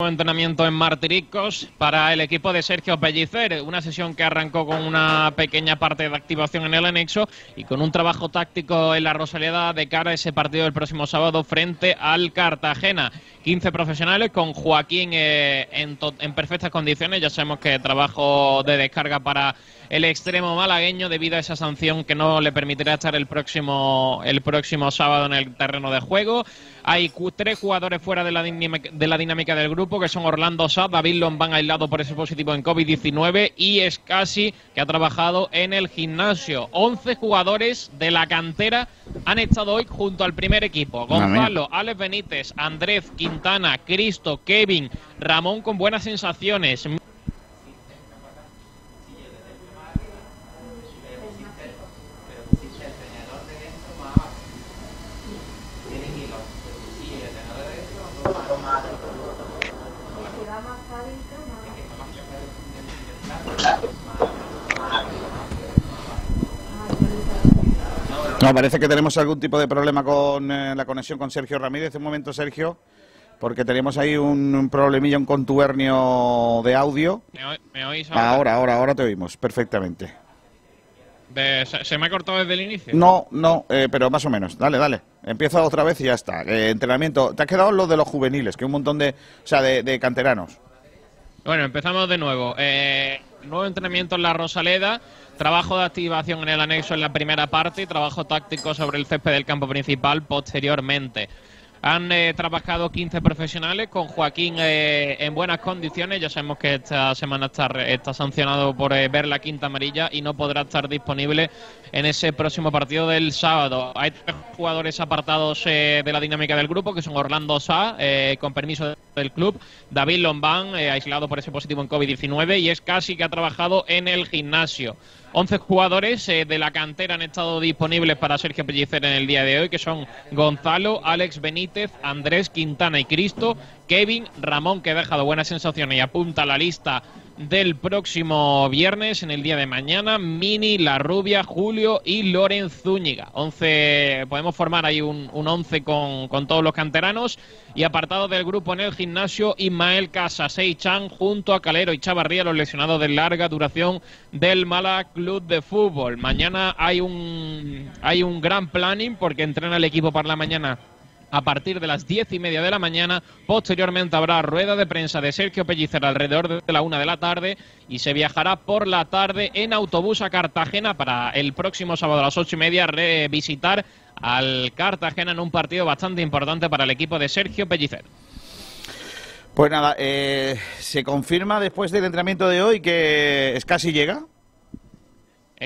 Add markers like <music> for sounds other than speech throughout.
entrenamiento en Martiricos para el equipo de Sergio Pellicer, una sesión que arrancó con una pequeña parte de activación en el anexo y con un trabajo táctico en la Rosaleda de cara a ese partido del próximo sábado frente al Cartagena. 15 profesionales con Joaquín eh, en, en perfectas condiciones, ya sabemos que trabajo de descarga para el extremo malagueño debido a esa sanción que no le permitirá estar el próximo, el próximo sábado en el terreno de juego. Hay tres jugadores fuera de la, de la dinámica del grupo, que son Orlando Sá, David Lombán aislado por ese positivo en COVID-19 y Escasi, que ha trabajado en el gimnasio. 11 jugadores de la cantera han estado hoy junto al primer equipo. Gonzalo, Alex Benítez, Andrés, Quintana, Cristo, Kevin, Ramón con buenas sensaciones. No, parece que tenemos algún tipo de problema con eh, la conexión con Sergio Ramírez. Un momento, Sergio, porque tenemos ahí un, problemilla, un contubernio de audio. ¿Me, oís ahora? ahora? Ahora, ahora, te oímos perfectamente. ¿se, me ha cortado desde el inicio? No, no, eh, pero más o menos. Dale, dale. Empieza otra vez y ya está. Eh, entrenamiento. Te ha quedado lo de los juveniles, que un montón de, o sea, de, canteranos. Bueno, empezamos de nuevo. nuevo entrenamiento en la Rosaleda. Trabajo de activación en el anexo en la primera parte y trabajo táctico sobre el césped del campo principal posteriormente. Han eh, trabajado 15 profesionales con Joaquín eh, en buenas condiciones. Ya sabemos que esta semana está, está sancionado por eh, ver la quinta amarilla y no podrá estar disponible en ese próximo partido del sábado. Hay tres jugadores apartados de la dinámica del grupo, que son Orlando Sá, con permiso del club, David Lombán, aislado por ese positivo en COVID-19, y es casi que ha trabajado en el gimnasio. 11 jugadores eh, de la cantera han estado disponibles para Sergio Pellicer en el día de hoy, que son Gonzalo, Alex Benítez, Andrés Quintana y Cristo, Kevin, Ramón, que ha dejado buenas sensaciones y apunta a la lista del próximo viernes, en el día de mañana, Mini, La Rubia, Julio y Loren Zúñiga. 11, podemos formar ahí un, un once con, con, todos los canteranos. Y apartado del grupo en el gimnasio, Ismael Casasei Chan junto a Calero y Chavarría, los lesionados de larga duración del Mala Club de Fútbol. Mañana hay un, hay un gran planning porque entrena el equipo para la mañana a partir de las diez y media de la mañana. Posteriormente habrá rueda de prensa de Sergio Pellicer alrededor de la una de la tarde y se viajará por la tarde en autobús a Cartagena para el próximo sábado a las ocho y media revisitar al Cartagena en un partido bastante importante para el equipo de Sergio Pellicer. Pues nada, eh, se confirma después del entrenamiento de hoy que es casi llega.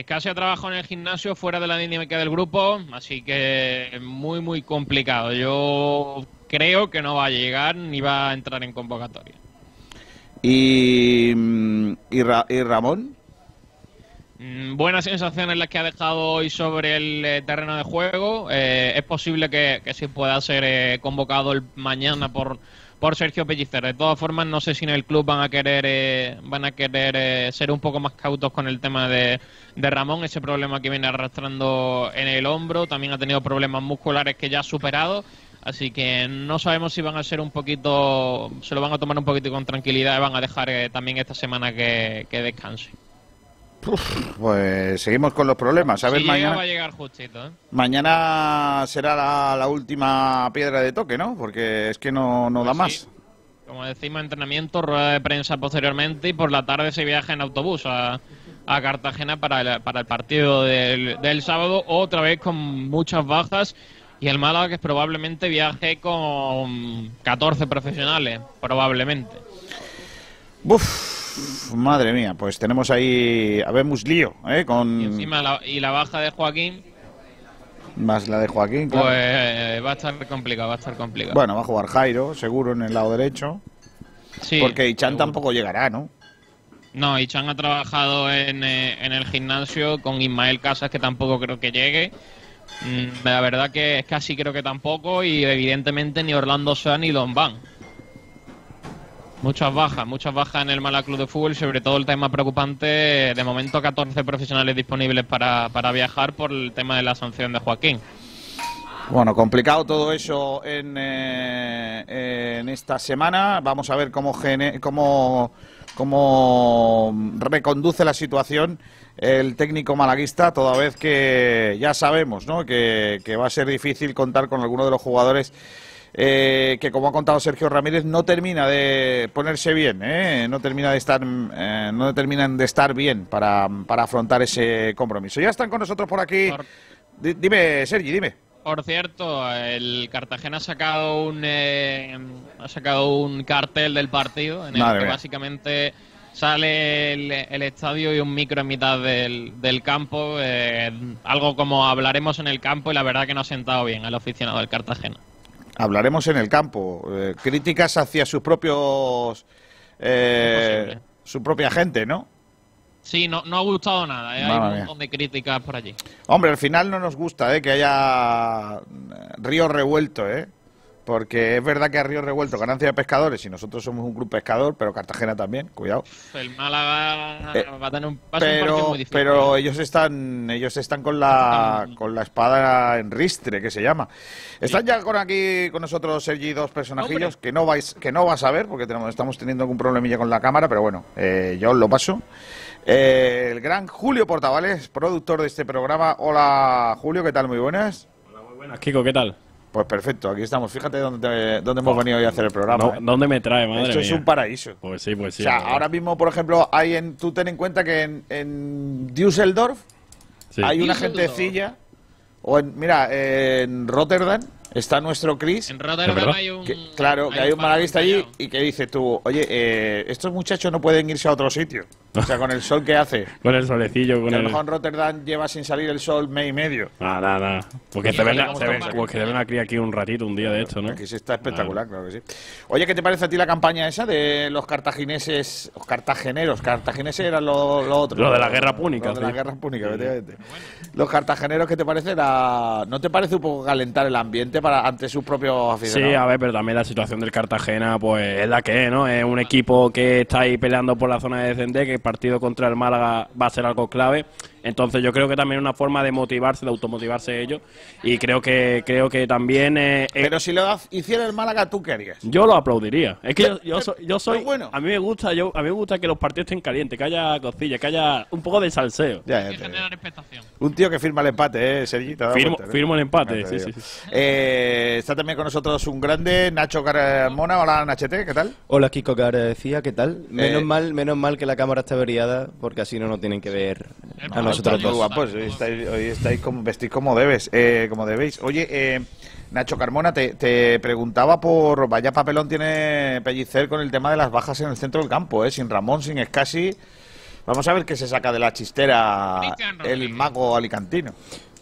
Casi ha trabajado en el gimnasio fuera de la dinámica del grupo, así que muy, muy complicado. Yo creo que no va a llegar ni va a entrar en convocatoria. ¿Y, mm, y, Ramón? Mm, buenas sensaciones las que ha dejado hoy sobre el eh, terreno de juego. Eh, es posible que, que sí pueda ser eh, convocado el mañana por por Sergio Pellicer. De todas formas, no sé si en el club van a querer eh, van a querer eh, ser un poco más cautos con el tema de, de, Ramón, ese problema que viene arrastrando en el hombro. También ha tenido problemas musculares que ya ha superado. Así que no sabemos si van a ser un poquito, se lo van a tomar un poquito con tranquilidad y van a dejar eh, también esta semana que, que descanse pues seguimos con los problemas. A ver, mañana. Va a llegar justito, ¿eh? Mañana será la, última piedra de toque, ¿no? Porque es que no, no da pues más. Como decimos, entrenamiento, rueda de prensa posteriormente y por la tarde se viaja en autobús a, a Cartagena para el, para el partido del, del sábado, otra vez con muchas bajas. Y el Málaga que probablemente viaje con 14 profesionales, probablemente. Uf, madre mía, pues tenemos ahí, a ver, lío, ¿eh? Con... Y encima la, y la baja de Joaquín. Más la de Joaquín, Pues va a estar complicado, va a estar complicado. Bueno, va a jugar Jairo, seguro, en el lado derecho. Sí. Porque Ichan tampoco llegará, ¿no? No, Ichan ha trabajado en, eh, en el gimnasio con Ismael Casas, que tampoco creo que llegue. Mm, la verdad que es casi creo que tampoco, y evidentemente ni Orlando San ni Don Van. Muchas bajas, muchas bajas en el Mala Club de Fútbol, sobre todo el tema preocupante, de momento 14 profesionales disponibles para, para viajar por el tema de la sanción de Joaquín. Bueno, complicado todo eso en, eh, en esta semana. Vamos a ver cómo, cómo, reconduce la situación el técnico malaguista, toda vez que ya sabemos ¿no? que, va a ser difícil contar con alguno de los jugadores eh, que, como ha contado Sergio Ramírez, no termina de ponerse bien, ¿eh? no termina de estar, eh, no terminan de estar bien para, para, afrontar ese compromiso. Ya están con nosotros por aquí. Dime, Sergi, dime. Por cierto, el Cartagena ha sacado un ha sacado un cartel del partido en el que básicamente sale el, estadio y un micro en mitad del, campo. Eh, algo como hablaremos en el campo y la verdad que no ha sentado bien al aficionado del Cartagena. Hablaremos en el campo. Eh, críticas hacia sus propios. Eh, su propia gente, ¿no? Sí, no, no ha gustado nada. Hay un montón de críticas por allí. Hombre, al final no nos gusta que haya río revuelto, ¿eh? Porque es verdad que a Río Revuelto ganancia de pescadores y nosotros somos un club pescador, pero Cartagena también, cuidado. El Málaga eh, va a tener un, pero, muy difícil. Pero ellos están, ellos están con la, con la espada en ristre, que se llama. Están ya con aquí con nosotros Sergi dos personajillos que no vais, que no vas a ver porque tenemos, estamos teniendo algún problemilla con la cámara, pero bueno, eh, yo os lo paso. Eh, el gran Julio Portavales, productor de este programa. Hola Julio, ¿qué tal? Muy buenas. Hola, muy buenas. Kiko, ¿qué tal? Pues perfecto, aquí estamos. Fíjate dónde, dónde hemos venido hoy a hacer el programa. ¿eh? ¿Dónde me trae, madre Esto es un paraíso. Pues sí, pues sí. O sea, ahora mismo, por ejemplo, hay en, tú ten en cuenta que en, en Düsseldorf hay una gentecilla. O en, mira, en Rotterdam está nuestro Chris. En Rotterdam hay un. claro, que hay un malaguista allí y que dice tú, oye, eh, estos muchachos no pueden irse a otro sitio. O sea, con el sol que hace. <laughs> con el solecillo. Con que el... mejor en Rotterdam lleva sin salir el sol mes y medio. Nada, nada. Porque te ven, pues que deben aquí, aquí un ratito, un día de esto, ¿no? Aquí sí está espectacular, claro que sí. Oye, ¿qué te parece a ti la campaña esa de los cartagineses, los cartageneros? Cartagineses eran lo, lo otro. Lo de la guerra púnica. Lo de la guerra púnica, efectivamente. Los cartageneros, ¿qué te parece? ¿No te parece un poco calentar el ambiente para ante sus propios aficionados? Sí, a ver, pero también la situación del Cartagena, pues es la que es, ¿no? Es un equipo que está ahí peleando por la zona de descender, que el partido contra el Málaga va a ser algo clave. Entonces yo creo que también es una forma de motivarse, de automotivarse ellos. Y creo que creo que también... Eh, eh, Pero si lo hiciera el Málaga, ¿tú qué harías? Yo lo aplaudiría. Es que yo, yo, soy... Yo soy bueno. A mí me gusta yo a mí me gusta que los partidos estén calientes, que haya cocilla, que haya un poco de salseo. Ya, expectación. Un tío que firma el empate, ¿eh, Sergito? Firmo, el empate, sí, sí, eh, está también con nosotros un grande, Nacho Carmona. Hola, Nachete, ¿qué tal? Hola, Kiko García, ¿qué tal? Menos, mal, menos mal que la cámara está averiada, porque así no nos tienen que ver a nosotros dos. guapos, hoy estáis, como, vestís como debes, eh, como debéis. Oye, eh, Nacho Carmona, te, preguntaba por vaya papelón tiene Pellicer con el tema de las bajas en el centro del campo, ¿eh? sin Ramón, sin Escasi. Vamos a ver qué se saca de la chistera el mago alicantino.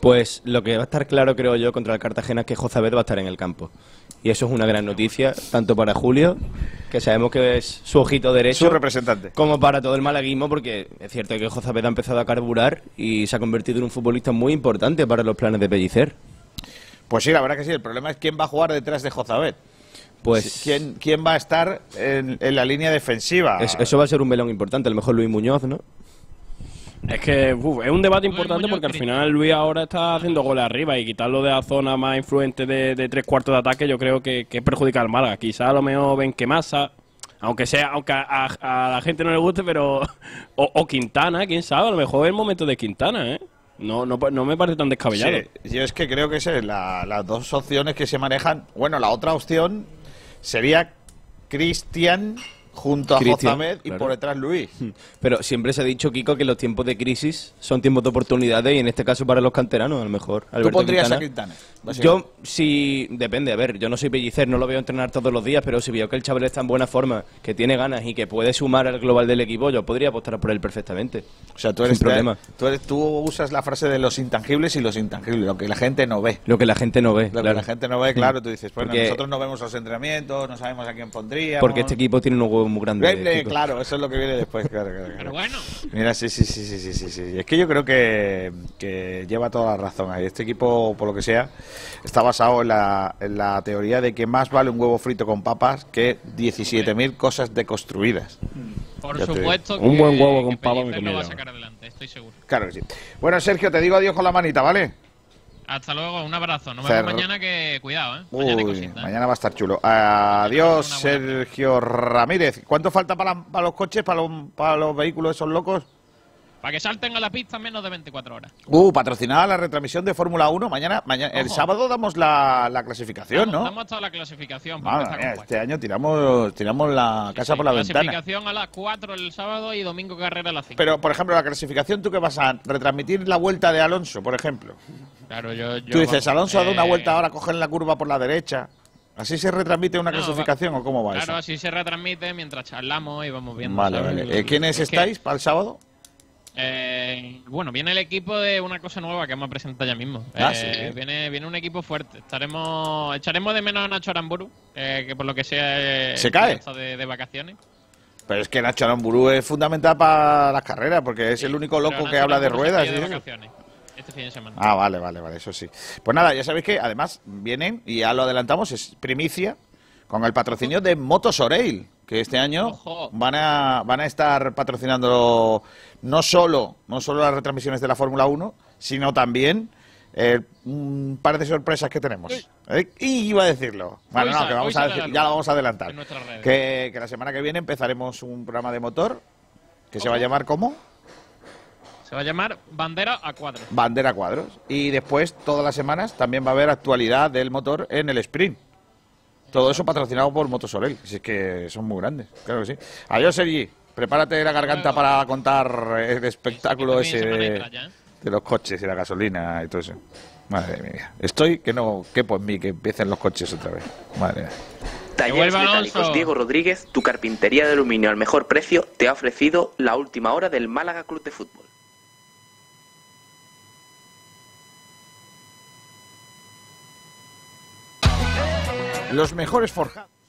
Pues lo que va a estar claro, creo yo, contra el Cartagena es que Jozabed va a estar en el campo. Y eso es una gran noticia, tanto para Julio, que sabemos que es su ojito derecho. Su representante. Como para todo el malaguismo, porque es cierto que Jozabed ha empezado a carburar y se ha convertido en un futbolista muy importante para los planes de Pellicer. Pues sí, la verdad que sí. El problema es quién va a jugar detrás de Jozabed. Pues, ¿Quién, ¿Quién va a estar en, la línea defensiva? eso va a ser un melón importante. A lo mejor Luis Muñoz, ¿no? Es que es un debate importante porque al final Luis ahora está haciendo goles arriba y quitarlo de la zona más influente de, tres cuartos de ataque yo creo que, que perjudica al Málaga. Quizá a lo mejor ven que Massa, aunque sea, aunque a, la gente no le guste, pero <laughs> o, Quintana, quién sabe, a lo mejor es el momento de Quintana, ¿eh? No, no, no me parece tan descabellado. yo es que creo que es las dos opciones que se manejan. Bueno, la otra opción sería Cristian junto a Jozamed y por detrás Luis. Hmm. Pero siempre se ha dicho, Kiko, que los tiempos de crisis son tiempos de oportunidades y en este caso para los canteranos, a lo mejor. ¿Tú pondrías a Quintana? Yo, sí, depende. A ver, yo no soy pellicer, no lo veo entrenar todos los días, pero si veo que el chaval está en buena forma, que tiene ganas y que puede sumar al global del equipo, yo podría apostar por él perfectamente. O sea, tú eres problema. Tú, tú usas la frase de los intangibles y los intangibles, lo que la gente no ve. Lo que la gente no ve. Lo que la gente no ve, claro, tú dices, bueno, nosotros no vemos los entrenamientos, no sabemos a quién pondría. Porque este equipo tiene un muy grande. claro, eso es lo que viene después, claro, Pero bueno. Mira, sí, sí, sí, sí, sí, sí. Es que yo creo que, que lleva toda la razón ahí. Este equipo, por lo que sea, está basado en la, en la teoría de que más vale un huevo frito con papas que 17.000 cosas deconstruidas. Por supuesto que, un buen huevo con papas lo va a sacar adelante, estoy seguro. Claro que sí. Bueno, Sergio, te digo adiós con la manita, ¿vale? Hasta luego, un abrazo. Nos vemos mañana que cuidado, ¿eh? Mañana, Uy, mañana va a estar chulo. Adiós, Sergio Ramírez. ¿Cuánto falta para, para los coches, para los, para los vehículos esos locos? Para que salten a la pista en menos de 24 horas. Uh, patrocinada la retransmisión de Fórmula 1. Mañana, mañana el sábado damos la, clasificación, ¿no? Damos toda la clasificación. este año tiramos, tiramos la casa por la ventana. Clasificación a las 4 el sábado y domingo carrera a las 5. Pero, por ejemplo, la clasificación, ¿tú qué vas a retransmitir la vuelta de Alonso, por ejemplo? Claro, yo. Tú dices, Alonso ha dado una eh, vuelta ahora, coger la curva por la derecha. ¿Así se retransmite una clasificación o cómo va eso? Claro, así se retransmite mientras charlamos y vamos viendo. Vale, vale. Eh, ¿Quiénes estáis para el sábado? Eh, bueno, viene el equipo de una cosa nueva que vamos a presentar ya mismo. Ah, eh, viene, viene un equipo fuerte. Estaremos, echaremos de menos a Nacho Aramburu, eh, que por lo que sea se cae de, vacaciones. Pero es que Nacho Aramburu es fundamental para las carreras, porque es el único loco que habla de ruedas. este fin de semana. Ah, vale, vale, vale, eso sí. Pues nada, ya sabéis que además vienen, y ya lo adelantamos, es primicia, con el patrocinio de Motos Oreil que este año van a, van a estar patrocinando no solo, no solo las retransmisiones de la Fórmula 1, sino también eh, un par de sorpresas que tenemos. Eh, y iba a decirlo. Bueno, no, que vamos a decir, ya lo vamos a adelantar. Que, que, la semana que viene empezaremos un programa de motor que se va a llamar ¿cómo? Se va a llamar Bandera a cuadros. Bandera a cuadros. Y después, todas las semanas, también va a haber actualidad del motor en el sprint. Todo eso patrocinado por Motosorel. Si es que son muy grandes, claro que sí. Adiós, Sergi. Prepárate la garganta para contar el espectáculo ese de, los coches y la gasolina y todo eso. Madre mía. Estoy que no quepo en mí que empiecen los coches otra vez. Madre mía. Talleres Metálicos Diego Rodríguez, tu carpintería de aluminio al mejor precio, te ha ofrecido la última hora del Málaga Club de Fútbol. Los mejores forjados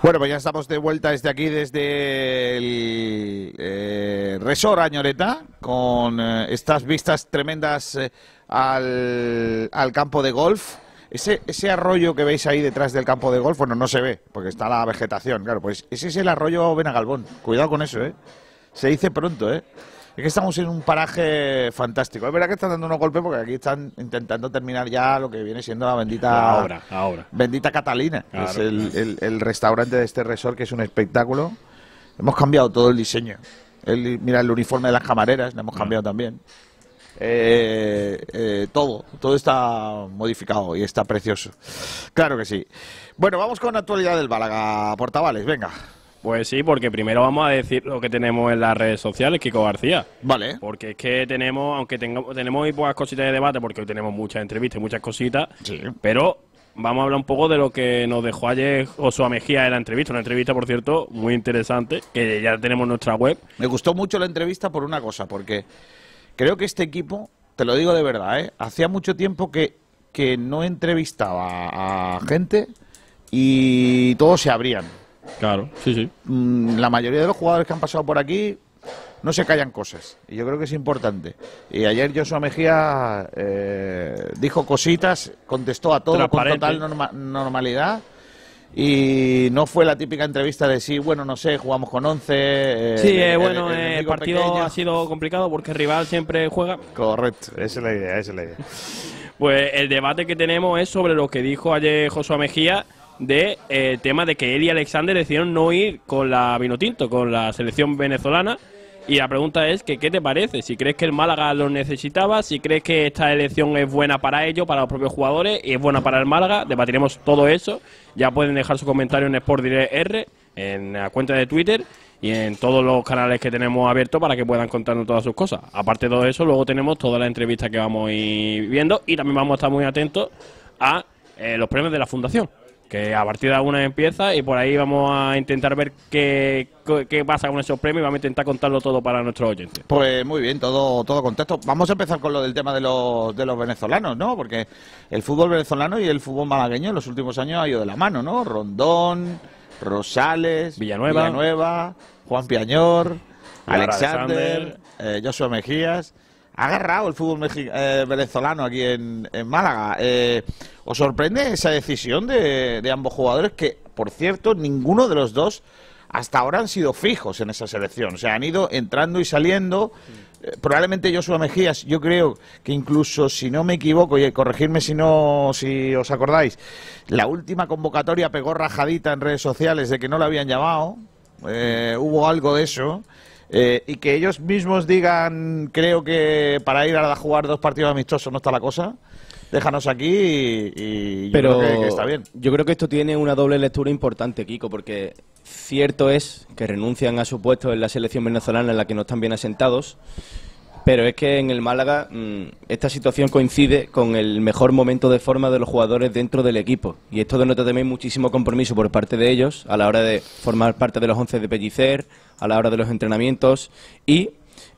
Bueno, pues ya estamos de vuelta desde aquí, desde el eh, Resort Añoreta, con eh, estas vistas tremendas eh, al, al, campo de golf. Ese, ese arroyo que veis ahí detrás del campo de golf, bueno, no se ve, porque está la vegetación, claro, pues ese es el arroyo Benagalbón. Cuidado con eso, ¿eh? Se dice pronto, ¿eh? Es que estamos en un paraje fantástico. Es verdad que están dando unos golpes porque aquí están intentando terminar ya lo que viene siendo la bendita. Ahora, ahora. Bendita Catalina. es el, restaurante de este resort que es un espectáculo. Hemos cambiado todo el diseño. El, mira, el uniforme de las camareras, lo hemos ah. cambiado también. Eh, eh, todo, todo está modificado y está precioso. Claro que sí. Bueno, vamos con la actualidad del Bálaga Portavales, venga. Pues sí, porque primero vamos a decir lo que tenemos en las redes sociales, Kiko García. Vale. Porque es que tenemos, aunque tengamos, tenemos muy pocas cositas de debate, porque hoy tenemos muchas entrevistas y muchas cositas, sí. pero vamos a hablar un poco de lo que nos dejó ayer Josué Mejía en la entrevista. Una entrevista, por cierto, muy interesante, que ya tenemos en nuestra web. Me gustó mucho la entrevista por una cosa, porque creo que este equipo, te lo digo de verdad, ¿eh? hacía mucho tiempo que, que no entrevistaba a gente y todos se abrían. Claro, sí, sí. Mm, la mayoría de los jugadores que han pasado por aquí no se callan cosas. Y yo creo que es importante. Y ayer Joshua Mejía eh, dijo cositas, contestó a todo con total normalidad. Y no fue la típica entrevista de sí, bueno, no sé, jugamos con 11. Eh, sí, eh, bueno, el, partido ha sido complicado porque el rival siempre juega. Correcto, esa es la idea, esa es la idea. pues el debate que tenemos es sobre lo que dijo ayer Josué Mejía de eh, tema de que él y Alexander decidieron no ir con la Vinotinto, con la selección venezolana. Y la pregunta es que qué te parece, si crees que el Málaga lo necesitaba, si crees que esta elección es buena para ellos, para los propios jugadores, y es buena para el Málaga, debatiremos todo eso. Ya pueden dejar su comentario en Sport Direct R, en la cuenta de Twitter y en todos los canales que tenemos abiertos para que puedan contarnos todas sus cosas. Aparte de todo eso, luego tenemos todas las entrevistas que vamos a ir viendo y también vamos a estar muy atentos a eh, los premios de la Fundación que a partir de alguna empieza y por ahí vamos a intentar ver qué, qué pasa con esos premios y vamos a intentar contarlo todo para nuestros oyentes. Pues muy bien, todo, todo contexto. Vamos a empezar con lo del tema de los, de los venezolanos, ¿no? Porque el fútbol venezolano y el fútbol malagueño en los últimos años ha ido de la mano, ¿no? Rondón, Rosales, Villanueva, Villanueva Juan Piañor, Alexander, eh, Joshua Mejías ha agarrado el fútbol eh, venezolano aquí en, Málaga. Eh, ¿Os sorprende esa decisión de, ambos jugadores que, por cierto, ninguno de los dos hasta ahora han sido fijos en esa selección? O sea, han ido entrando y saliendo. Eh, probablemente Joshua Mejías, yo creo que incluso, si no me equivoco, y corregirme si no, si os acordáis, la última convocatoria pegó rajadita en redes sociales de que no lo habían llamado. hubo algo de eso. Eh, y que ellos mismos digan, creo que para ir a jugar dos partidos amistosos no está la cosa. Déjanos aquí y, yo Pero creo que, está bien. Yo creo que esto tiene una doble lectura importante, Kiko, porque cierto es que renuncian a su puesto en la selección venezolana en la que no están bien asentados. Pero es que en el Málaga mm, esta situación coincide con el mejor momento de forma de los jugadores dentro del equipo. Y esto denota también muchísimo compromiso por parte de ellos a la hora de formar parte de los once de Pellicer, a la hora de los entrenamientos y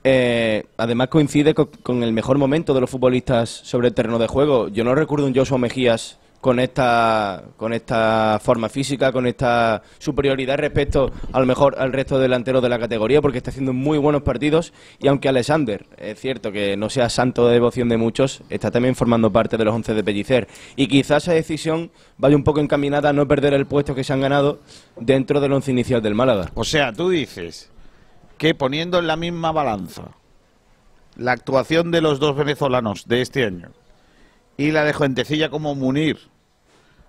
eh, además coincide con, el mejor momento de los futbolistas sobre el terreno de juego. Yo no recuerdo un Joshua Mejías con esta con esta forma física, con esta superioridad respecto a lo mejor al resto de delanteros de la categoría, porque está haciendo muy buenos partidos y aunque Alexander es cierto que no sea santo de devoción de muchos, está también formando parte de los once de Pellicer y quizás esa decisión vaya un poco encaminada a no perder el puesto que se han ganado dentro del once inicial del Málaga. O sea, tú dices que poniendo en la misma balanza la actuación de los dos venezolanos de este año y la de Gentecilla como Munir,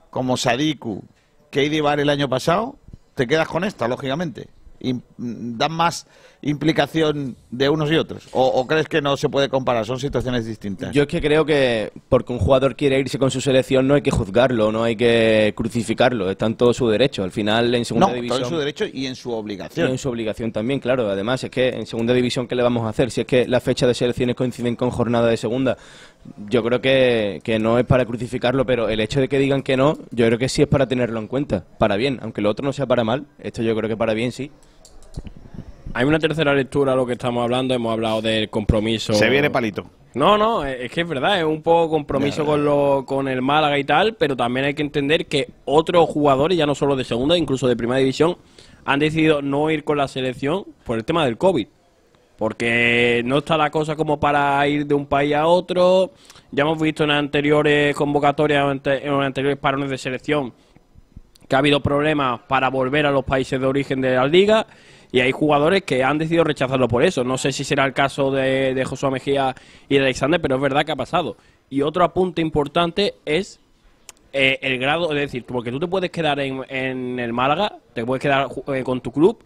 como Sadiku, que Bar el año pasado, te quedas con esta, lógicamente. Y dan más implicación de unos y otros? ¿O, crees que no se puede comparar? Son situaciones distintas. Yo es que creo que porque un jugador quiere irse con su selección no hay que juzgarlo, no hay que crucificarlo, está en todo su derecho. Al final en segunda división... No, en su derecho y en su obligación. Y en su obligación también, claro. Además es que en segunda división, ¿qué le vamos a hacer? Si es que las fechas de selecciones coinciden con jornada de segunda, yo creo que, que no es para crucificarlo, pero el hecho de que digan que no, yo creo que sí es para tenerlo en cuenta, para bien, aunque lo otro no sea para mal, esto yo creo que para bien sí. Hay una tercera lectura a lo que estamos hablando. Hemos hablado del compromiso. Se viene palito. No, no, es que es verdad, es un poco compromiso con, lo, con el Málaga y tal, pero también hay que entender que otros jugadores, ya no solo de segunda, incluso de primera división, han decidido no ir con la selección por el tema del COVID. Porque no está la cosa como para ir de un país a otro. Ya hemos visto en anteriores convocatorias, en anteriores parones de selección, que ha habido problemas para volver a los países de origen de la liga y hay jugadores que han decidido rechazarlo por eso. No sé si será el caso de, de Josué Mejía y de Alexander, pero es verdad que ha pasado. Y otro apunte importante es eh, el grado, es decir, porque tú te puedes quedar en, el Málaga, te puedes quedar eh, con tu club,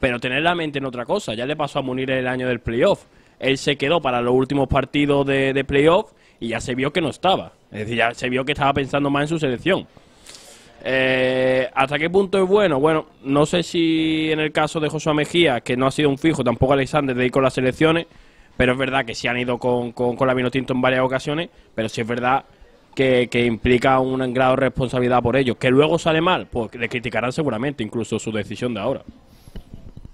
pero tener la mente en otra cosa. Ya le pasó a Munir el año del playoff. Él se quedó para los últimos partidos de, playoff y ya se vio que no estaba. Es decir, ya se vio que estaba pensando más en su selección. Eh, ¿Hasta qué punto es bueno? Bueno, no sé si en el caso de Josué Mejía, que no ha sido un fijo, tampoco Alexander de ir con las selecciones, pero es verdad que sí han ido con, con, con la Vinotinto en varias ocasiones, pero sí es verdad que, que, implica un grado de responsabilidad por ellos. Que luego sale mal, pues le criticarán seguramente incluso su decisión de ahora.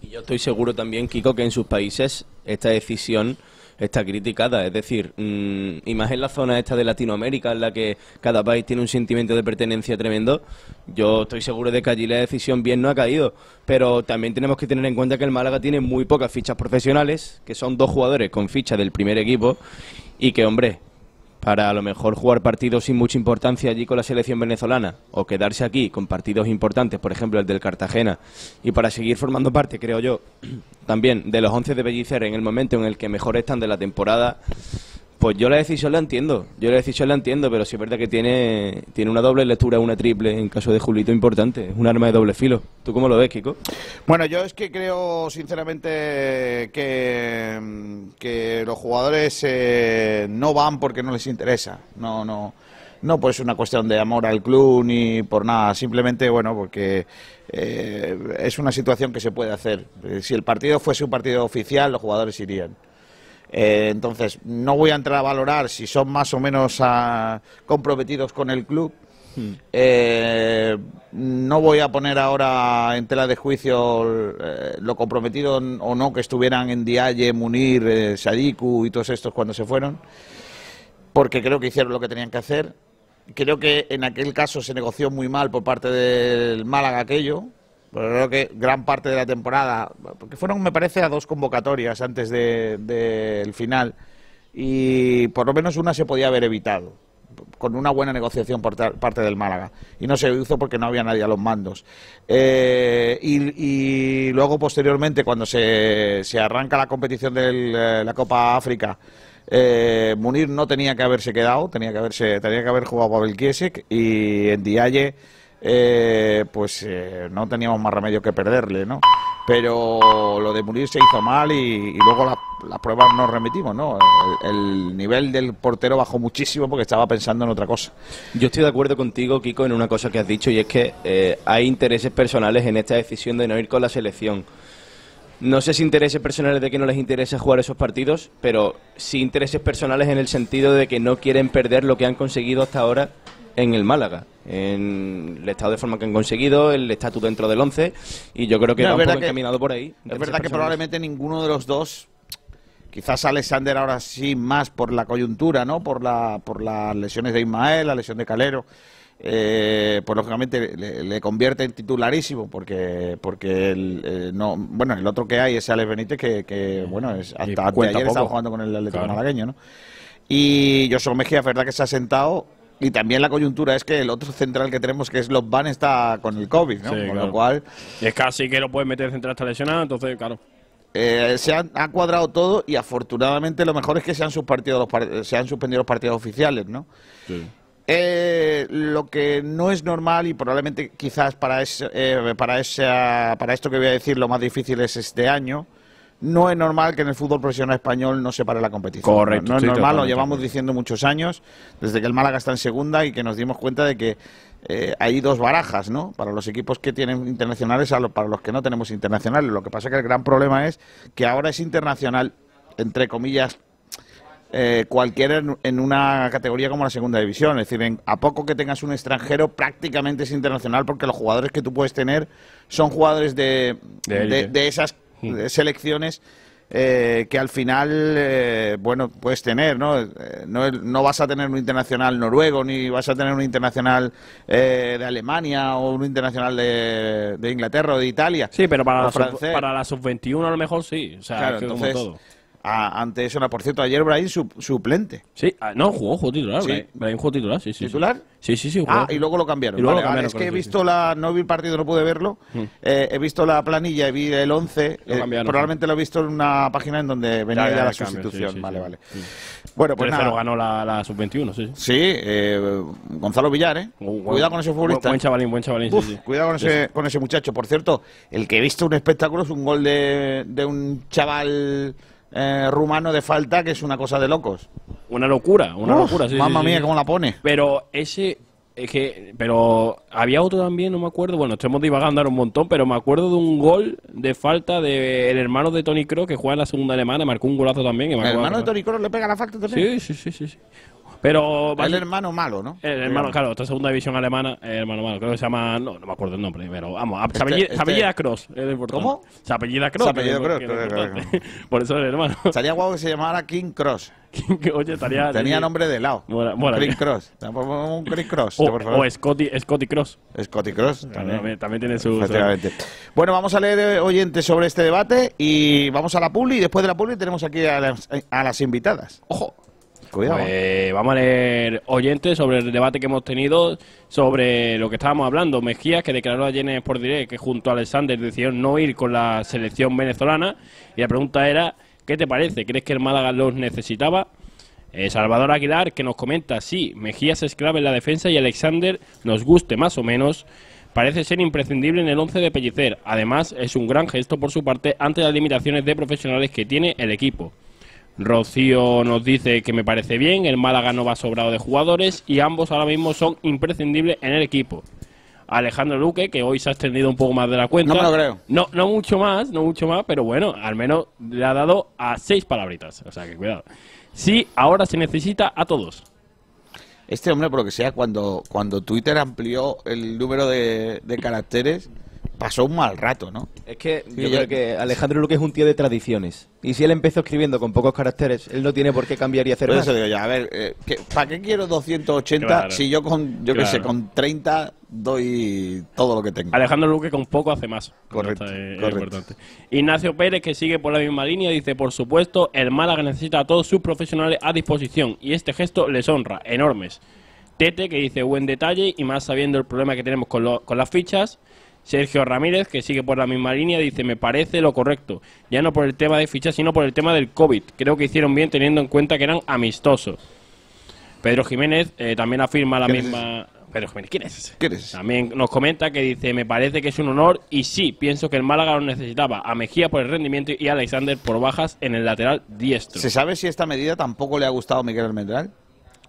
Y yo estoy seguro también, Kiko, que en sus países esta decisión está criticada. Es decir, mmm, y más en la zona esta de Latinoamérica, en la que cada país tiene un sentimiento de pertenencia tremendo, yo estoy seguro de que allí la decisión bien no ha caído. Pero también tenemos que tener en cuenta que el Málaga tiene muy pocas fichas profesionales, que son dos jugadores con ficha del primer equipo, y que, hombre, para a lo mejor jugar partidos sin mucha importancia allí con la selección venezolana o quedarse aquí con partidos importantes, por ejemplo el del Cartagena, y para seguir formando parte, creo yo, <clears throat> también de los 11 de Bellicer en el momento en el que mejor están de la temporada, pues yo la decisión la entiendo, yo la decisión la entiendo, pero sí es verdad que tiene, tiene una doble lectura, una triple en caso de Julito importante, es un arma de doble filo. ¿Tú cómo lo ves, Kiko? Bueno, yo es que creo sinceramente que, que los jugadores eh, no van porque no les interesa, no, no, no pues una cuestión de amor al club ni por nada, simplemente bueno porque eh, es una situación que se puede hacer. Si el partido fuese un partido oficial, los jugadores irían. Eh, entonces, no voy a entrar a valorar si son más o menos ah, comprometidos con el club, Hmm. Eh, no voy a poner ahora en tela de juicio eh, lo comprometido o no que estuvieran en Dialle, Munir, eh, Sadiku y todos estos cuando se fueron, porque creo que hicieron lo que tenían que hacer. Creo que en aquel caso se negoció muy mal por parte del Málaga aquello, pero creo que gran parte de la temporada, porque fueron, me parece, a dos convocatorias antes del final, y por lo menos una se podía haber evitado con una buena negociación por parte del Málaga. Y no se hizo porque no había nadie a los mandos. Eh, y, luego, posteriormente, cuando se, se arranca la competición de eh, la Copa África, eh, Munir no tenía que haberse quedado, tenía que haberse, tenía que haber jugado el Kiesek y en Dialle eh, pues eh, no teníamos más remedio que perderle, ¿no? Pero lo de Munir se hizo mal y, luego las pruebas nos remitimos, ¿no? El, nivel del portero bajó muchísimo porque estaba pensando en otra cosa. Yo estoy de acuerdo contigo, Kiko, en una cosa que has dicho y es que eh, hay intereses personales en esta decisión de no ir con la selección. No sé si intereses personales de que no les interesa jugar esos partidos, pero sí intereses personales en el sentido de que no quieren perder lo que han conseguido hasta ahora en el Málaga, en el estado de forma que han conseguido, el estatus dentro del 11, y yo creo que no, va un encaminado por ahí. Es verdad que probablemente ninguno de los dos, quizás Alexander ahora sí más por la coyuntura, ¿no? Por, la, por las lesiones de Ismael, la lesión de Calero, eh, pues lógicamente le, convierte en titularísimo porque porque el, eh, no bueno el otro que hay es Alex Benítez que, bueno es hasta ayer estaba jugando con el Atlético malagueño ¿no? y Josué Mejía es verdad que se ha sentado y también la coyuntura es que el otro central que tenemos, que es los Van, está con el COVID, ¿no? con lo cual. Y es casi que lo puede meter central está lesionado, entonces, claro. Eh, se han, ha cuadrado todo y afortunadamente lo mejor es que se han, suspendido los, se han suspendido los partidos oficiales, ¿no? Eh, lo que no es normal y probablemente quizás para, ese, eh, para, esa, para esto que voy a decir lo más difícil es este año, no es normal que en el fútbol profesional español no se pare la competición. Correcto. No, es normal, lo llevamos diciendo muchos años, desde que el Málaga está en segunda y que nos dimos cuenta de que eh, hay dos barajas, ¿no? Para los equipos que tienen internacionales, a para los que no tenemos internacionales. Lo que pasa es que el gran problema es que ahora es internacional, entre comillas, eh, cualquiera en, una categoría como la segunda división. Es decir, a poco que tengas un extranjero, prácticamente es internacional porque los jugadores que tú puedes tener son jugadores de, de esas Mm. Selecciones eh, que al final, eh, bueno, puedes tener, ¿no? Eh, ¿no? ¿no? vas a tener un internacional noruego, ni vas a tener un internacional de Alemania o un internacional de, Inglaterra o de Italia. Sí, pero para, la, para la sub-21 a lo mejor sí. O sea, como todo ante eso. Por cierto, ayer Brahim suplente. Sí, ah, no, jugó, jugó titular. Sí. Brahim jugó titular, sí, sí. ¿Titular? Sí, sí, sí. Jugó. Ah, y luego lo cambiaron. es que he visto la. No vi el partido, no pude verlo. Hmm. Eh, he visto la planilla, vi el 11. Eh, probablemente lo he visto en una página en donde venía ya, la sustitución. vale, vale. Bueno, pues nada. lo ganó la, la sub-21, sí. Sí, eh, Gonzalo Villar, ¿eh? cuidado con ese futbolista. Buen chavalín, buen chavalín. Cuidado con ese, con ese muchacho. Por cierto, el que he visto un espectáculo es un gol de, de un chaval eh, rumano de falta, que es una cosa de locos. Una locura, una locura, sí. Mamma mía, cómo la pone. Pero ese, es que, pero había otro también, no me acuerdo. Bueno, estamos divagando ahora un montón, pero me acuerdo de un gol de falta del hermano de Tony Kroos que juega en la segunda alemana, marcó un golazo también. ¿El hermano de Tony Kroos le pega la falta también? Sí, sí, sí, sí. Pero el hermano malo, ¿no? El hermano, claro, esta segunda división alemana, el hermano malo, creo que se llama, no, no me acuerdo el nombre, pero vamos, se apellida, este, Cross. ¿Cómo? Se apellida Cross. Se apellida Cross, <laughs> Por eso es el hermano. Sería guapo que se llamara King Cross. <laughs> Oye, estaría. Tenía nombre de lado. King Cross. Un King Cross. O, o Scotty, Scotty Cross. Scotty Cross. También, también, tiene su. Bueno, vamos a leer eh, oyentes sobre este debate y vamos a la publi. Y después de la publi tenemos aquí a las, a las invitadas. Ojo. Pues vamos a leer oyentes sobre el debate que hemos tenido sobre lo que estábamos hablando. Mejía, que declaró ayer en Sport Direct que junto a Alexander decidieron no ir con la selección venezolana. Y la pregunta era, ¿qué te parece? ¿Crees que el Málaga los necesitaba? Eh, Salvador Aguilar, que nos comenta, sí, Mejías es clave en la defensa y Alexander, nos guste más o menos, parece ser imprescindible en el 11 de Pellicer. Además, es un gran gesto por su parte ante las limitaciones de profesionales que tiene el equipo. Rocío nos dice que me parece bien, el Málaga no va sobrado de jugadores y ambos ahora mismo son imprescindibles en el equipo. Alejandro Luque, que hoy se ha extendido un poco más de la cuenta. No me lo creo. No, no mucho más, no mucho más, pero bueno, al menos le ha dado a seis palabritas. O sea que cuidado. Sí, ahora se necesita a todos. Este hombre, por lo que sea, cuando, cuando Twitter amplió el número de, de caracteres, pasó un mal rato, ¿no? Es que Sí, yo yo- creo que Alejandro Luque es un tío de tradiciones. Y si él empezó escribiendo con pocos caracteres, él no tiene por qué cambiar y hacer Por más. eso digo yo, a ver, eh, ¿qué- ¿para qué quiero 280 Claro. si yo con, yo qué sé, Claro. con 30 doy todo lo que tengo? Alejandro Luque con poco hace más. Correcto, Esto es- es correcto. importante. Ignacio Pérez, que sigue por la misma línea, dice, por supuesto, el Málaga necesita a todos sus profesionales a disposición y este gesto les honra, enormes. Tete, que dice, buen detalle y más sabiendo el problema que tenemos con, lo- con las fichas. Sergio Ramírez, que sigue por la misma línea, dice, me parece lo correcto, ya no por el tema de fichas, sino por el tema del COVID. Creo que hicieron bien teniendo en cuenta que eran amistosos. Pedro Jiménez eh, también afirma la ¿Quién es misma... Pedro Jiménez, ¿quién es? ¿Qué eres? También nos comenta que dice, me parece que es un honor y sí, pienso que el Málaga lo necesitaba, a Mejía por el rendimiento y a Alexander por bajas en el lateral diestro. ¿Se sabe si esta medida tampoco le ha gustado a Miguel Almendral?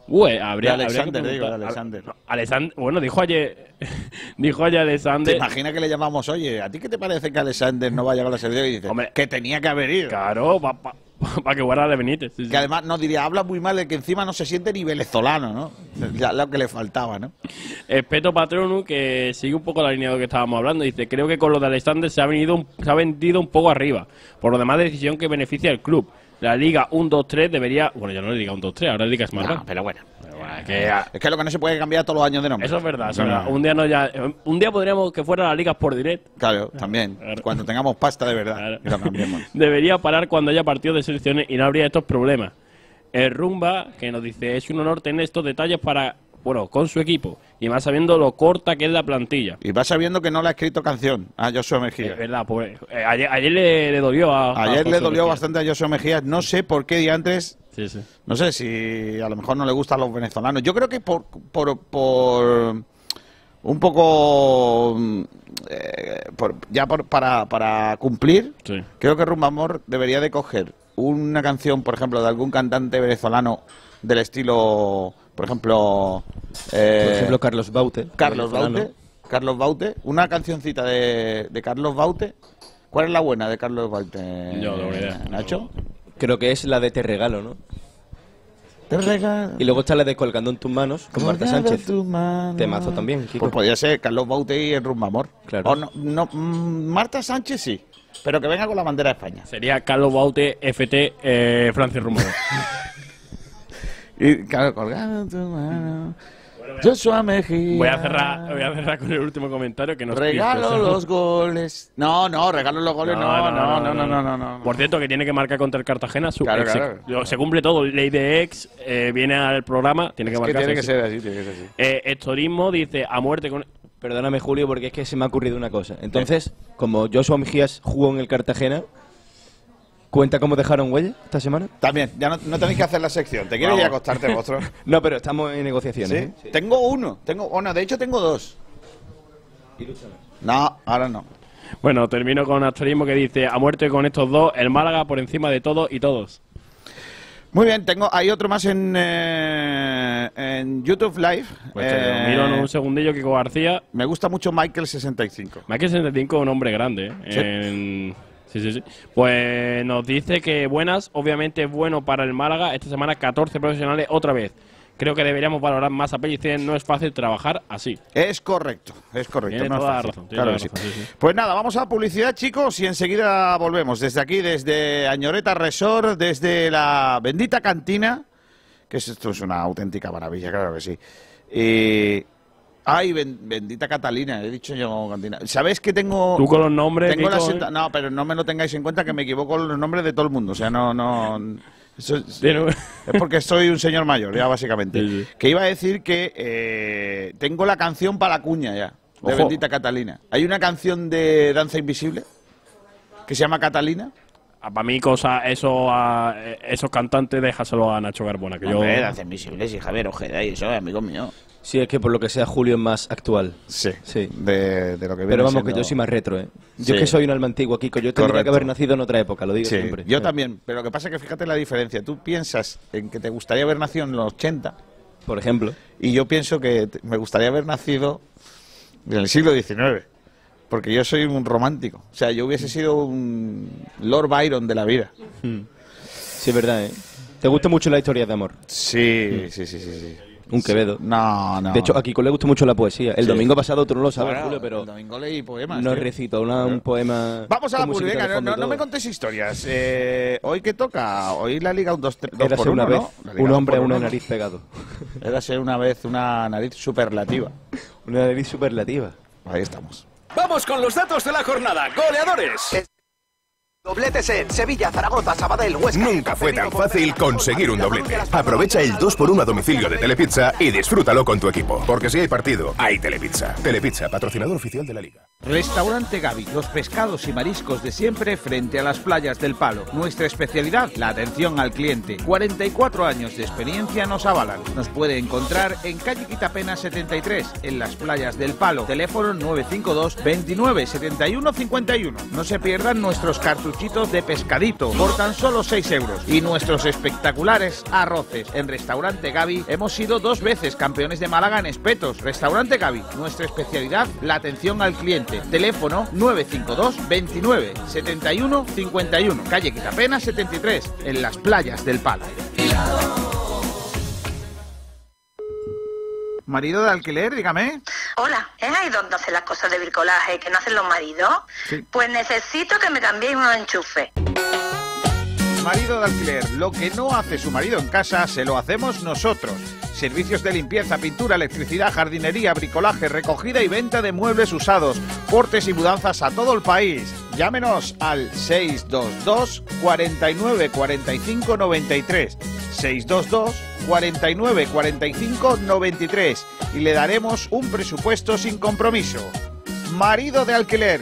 Ué, habría, De habría Alexander, que digo, de. Alexander. Alexander- bueno, dijo ayer, <laughs> dijo ayer ¿Te Alexander... imaginas que le llamamos, oye, ¿a ti qué te parece que Alexander no vaya a la selección? Y dice, Hombre. que tenía que haber ido. Claro, para <laughs> que guarda de Benítez. sí, sí. Que además nos diría, habla muy mal de que encima no se siente ni venezolano, ¿no? Ya lo que le faltaba, ¿no? Espeto Patronu, que sigue un poco la línea de lo que estábamos hablando, dice, creo que con lo de Alexander se ha, venido se ha vendido un poco arriba. Por lo demás, decisión que beneficia al club. La Liga 1-2-3 debería... Bueno, ya no es Liga 1-2-3, ahora es Liga Smart. No, pero bueno. Pero bueno, que, ah, Es que lo que no se puede cambiar todos los años de nombre. eso es verdad, eso es No, verdad. no. Un día, no ya, un día podríamos que fuera la Liga por direct. Claro, también. Claro. Cuando tengamos pasta de verdad. Claro. <laughs> Debería parar cuando haya partidos de selecciones y no habría estos problemas. El Rumba, que nos dice, es un honor tener estos detalles para, bueno, con su equipo. Y más sabiendo lo corta que es la plantilla. Y va sabiendo que no le ha escrito canción a Joshua Mejía. Es verdad, pobre. Eh, ayer, ayer le, le dolió a. a Ayer le dolió Mejía. bastante a Joshua Mejía. No sé por qué diantres. Sí, sí. No sé si a lo mejor no le gustan los venezolanos. Yo creo que por, por, por un poco mm, eh, por- ya por- para, para cumplir, Sí. creo que Rumbamor debería de coger una canción, por ejemplo, de algún cantante venezolano del estilo, por ejemplo, eh, Por ejemplo, Carlos Baute. Carlos. Baute, Carlos Baute, una cancioncita de, de Carlos Baute. ¿Cuál es la buena de Carlos Baute? Yo no idea. Nacho. Creo que es la de Te Regalo, ¿no? Te regalo. Y luego está la de Colgando en tus manos con Marta Sánchez. Temazo también, Kiko. Pues podría ser Carlos Baute y el Rumbamor. Claro. O no, no, mm, Marta Sánchez sí, pero que venga con la bandera de España. Sería Carlos Baute, FT, eh, Francis Rumoro. <laughs> Y claro, colgado tu mano. Joshua Mejía. voy, a cerrar, voy a cerrar con el último comentario que nos Regalo los goles. No, no, regalo los goles. No, no, no, no, no, no. no, Por cierto, que tiene que marcar contra el Cartagena. Su Claro, ex- claro. lo- Se cumple todo. Ley de ex, eh, viene al programa, tiene que Es que marcar. tiene que sí. ser así, tiene que ser así. Eh, Estorismo dice a muerte con. Perdóname, Julio, porque es que se me ha ocurrido una cosa. Entonces, como Joshua Mejías jugó en el Cartagena, ¿cuenta cómo dejaron huella esta semana? También, ya no, no tenéis que hacer la sección. ¿Te quieres ir a acostarte <laughs> vosotros? No, pero estamos en negociaciones. ¿Sí? ¿eh? Tengo uno. Tengo, bueno, de hecho tengo dos. No, ahora no. Bueno, termino con Astorismo que dice a muerte con estos dos, el Málaga por encima de todo y todos. Muy bien, tengo, hay otro más en, eh, en YouTube Live. Pues Eh, miro en un segundillo, Kiko García. me gusta mucho Michael65. Michael 75 es un hombre grande. Sí. En- sí, sí, sí. Pues nos dice que buenas, obviamente es bueno para el Málaga. Esta semana 14 profesionales otra vez. Creo que deberíamos valorar más a Pellicer. No es fácil trabajar así. Es correcto, es correcto. Tiene no es toda la fácil. razón, tiene Claro toda sí. razón, sí, sí. Pues nada, vamos a publicidad, chicos, y enseguida volvemos. Desde aquí, desde Añoreta Resort, desde la bendita cantina, que es- esto es una auténtica maravilla, claro que sí. Y... Ay, ben- bendita Catalina, he dicho yo cantina. ¿Sabes que tengo... Tú con los nombres, Tengo la senta- ¿eh? No, pero no me lo tengáis en cuenta que me equivoco con los nombres de todo el mundo. O sea, no, no. eso es, porque soy un señor mayor, ya básicamente. Sí, sí. Que iba a decir que eh, tengo la canción para la cuña ya, de Ojo. Bendita Catalina. Hay una canción de Danza Invisible que se llama Catalina. Para mí, cosa, eso, a- eh, esos cantantes, déjaselo a Nacho Carbona. Que yo, Danza Invisible, sí, Javier Ojeda y eso, amigo mío. Sí, es que por lo que sea Julio es más actual. Sí, Sí. De, de lo que viene Pero vamos, que yo soy más retro, ¿eh? Yo Sí. es que soy un alma antigua, Kiko. Yo tendría Correcto. que haber nacido en otra época, lo digo Sí, siempre. yo también, pero lo que pasa es que fíjate la diferencia. Tú piensas en que te gustaría haber nacido en los 80 Por ejemplo. Y yo pienso que me gustaría haber nacido en el siglo XIX, porque yo soy un romántico. O sea, yo hubiese sido un Lord Byron de la vida. Sí, es verdad, ¿eh? ¿Te gusta mucho la historia de amor? Sí, sí, sí, sí. sí. Un Quevedo. No, no. De hecho, a Kiko le gusta mucho la poesía. El Sí. domingo pasado, tú no lo sabes, Bueno, Julio, pero el domingo leí poemas. nos recitó una- un poema. Vamos a la musiquita venga, de no, me contes historias. Eh, ¿Hoy qué toca? Hoy la liga un 2 dos Érase por uno, una vez ¿no? La liga un hombre a una uno. nariz pegado. <laughs> Érase una vez una nariz superlativa. <laughs> Una nariz superlativa. Ahí estamos. Vamos con los datos de la jornada. Goleadores. Dobletes en Sevilla, Zaragoza, Sabadell, Huesca. Nunca fue tan fácil conseguir un doblete. Aprovecha el 2x1 a domicilio de Telepizza y disfrútalo con tu equipo. Porque si hay partido, hay Telepizza. Telepizza, patrocinador oficial de la liga. Restaurante Gaby, los pescados y mariscos de siempre frente a las playas del Palo. Nuestra especialidad, la atención al cliente. 44 años de experiencia nos avalan. Nos puede encontrar en calle Quitapena 73, en las playas del Palo. Teléfono 952 29 71 51. No se pierdan nuestros de pescadito por tan solo 6 euros. Y nuestros espectaculares arroces. En Restaurante Gaby hemos sido dos veces campeones de Málaga en espetos. Restaurante Gaby, nuestra especialidad, la atención al cliente. Teléfono 952 29 71 51. Calle Quitapena 73, en las playas del Palo. Marido de alquiler, dígame. Hola, ¿es ahí donde hacen las cosas de bricolaje que no hacen los maridos? Sí. Pues necesito que me cambiéis unos enchufes. Marido de alquiler, lo que no hace su marido en casa, se lo hacemos nosotros. Servicios de limpieza, pintura, electricidad, jardinería, bricolaje, recogida y venta de muebles usados, portes y mudanzas a todo el país. Llámenos al 622 49 45 93. 622 49 45 93 y le daremos un presupuesto sin compromiso. Marido de alquiler,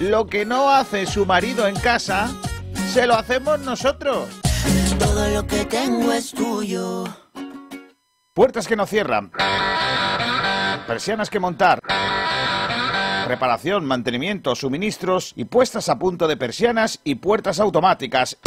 lo que no hace su marido en casa, se lo hacemos nosotros. Todo lo que tengo es tuyo. Puertas que no cierran. Persianas que montar. Reparación, mantenimiento, suministros y puestas a punto de persianas y puertas automáticas.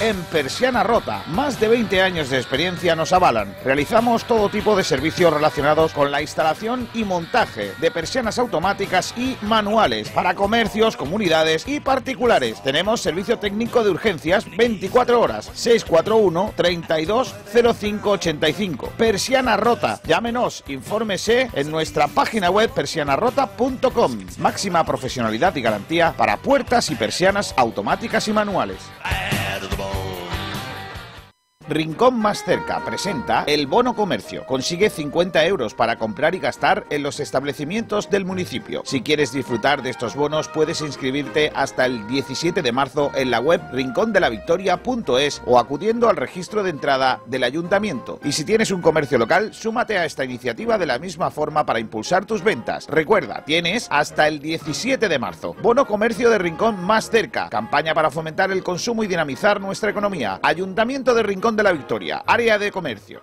En Persiana Rota, más de 20 años de experiencia nos avalan. Realizamos todo tipo de servicios relacionados con la instalación y montaje de persianas automáticas y manuales para comercios, comunidades y particulares. Tenemos servicio técnico de urgencias 24 horas, 641 32 05 85. Persiana Rota, llámenos, infórmese en nuestra página web persianarota.com. Máxima profesionalidad y garantía para puertas y persianas automáticas y manuales. side of the ball. Rincón Más Cerca presenta el Bono Comercio. Consigue 50 euros para comprar y gastar en los establecimientos del municipio. Si quieres disfrutar de estos bonos, puedes inscribirte hasta el 17 de marzo en la web rincondelavictoria.es o acudiendo al registro de entrada del ayuntamiento. Y si tienes un comercio local, súmate a esta iniciativa de la misma forma para impulsar tus ventas. Recuerda, tienes hasta el 17 de marzo. Bono Comercio de Rincón Más Cerca. Campaña para fomentar el consumo y dinamizar nuestra economía. Ayuntamiento de Rincón de la Victoria. Área de comercio.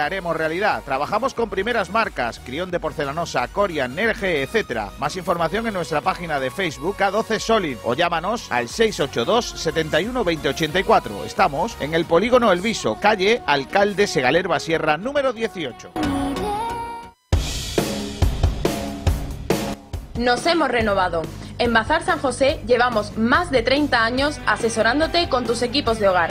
haremos realidad. Trabajamos con primeras marcas, Crión de Porcelanosa, Corian, Nerge, etc. Más información en nuestra página de Facebook K12 Solid o llámanos al 682 71 2084. Estamos en el Polígono El Viso, calle Alcalde Segalerba Sierra, número 18. Nos hemos renovado. En Bazar San José llevamos más de 30 años asesorándote con tus equipos de hogar.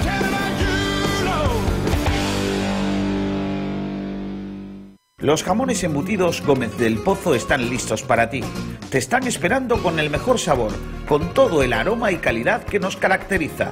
Los jamones embutidos Gómez del Pozo están listos para ti. Te están esperando con el mejor sabor, con todo el aroma y calidad que nos caracteriza.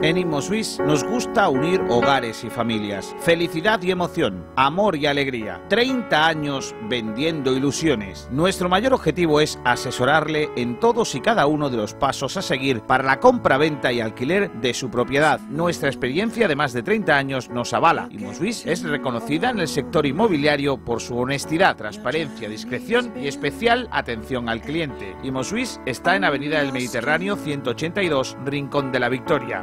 En InmoSwiss nos gusta unir hogares y familias, felicidad y emoción, amor y alegría. 30 años vendiendo ilusiones. Nuestro mayor objetivo es asesorarle en todos y cada uno de los pasos a seguir para la compra, venta y alquiler de su propiedad. Nuestra experiencia de más de 30 años nos avala. InmoSwiss es reconocida en el sector inmobiliario por su honestidad, transparencia, discreción y especial atención al cliente. InmoSwiss está en Avenida del Mediterráneo 182, Rincón de la Victoria.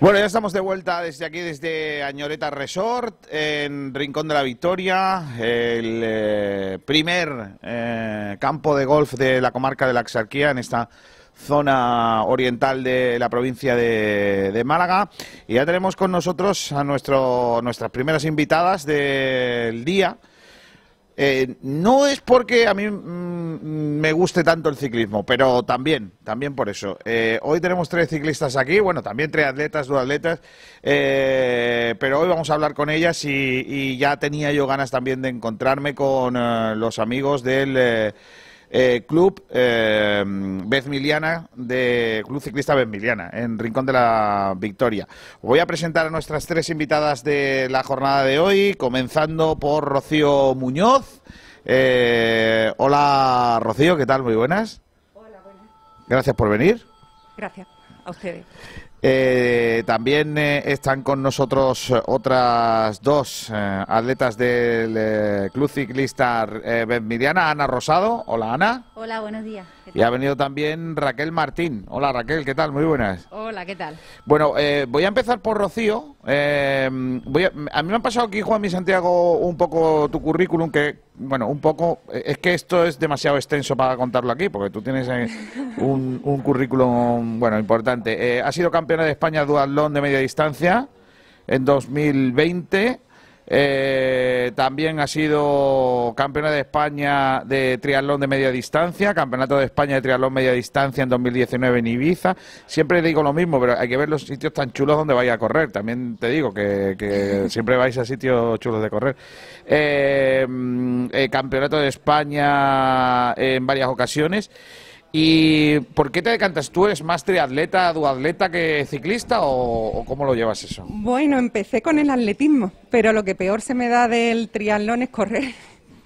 Bueno, ya estamos de vuelta desde aquí, desde Añoreta Resort, en Rincón de la Victoria, el eh, primer eh, campo de golf de la comarca de la Axarquía, en esta zona oriental de la provincia de, Málaga. Y ya tenemos con nosotros a nuestro, nuestras primeras invitadas del día. Eh, no es porque a mí mm, me guste tanto el ciclismo, pero también, también por eso. Eh, hoy tenemos tres ciclistas aquí, bueno, también tres atletas, dos atletas, eh, pero hoy vamos a hablar con ellas y, ya tenía yo ganas también de encontrarme con los amigos del eh, Club eh, Bezmiliana, de Club Ciclista Bezmiliana, en Rincón de la Victoria. Voy a presentar a nuestras tres invitadas de la jornada de hoy, comenzando por Rocío Muñoz. Eh, hola Rocío, ¿qué tal? Muy buenas. Hola, buenas. Gracias por venir. Gracias a ustedes. Eh, también eh, están con nosotros otras dos eh, atletas del Club Ciclista Miriana, Ana Rosado. Hola Ana. Hola, buenos días. Y ha venido también Raquel Martín. Hola Raquel, ¿qué tal? Muy buenas. Hola, ¿qué tal? Bueno, voy a empezar por Rocío. Voy a, a, mí me ha pasado aquí, Juan Mi Santiago, un poco tu currículum, que, bueno, un poco. Es que esto es demasiado extenso para contarlo aquí, porque tú tienes <laughs> un, un currículum, bueno, importante. ha sido campeón de España duatlón de media distancia en 2020. Eh, también ha sido campeona de España de triatlón de media distancia, campeonato de España de triatlón media distancia en 2019 en Ibiza. Siempre digo lo mismo, pero hay que ver los sitios tan chulos donde vaya a correr. También te digo que, <laughs> siempre vais a sitios chulos de correr. Eh, mm, eh, campeonato de España en varias ocasiones. ¿Y por qué te decantas? ¿Tú eres más triatleta, duatleta que ciclista o, cómo lo llevas eso? Bueno, empecé con el atletismo, pero lo que peor se me da del triatlón es correr.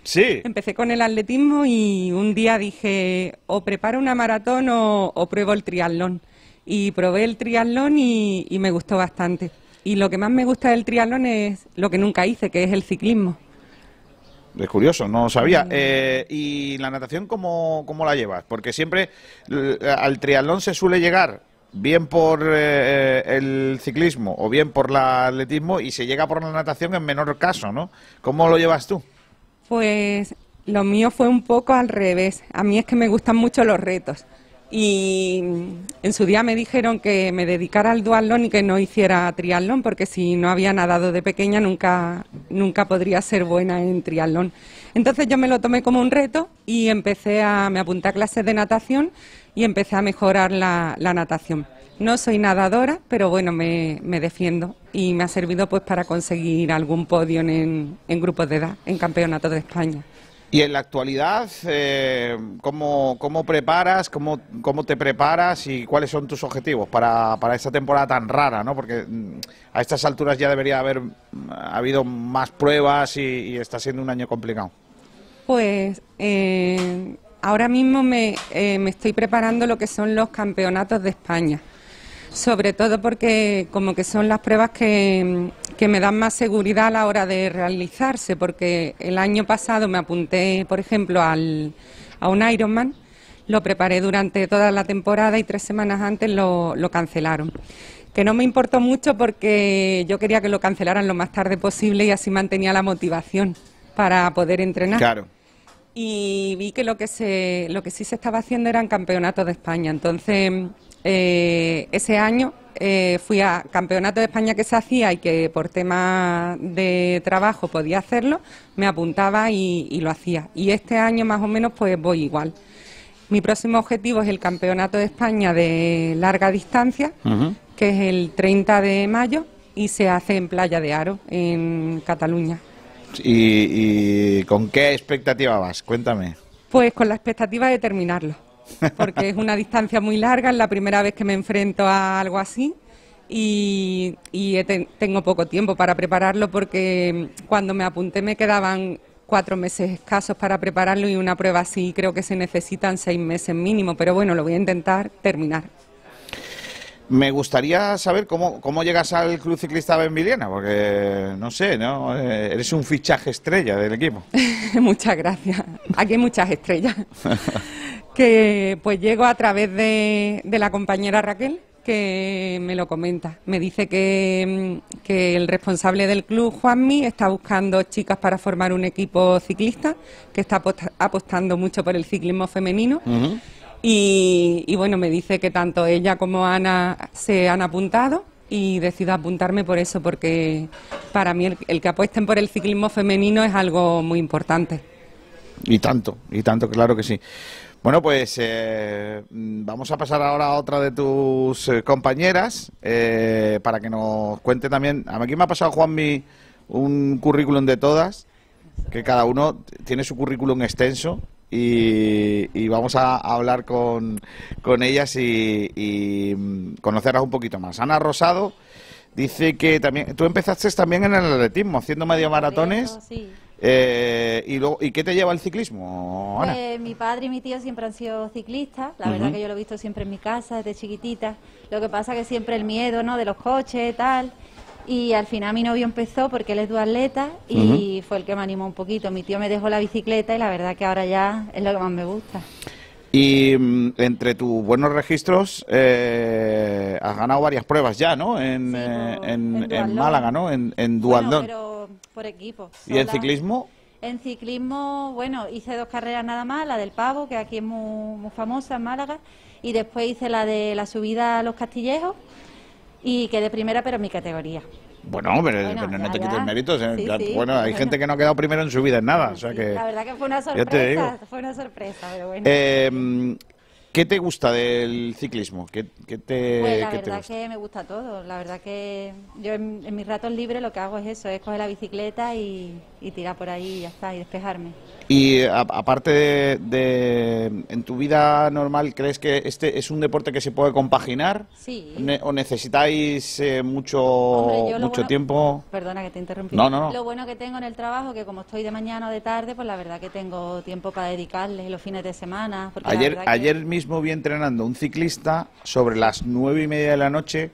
Sí. Empecé con el atletismo y un día dije, o preparo una maratón o, pruebo el triatlón. Y probé el triatlón y, y me gustó bastante. Y lo que más me gusta del triatlón es lo que nunca hice, que es el ciclismo. Es curioso, no sabía. Eh, ¿Y la natación cómo, cómo, la llevas? Porque siempre al triatlón se suele llegar bien por eh, el ciclismo o bien por el atletismo y se llega por la natación en menor caso, ¿no? ¿Cómo lo llevas tú? Pues lo mío fue un poco al revés. A mí es que me gustan mucho los retos. Y en su día me dijeron que me dedicara al duatlón y que no hiciera triatlón, porque si no había nadado de pequeña nunca, nunca podría ser buena en triatlón. Entonces yo me lo tomé como un reto y empecé a, me apunté a clases de natación y empecé a mejorar la, natación. No soy nadadora, pero bueno, me, defiendo y me ha servido pues para conseguir algún podio en, en grupos de edad, en campeonatos de España. Y en la actualidad, eh, ¿cómo, preparas, cómo, cómo te preparas y cuáles son tus objetivos para, para esta temporada tan rara? ¿no? Porque mm, a estas alturas ya debería haber mm, habido más pruebas y, está siendo un año complicado. Pues eh, ahora mismo me, eh, me estoy preparando lo que son los campeonatos de España. Sobre todo porque como que son las pruebas que, que me dan más seguridad a la hora de realizarse, porque el año pasado me apunté, por ejemplo, al, a un Ironman, lo preparé durante toda la temporada y tres semanas antes lo, lo cancelaron que no me importó mucho porque yo quería que lo cancelaran lo más tarde posible y así mantenía la motivación para poder entrenar. Claro. Y vi que lo que se, lo que sí se estaba haciendo eran campeonatos de España. Entonces, eh, ese año eh, fui a campeonato de España que se hacía y que por tema de trabajo podía hacerlo, me apuntaba y, y lo hacía. Y este año más o menos pues voy igual. Mi próximo objetivo es el campeonato de España de larga distancia, que es el 30 de mayo y se hace en Playa de Aro, en Cataluña. ¿Y, y con qué expectativa vas? Cuéntame. Pues con la expectativa de terminarlo, porque es una distancia muy larga, es la primera vez que me enfrento a algo así y, y ten- tengo poco tiempo para prepararlo porque cuando me apunté me quedaban cuatro meses escasos para prepararlo y una prueba así creo que se necesitan seis meses mínimo, pero bueno, lo voy a intentar terminar. Me gustaría saber cómo, cómo llegas al Club Ciclista Benviliana, porque no sé, ¿no? Eh, Eres un fichaje estrella del equipo. <laughs> Muchas gracias. Aquí hay muchas estrellas. <laughs> que pues llego a través de, de la compañera Raquel que me lo comenta. Me dice que, mm, que el responsable del club, Juanmi, está buscando chicas para formar un equipo ciclista, que está aposta- apostando mucho por el ciclismo femenino. Y, bueno, me dice que tanto ella como Ana se han apuntado y decido apuntarme por eso, porque para mí el, el que apuesten por el ciclismo femenino es algo muy importante. Y tanto, y tanto, claro que sí. Bueno, pues eh, vamos a pasar ahora a otra de tus eh, compañeras eh, para que nos cuente también. Aquí me ha pasado Juanmi un currículum de todas, que cada uno tiene su currículum extenso y, y vamos a hablar con, con ellas y, y, mm, conocerlas un poquito más. Ana Rosado dice que también tú empezaste también en el atletismo, haciendo medio maratones. Sí. Eh, y, luego, ¿Y qué te lleva el ciclismo, Ana? Pues mi padre y mi tío siempre han sido ciclistas, la verdad que yo lo he visto siempre en mi casa desde chiquitita. Lo que pasa que siempre el miedo, ¿no? De los coches, tal. Y al final mi novio empezó porque él es duatleta y fue el que me animó un poquito. Mi tío me dejó la bicicleta y la verdad que ahora ya es lo que más me gusta. Y mm, entre tus buenos registros eh, has ganado varias pruebas ya, ¿no? En, eh, en, en. Málaga, ¿no? En, en Bueno, duatlón. pero por equipo. ¿Y en ciclismo? En ciclismo, bueno, hice dos carreras nada más, la del Pavo, que aquí es muy, muy famosa en Málaga, y después hice la de la subida a los Castillejos y quedé primera, pero en mi categoría. Bueno, pero, Bueno, pero no ya, te quites méritos. eh. Sí, Ya- sí, bueno, hay bueno. gente que no ha quedado primero en su vida en nada. O sea que, La verdad que fue una ya te digo. sorpresa, fue una sorpresa, pero bueno. Eh, ¿Qué te gusta del ciclismo? ¿Qué, qué te, Pues la qué te verdad gusta? que me gusta todo. La verdad que yo en, en mis ratos libres lo que hago es eso, es coger la bicicleta y, y tirar por ahí y ya está, y despejarme. Y aparte de, de- en tu vida normal, ¿crees que este es un deporte que se puede compaginar? Sí. Ne- ¿O necesitáis eh, mucho, Hombre, mucho bueno- tiempo? Perdona que te interrumpí. No, no, no. Lo bueno que tengo en el trabajo, que como estoy de mañana o de tarde, pues la verdad que tengo tiempo para dedicarle los fines de semana. Ayer, verdad que- ayer mismo vi entrenando un ciclista sobre las nueve y media de la noche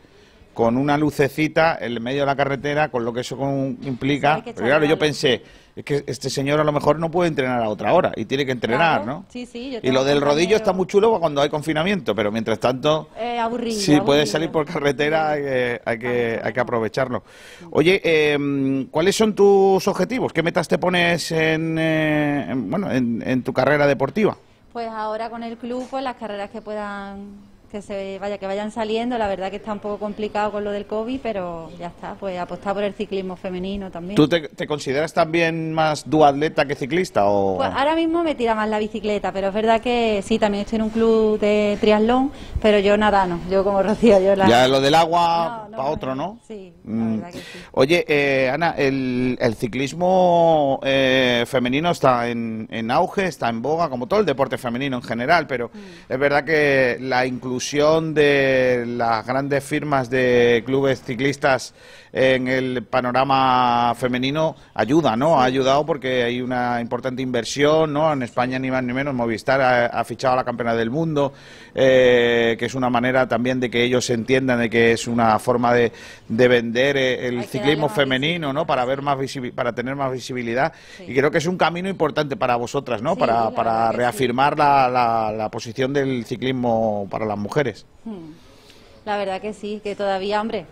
con una lucecita en el medio de la carretera, con lo que eso con- implica. Pero claro, yo pensé, es que este señor a lo mejor no puede entrenar a otra hora y tiene que entrenar, Claro, ¿no? Sí, sí. yo Y lo del rodillo está muy chulo cuando hay confinamiento, pero mientras tanto, Eh, aburrido. si aburrido. puedes salir por carretera, hay que, hay que, hay que aprovecharlo. Oye, eh, ¿cuáles son tus objetivos? ¿Qué metas te pones en, eh, en- bueno, en, en tu carrera deportiva? Pues ahora con el club, pues las carreras que puedan, que se vaya, que vayan saliendo, la verdad que está un poco complicado con lo del COVID, pero ya está, pues apostar por el ciclismo femenino también. ¿Tú te, te consideras también más duatleta que ciclista? O... Pues ahora mismo me tira más la bicicleta, pero es verdad que sí, también estoy en un club de triatlón, pero yo nada no, yo como Rocío, yo la... Ya lo del agua, para otro, ¿no? Sí, Mm. la verdad que sí. Oye, eh, Ana, el, el ciclismo eh, femenino está en, en auge, está en boga, como todo el deporte femenino en general, pero Mm. es verdad que la inclusión de las grandes firmas de clubes ciclistas en el panorama femenino ayuda, ¿no? Ha ayudado porque hay una importante inversión, ¿no? En España ni más ni menos, Movistar ha, ha fichado a la campeona del mundo, eh, que es una manera también de que ellos entiendan de que es una forma de, de vender eh, el ciclismo femenino, ¿no? Para ver más para tener más visibilidad y creo que es un camino importante para vosotras, ¿no? Sí, para para sí. reafirmar la, la, la posición del ciclismo para las mujeres. Hmm. La verdad que sí, que todavía, hombre,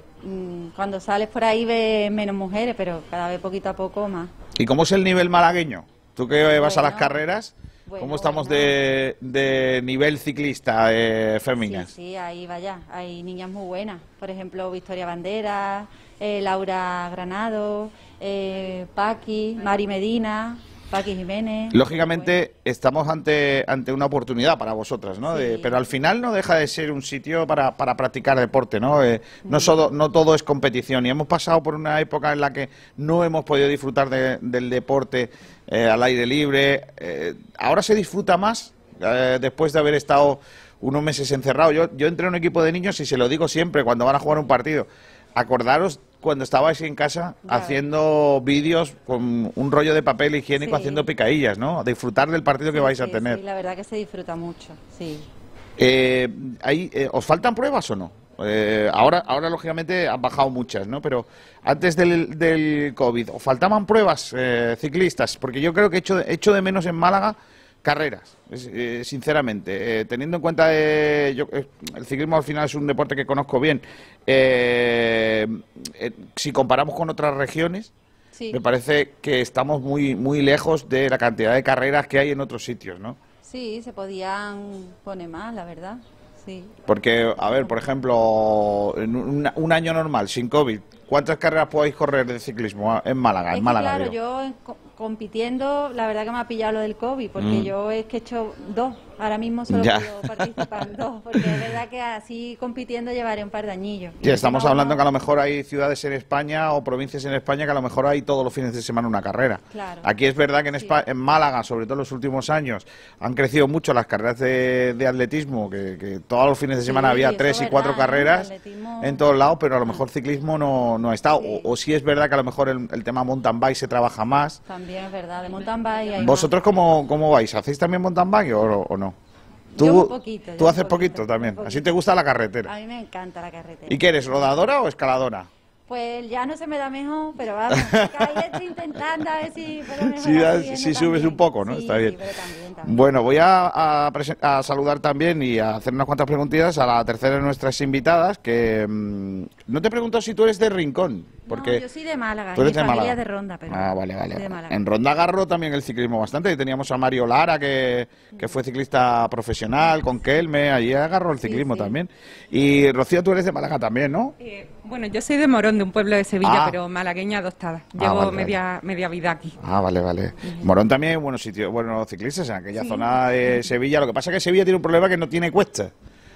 cuando sales por ahí ves menos mujeres, pero cada vez poquito a poco más. ¿Y cómo es el nivel malagueño? Tú que vas a las Bueno, carreras, bueno, ¿cómo estamos de, de nivel ciclista eh, sí, ahí vaya, hay niñas muy buenas. Por ejemplo, Victoria Bandera, eh, Laura Granado, eh, Paqui, Mari Medina, Paqui Jiménez. Lógicamente estamos ante, ante una oportunidad para vosotras, ¿no? De- pero al final no deja de ser un sitio para, para practicar deporte, ¿no? Eh, no, solo, no todo es competición y hemos pasado por una época en la que no hemos podido disfrutar de- del deporte eh, al aire libre. Eh, ahora se disfruta más después de haber estado unos meses encerrado. Yo, yo entré en un equipo de niños y se lo digo siempre cuando van a jugar un partido. Acordaros cuando estabais en casa haciendo vídeos con un rollo de papel higiénico Sí. haciendo picadillas, ¿no? Disfrutar del partido que vais a tener. sí, la verdad que se disfruta mucho, sí. Eh, ahí, eh, ¿Os faltan pruebas o no? Eh, ahora, ahora, lógicamente, han bajado muchas, ¿no? Pero antes del, del COVID, ¿os faltaban pruebas eh, ciclistas? Porque yo creo que echo echo de menos en Málaga carreras, eh, sinceramente. Eh, teniendo en cuenta, eh, yo, eh, el ciclismo al final es un deporte que conozco bien. Eh, eh, si comparamos con otras regiones, Sí. me parece que estamos muy, muy lejos de la cantidad de carreras que hay en otros sitios, ¿no? Sí, se podían poner más, la verdad. Sí. Porque, a ver, por ejemplo, en un, un año normal, sin COVID, ¿cuántas carreras podéis correr de ciclismo en Málaga? Es en Málaga, claro, digo. yo en co- compitiendo, la verdad que me ha pillado lo del COVID, porque Mm. yo es que he hecho dos, ahora mismo solo Ya. puedo participar dos, porque es verdad que así compitiendo llevaré un par de añillos. Sí, estamos hablando que a lo mejor hay ciudades en España o provincias en España que a lo mejor hay todos los fines de semana una carrera. Claro. Aquí es verdad que en, en Málaga, sobre todo en los últimos años, han crecido mucho las carreras de, de atletismo, que, que todos los fines de semana Sí, había tres es y cuatro verdad, carreras atletismo- en todos lados, pero a lo mejor ciclismo no, no ha estado. O, o sí es verdad que a lo mejor el, el tema mountain bike se trabaja más. También es verdad, de mountain bike hay ¿Vosotros cómo, cómo vais? ¿Hacéis también mountain bike o, o no? Tú, Yo un poquito, yo tú un haces poquito, también. Así te gusta la carretera. A mí me encanta la carretera. ¿Y qué eres, rodadora o escaladora? Pues ya no se me da mejor, pero vamos, ahí estoy intentando a ver si <laughs> Si, subes un poco, ¿no? Sí, Está bien. sí, pero también, también. Bueno, voy a, a saludar también y a hacer unas cuantas preguntitas a la tercera de nuestras invitadas, que mm, no te pregunto si tú eres de Rincón, porque No, yo soy de Málaga, tú eres mi de familia Málaga. es de Ronda, pero Ah, vale, vale. soy de vale. Málaga. En Ronda agarró también el ciclismo bastante y teníamos a Mario Lara, que, que fue ciclista profesional, con Kelme, allí agarró el ciclismo también. Y Rocío, tú eres de Málaga también, ¿no? Eh, bueno, yo soy de Morón, de un pueblo de Sevilla, Ah. pero malagueña adoptada. Ah, Llevo vale. media, media vida aquí. Ah, vale, vale. Morón también, buenos sitios, buenos ciclistas en aquella zona de Sevilla. Lo que pasa es que Sevilla tiene un problema que no tiene cuestas.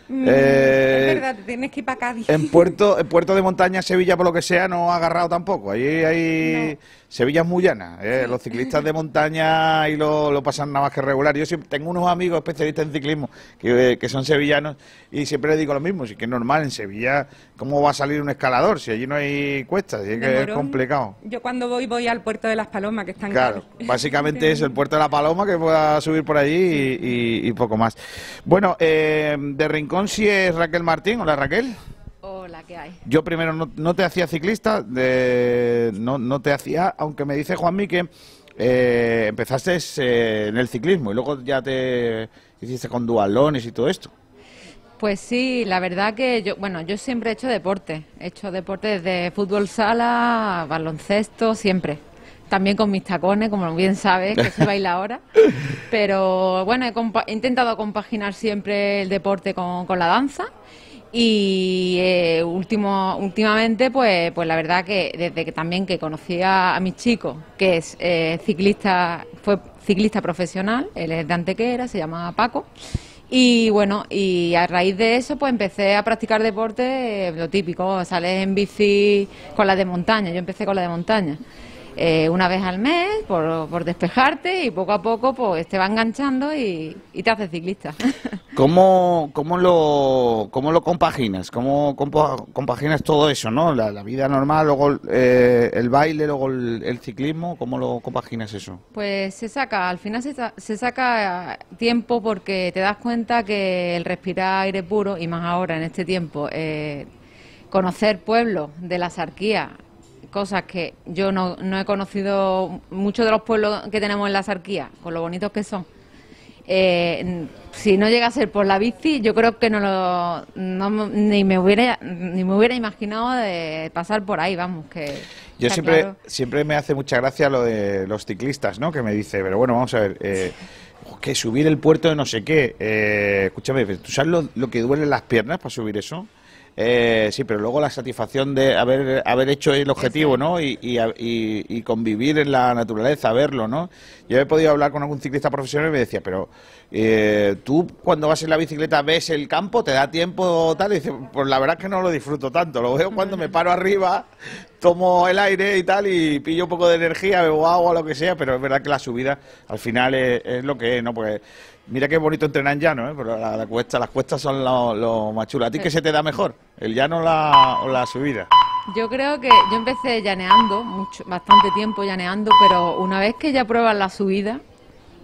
Mm, Eh, es verdad, tienes que ir para Cádiz. En Puerto, en Puerto de Montaña, Sevilla, por lo que sea, no ha agarrado tampoco. Allí hay. Sevilla es muy llana. ¿eh? Los ciclistas de montaña y lo, lo pasan nada más que regular. Yo siempre tengo unos amigos especialistas en ciclismo que, que son sevillanos y siempre les digo lo mismo. Si que es normal en Sevilla, ¿cómo va a salir un escalador si allí no hay cuestas? Si es que es complicado. Yo cuando voy, voy al puerto de las Palomas, que está en Claro, básicamente <laughs> es el puerto de la Paloma que pueda subir por allí y, y- y poco más. Bueno, eh, de Rincón sí es Raquel Martín. Hola Raquel. Yo primero no, no te hacía ciclista, de- no, no te hacía, aunque me dice Juanmi que eh, empezaste eh, en el ciclismo y luego ya te hiciste con dualones y todo esto. Pues sí, la verdad que yo, bueno, yo siempre he hecho deporte. He hecho deporte desde fútbol sala, baloncesto, siempre. También con mis tacones, como bien sabes, que soy bailadora. <laughs> Pero bueno, he, compa- he intentado compaginar siempre el deporte con, con la danza. Y eh, último, últimamente, pues, pues la verdad que desde que también que conocí a, mi chico, que es eh, ciclista, fue ciclista profesional, él es de Antequera, se llama Paco, Y bueno, y a raíz de eso, pues empecé a practicar deporte, eh, lo típico, sales en bici con la de montaña. Yo empecé con la de montaña. Eh, una vez al mes por, por, despejarte y poco a poco pues te va enganchando y, y te haces ciclista. <laughs> ¿Cómo, cómo, lo, cómo lo compaginas? ¿Cómo compaginas todo eso, no? La, vida normal, luego eh, el baile, luego el, ciclismo, ¿cómo lo compaginas eso? Pues se saca, al final se, se saca tiempo porque te das cuenta que el respirar aire puro, y más ahora en este tiempo, eh, conocer pueblos de la sarquía, cosas que yo no, no he conocido muchos de los pueblos que tenemos en la Sarquía, con lo bonitos que son. Eh, si no llega a ser por la bici, yo creo que no lo, ni me hubiera ni me hubiera imaginado de pasar por ahí, vamos que. Yo siempre siempre me hace mucha gracia lo de los ciclistas, ¿no? Que me dice, pero bueno, vamos a ver. Eh, que subir el puerto de no sé qué. Eh, escúchame, ¿tú sabes lo, lo que duelen las piernas para subir eso? Eh, sí, pero luego la satisfacción de haber, haber hecho el objetivo, ¿no? Y, y, convivir en la naturaleza, verlo, ¿no? Yo he podido hablar con algún ciclista profesional y me decía, pero eh, tú cuando vas en la bicicleta ves el campo, te da tiempo tal, y dice, pues la verdad es que no lo disfruto tanto, lo veo cuando me paro arriba, tomo el aire y tal, y pillo un poco de energía, bebo agua, lo que sea, pero es verdad que la subida al final es, lo que es, ¿no? Pues Mira qué bonito entrenar en llano, ¿eh? pero la, cuesta, las cuestas son lo, más chulo. ¿A ti qué se te da mejor? ¿El llano la, o la subida? Yo creo que yo empecé llaneando, mucho, bastante tiempo llaneando, pero una vez que ya pruebas la subida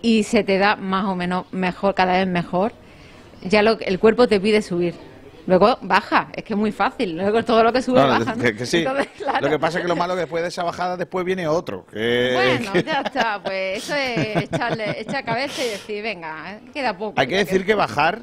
y se te da más o menos mejor, cada vez mejor, ya lo, el cuerpo te pide subir. Luego baja, es que es muy fácil. Luego todo lo que sube baja. <laughs> Lo que pasa es que lo malo que después de esa bajada después viene otro. Bueno, <laughs> ya está. Pues eso es echarle, echar cabeza y decir, venga, queda poco. Hay que decir que bajar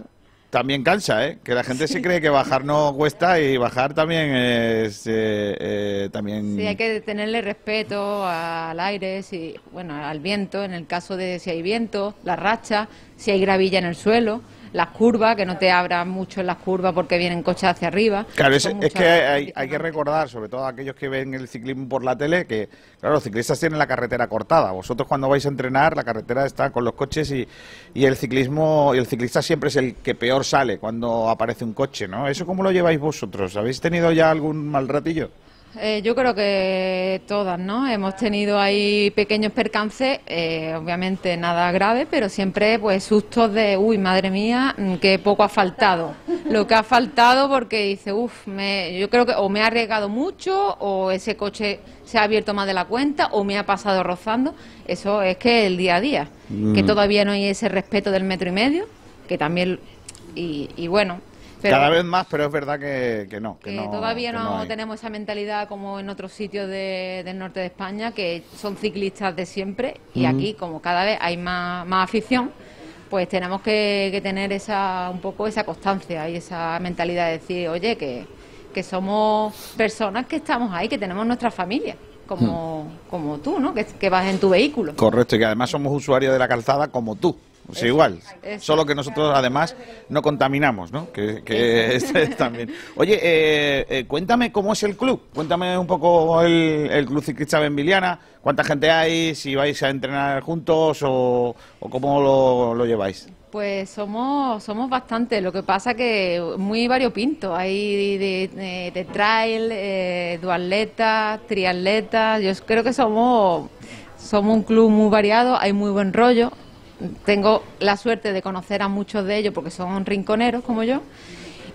también cansa, ¿eh? Que la gente se cree que bajar no cuesta y bajar también es eh, eh, también. Sí, hay que tenerle respeto al aire, si, bueno, al viento, en el caso de si hay viento, la racha, si hay gravilla en el suelo las curvas, que no te abran mucho en las curvas porque vienen coches hacia arriba. Claro, es, que hay, hay, que recordar, sobre todo aquellos que ven el ciclismo por la tele, que claro, los ciclistas tienen la carretera cortada. Vosotros cuando vais a entrenar, la carretera está con los coches y, y el ciclismo, y el ciclista siempre es el que peor sale cuando aparece un coche, ¿no? ¿Eso cómo lo lleváis vosotros? ¿Habéis tenido ya algún mal ratillo? Eh, yo creo que todas, ¿no? Hemos tenido ahí pequeños percances, eh, obviamente nada grave, pero siempre pues sustos de, uy, madre mía, mm, que poco ha faltado. Lo que ha faltado porque dice, uff, yo creo que o me ha arriesgado mucho o ese coche se ha abierto más de la cuenta o me ha pasado rozando. Eso es que el día a día, que mm. todavía no hay ese respeto del metro y medio, que también, y, y bueno, cada vez más, pero es verdad que, no. Que, todavía no, tenemos esa mentalidad como en otros sitios del norte de España, que son ciclistas de siempre, y aquí, como cada vez hay más, afición, pues tenemos que, tener esa un poco esa constancia y esa mentalidad de decir, oye, que, que somos personas que estamos ahí, que tenemos nuestra familia. Como, como tú, ¿no? Que, que vas en tu vehículo. Correcto, y que además somos usuarios de la calzada como tú. Pues igual, solo que nosotros además no contaminamos, ¿no? Que, <laughs> es, también. Oye, eh, eh, cuéntame cómo es el club, cuéntame un poco el, Club Ciclista Benviliana, cuánta gente hay, si vais a entrenar juntos o, cómo lo, lleváis. Pues somos somos bastante, lo que pasa que muy variopinto, hay de, de, trail, eh, duatletas, triatletas, yo creo que somos, somos un club muy variado, hay muy buen rollo, tengo la suerte de conocer a muchos de ellos porque son rinconeros como yo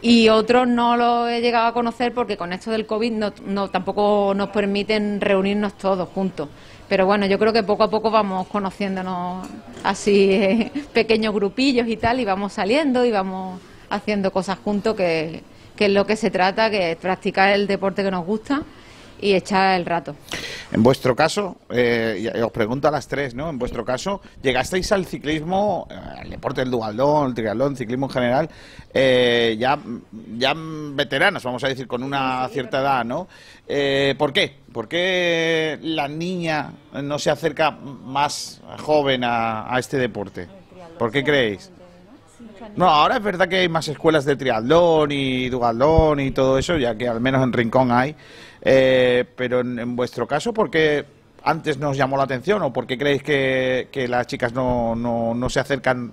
y otros no los he llegado a conocer porque con esto del COVID no, tampoco nos permiten reunirnos todos juntos. Pero bueno, yo creo que poco a poco vamos conociéndonos así, eh, pequeños grupillos y tal, y vamos saliendo y vamos haciendo cosas juntos, que, que es lo que se trata, que es practicar el deporte que nos gusta y echar el rato. En vuestro caso, eh, os pregunto a las tres, ¿no? En vuestro caso, llegasteis al ciclismo, eh, al deporte del dualdón, el triatlón, ciclismo en general, eh, ya, ya veteranos, vamos a decir, con una cierta edad, ¿no? ¿Por qué? ¿Por qué la niña no se acerca más joven a, a este deporte? ¿Por qué creéis? No, ahora es verdad que hay más escuelas de triatlón y dualdón y todo eso, ya que al menos en Rincón hay. Eh, pero en, vuestro caso, ¿por qué antes nos llamó la atención o por qué creéis que, las chicas no, no, no se acercan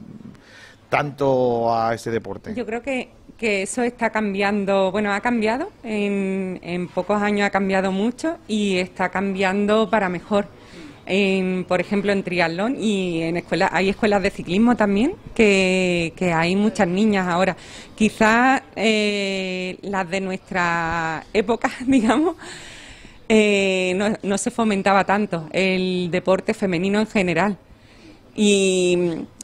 tanto a este deporte? Yo creo que, que eso está cambiando, bueno, ha cambiado, en, en pocos años ha cambiado mucho y está cambiando para mejor. En, por ejemplo, en triatlón y en escuelas, hay escuelas de ciclismo también, que, que hay muchas niñas ahora. Quizás eh, las de nuestra época, <laughs> digamos, eh, no, se fomentaba tanto el deporte femenino en general. Y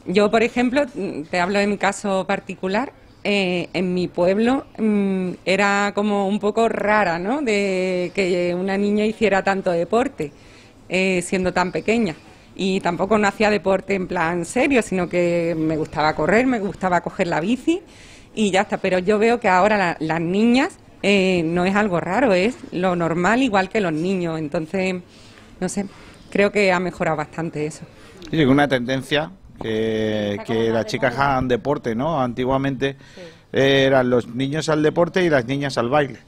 yo, por ejemplo, te hablo de mi caso particular, eh, en mi pueblo mm, era como un poco rara, ¿no? De que una niña hiciera tanto deporte, eh, siendo tan pequeña. Y tampoco no hacía deporte en plan serio, sino que me gustaba correr, me gustaba coger la bici y ya está. Pero yo veo que ahora la- las niñas eh, no es algo raro, es lo normal igual que los niños. Entonces, no sé, creo que ha mejorado bastante eso. Sí, una tendencia que, que las chicas hagan deporte, ¿no? Antiguamente eran los niños al deporte y las niñas al baile.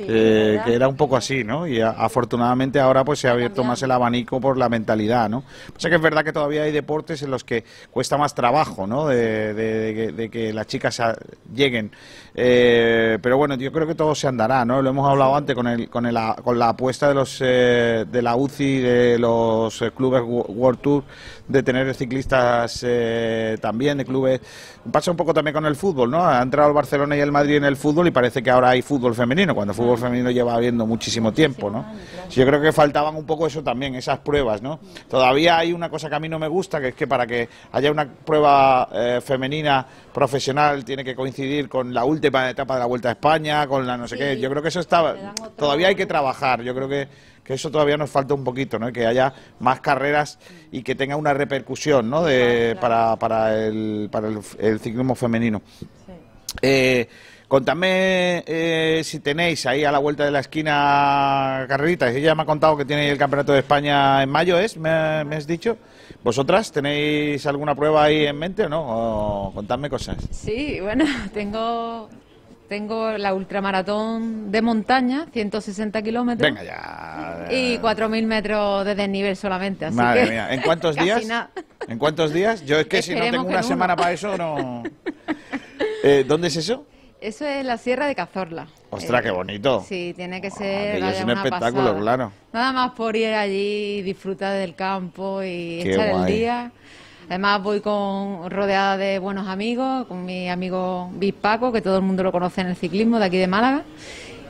Sí, Eh, que era un poco así, ¿no? Y a- afortunadamente ahora pues se ha abierto más el abanico por la mentalidad, ¿no? O sea que es verdad que todavía hay deportes en los que cuesta más trabajo, ¿no? De, de- de que- de que las chicas lleguen. Eh, pero bueno, yo creo que todo se andará, ¿no? Lo hemos hablado antes con, el, con, el- con la apuesta de los eh, de la UCI, de los eh, clubes Wo- World Tour, de tener ciclistas eh, también, de clubes. Pasa un poco también con el fútbol, ¿no? Ha entrado el Barcelona y el Madrid en el fútbol y parece que ahora hay fútbol femenino, cuando el fútbol femenino lleva habiendo muchísimo tiempo, ¿no? Yo creo que faltaban un poco eso también, esas pruebas, ¿no? Todavía hay una cosa que a mí no me gusta, que es que para que haya una prueba eh, femenina profesional tiene que coincidir con la última etapa de la Vuelta a España, con la no sé qué. Yo creo que eso está todavía hay que trabajar. Yo creo que, que eso todavía nos falta un poquito, ¿no? Que haya más carreras y que tenga una repercusión, ¿no? De, para, para, el, para el, el ciclismo femenino. Eh, contadme eh, si tenéis ahí a la vuelta de la esquina carreritas. Ella me ha contado que tiene el Campeonato de España en mayo, ¿es? ¿Me, me has dicho? ¿Vosotras tenéis alguna prueba ahí en mente o no? O contadme cosas. Sí, bueno, <laughs> tengo, tengo la ultramaratón de montaña, 160 kilómetros. Venga ya. Y 4.000 metros de desnivel solamente. Así Madre que mía, ¿en cuántos <laughs> días? ¿En cuántos días? Yo es que si no tengo una semana uno. para eso, no. <laughs> Eh, ¿Dónde es eso? Eso es la Sierra de Cazorla. Ostras, Eh, qué bonito. Sí, tiene que ser es un espectáculo, pasada. claro. Nada más por ir allí, disfrutar del campo y Qué echar el día. Además voy con rodeada de buenos amigos, con mi amigo Bispaco, que todo el mundo lo conoce en el ciclismo de aquí de Málaga.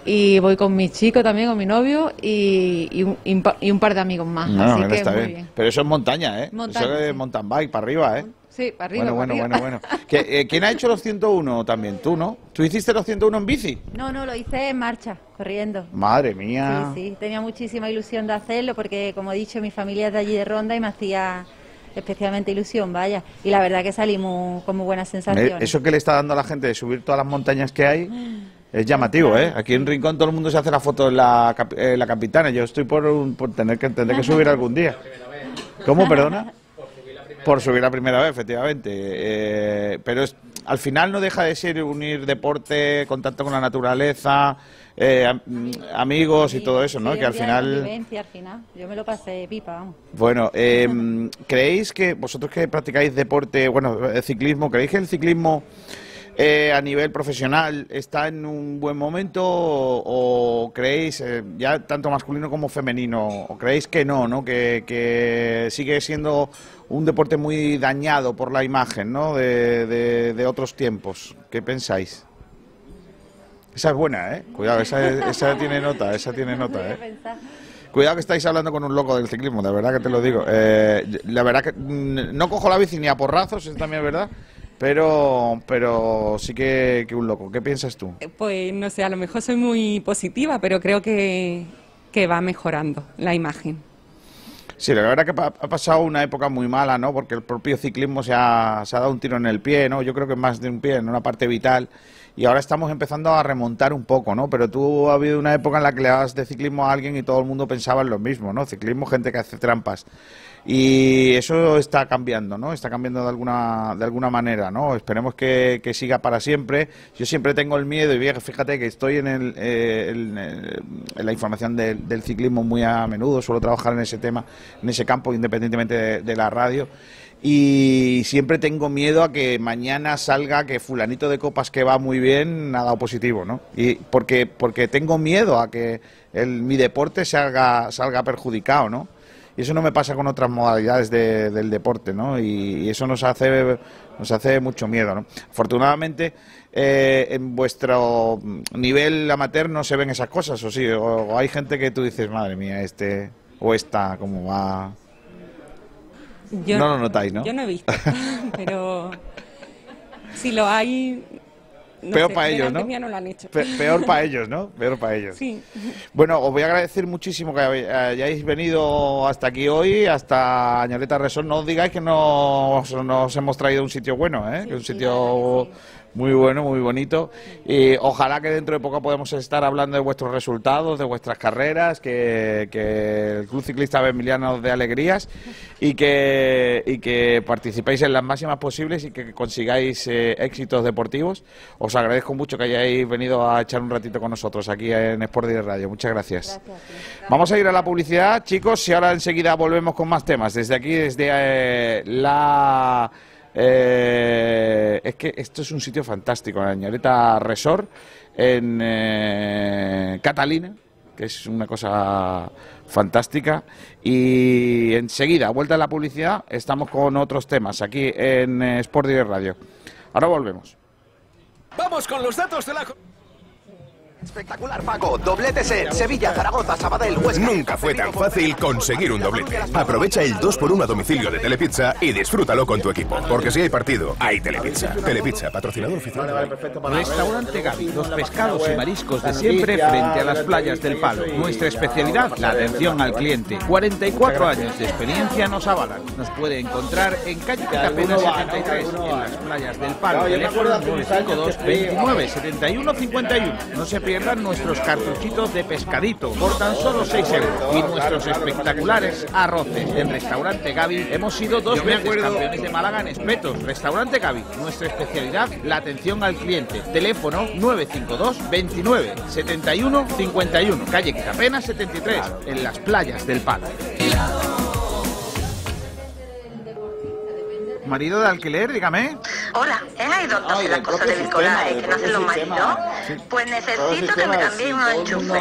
Y voy con mi chico también, con mi novio y, y un, y un par de amigos más. No, Así que está muy bien. bien. Pero eso es montaña, ¿eh? Montaña, eso es mountain bike, para arriba, ¿eh? Sí, para arriba. bueno, para bueno, arriba. bueno, bueno, ¿Qué- eh, ¿Quién ha hecho los 101 también? ¿Tú, no? ¿Tú hiciste los 101 en bici? No, no, lo hice en marcha, corriendo. Madre mía. Sí, sí, tenía muchísima ilusión de hacerlo porque, como he dicho, mi familia es de allí de Ronda y me hacía especialmente ilusión, vaya. Y la verdad que salí muy- con muy buenas sensaciones. Eso que le está dando a la gente de subir todas las montañas que hay es llamativo, ¿eh? Aquí en Rincón todo el mundo se hace la foto en la, cap- en la capitana. Yo estoy por, un- por tener que tener que <laughs> subir algún día. ¿Cómo, perdona? Por subir la primera vez, efectivamente. Eh, pero es- al final no deja de ser unir deporte, contacto con la naturaleza, eh, am- amigos y todo eso, ¿no? Sí, que al final... al final. Yo me lo pasé pipa, vamos. Bueno, <laughs> eh, ¿creéis que vosotros que practicáis deporte, bueno, eh, ciclismo, ¿creéis que el ciclismo eh, a nivel profesional está en un buen momento o, o creéis, eh, ya tanto masculino como femenino, o creéis que no, ¿no? Que, que sigue siendo un deporte muy dañado por la imagen, ¿no? De, de- de otros tiempos. ¿Qué pensáis? Esa es buena, ¿eh? Cuidado, esa, esa tiene nota, esa tiene nota, ¿eh? Cuidado que estáis hablando con un loco del ciclismo, de verdad que te lo digo. Eh, la verdad que mm, no cojo la bici ni a porrazos, es también verdad, pero, pero sí que, que un loco. ¿Qué piensas tú? Pues no sé, a lo mejor soy muy positiva, pero creo que, que va mejorando la imagen. Sí, la verdad que ha pasado una época muy mala, ¿no? Porque el propio ciclismo se ha, dado un tiro en el pie, ¿no? Yo creo que más de un pie, en una parte vital. Y ahora estamos empezando a remontar un poco, ¿no? Pero tú ha habido una época en la que le dabas de ciclismo a alguien y todo el mundo pensaba en lo mismo, ¿no? Ciclismo, gente que hace trampas. Y eso está cambiando, ¿no? Está cambiando de alguna, de alguna manera, ¿no? Esperemos que, que siga para siempre. Yo siempre tengo el miedo, y fíjate que estoy en, el, eh, el- en la información del, del ciclismo muy a menudo, suelo trabajar en ese tema, en ese campo, independientemente de, de la radio. y siempre tengo miedo a que mañana salga que fulanito de copas que va muy bien ha dado positivo, ¿no? Y porque, porque tengo miedo a que mi deporte salga, salga perjudicado, ¿no? Y eso no me pasa con otras modalidades del deporte, ¿no? Y, eso nos hace, nos hace mucho miedo, ¿no? Afortunadamente, eh, en vuestro nivel amateur no se ven esas cosas, o sí, o, hay gente que tú dices, madre mía, este o esta, ¿cómo va? no lo notáis, ¿no? Yo no he visto, <laughs> pero si lo hay... peor para ellos, ¿no? no lo han hecho. peor para ellos, ¿no? Peor para ellos. Sí. Bueno, os voy a agradecer muchísimo que hayáis venido hasta aquí hoy, hasta Añoleta Resort. No os digáis que no nos hemos traído un sitio bueno, ¿eh? que un sitio muy bueno, muy bonito. Y ojalá que dentro de poco podamos estar hablando de vuestros resultados, de vuestras carreras, que, el Club Ciclista Emiliano de alegrías y que, y que participéis en las máximas posibles y que consigáis eh, éxitos deportivos. Os agradezco mucho que hayáis venido a echar un ratito con nosotros aquí en Sport Direct Radio. Muchas gracias. Vamos a ir a la publicidad, chicos, y ahora enseguida volvemos con más temas. Desde aquí, desde eh, la eh, es que esto es un sitio fantástico, la Ñoreta Resort en eh, Catalina, que es una cosa fantástica. Y enseguida, vuelta a la publicidad, estamos con otros temas aquí en Sport Direct Radio. Ahora volvemos. Vamos con los datos de la... Espectacular pago, dobletes en Sevilla, Zaragoza, Sabadell, Huesca. Nunca fue tan fácil conseguir un doblete. Aprovecha el 2x1 a domicilio de Telepizza y disfrútalo con tu equipo. Porque si hay partido, hay Telepizza. Telepizza, patrocinador oficial. Restaurante Gaby, los pescados y mariscos de siempre frente a las playas del Palo. Nuestra especialidad, la atención al cliente. 44 años de experiencia nos avalan. Nos puede encontrar en calle Quitapena 73, en las playas del Palo. Teléfono 952 29 71 51. No se pierdan nuestros cartuchitos de pescadito por tan solo 6 euros y nuestros espectaculares arroces. En Restaurante Gaby hemos sido dos veces campeones de Málaga en espetos. Restaurante Gaby, nuestra especialidad, la atención al cliente. Teléfono 952 29 71 51, calle Quitapena 73, en las playas del Palo. Marido de alquiler, dígame. Hola, ¿es ahí donde las cosas de bricolaje que no hacen los maridos? Pues necesito que me cambien un enchufe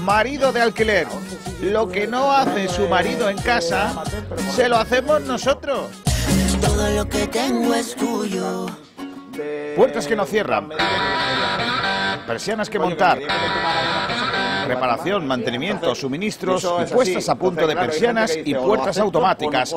marido de alquiler. Lo que no hace su marido en casa, se lo hacemos nosotros. Todo lo que tengo es tuyo. Puertas que no cierran. Persianas que montar. Reparación, mantenimiento, suministros puestas a punto de persianas y puertas automáticas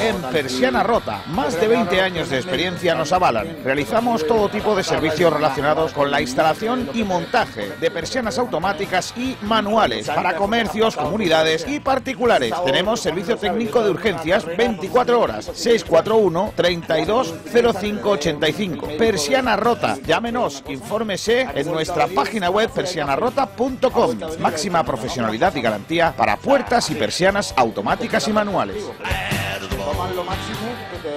en Persiana Rota. Más de 20 años de experiencia nos avalan. Realizamos todo tipo de servicios relacionados con la instalación y montaje de persianas automáticas y manuales para comercios, comunidades y particulares. Tenemos servicio técnico de urgencias 24 horas. 641 32 0585. Persiana Rota. Llámenos, infórmese en nuestra página web persianarota.com. Máxima profesionalidad y garantía para puertas y persianas automáticas y manuales. tomarlo máximo.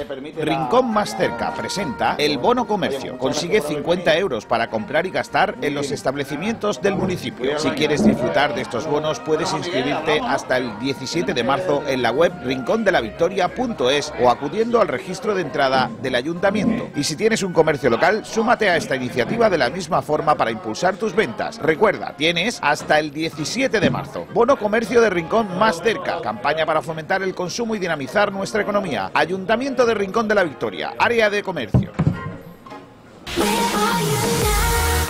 Rincón más cerca presenta el bono comercio. Consigue 50 euros para comprar y gastar en los establecimientos del municipio. Si quieres disfrutar de estos bonos, puedes inscribirte hasta el 17 de marzo en la web rincondelavictoria.es o acudiendo al registro de entrada del ayuntamiento. Y si tienes un comercio local, súmate a esta iniciativa de la misma forma para impulsar tus ventas. Recuerda, tienes hasta el 17 de marzo. Bono comercio de Rincón más cerca. Campaña para fomentar el consumo y dinamizar nuestra economía. Ayuntamiento de Rincón de la Victoria, área de comercio.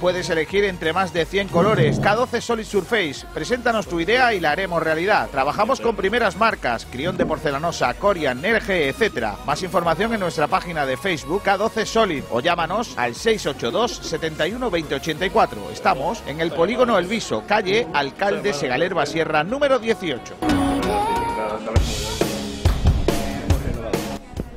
Puedes elegir entre más de 100 colores. K12 Solid Surface. Preséntanos tu idea y la haremos realidad. Trabajamos con primeras marcas, Crión de Porcelanosa, Corian, Nerge, etc. Más información en nuestra página de Facebook K12 Solid o llámanos al 682 71 2084. Estamos en el Polígono El Viso, calle Alcalde Segalerba Sierra, número 18.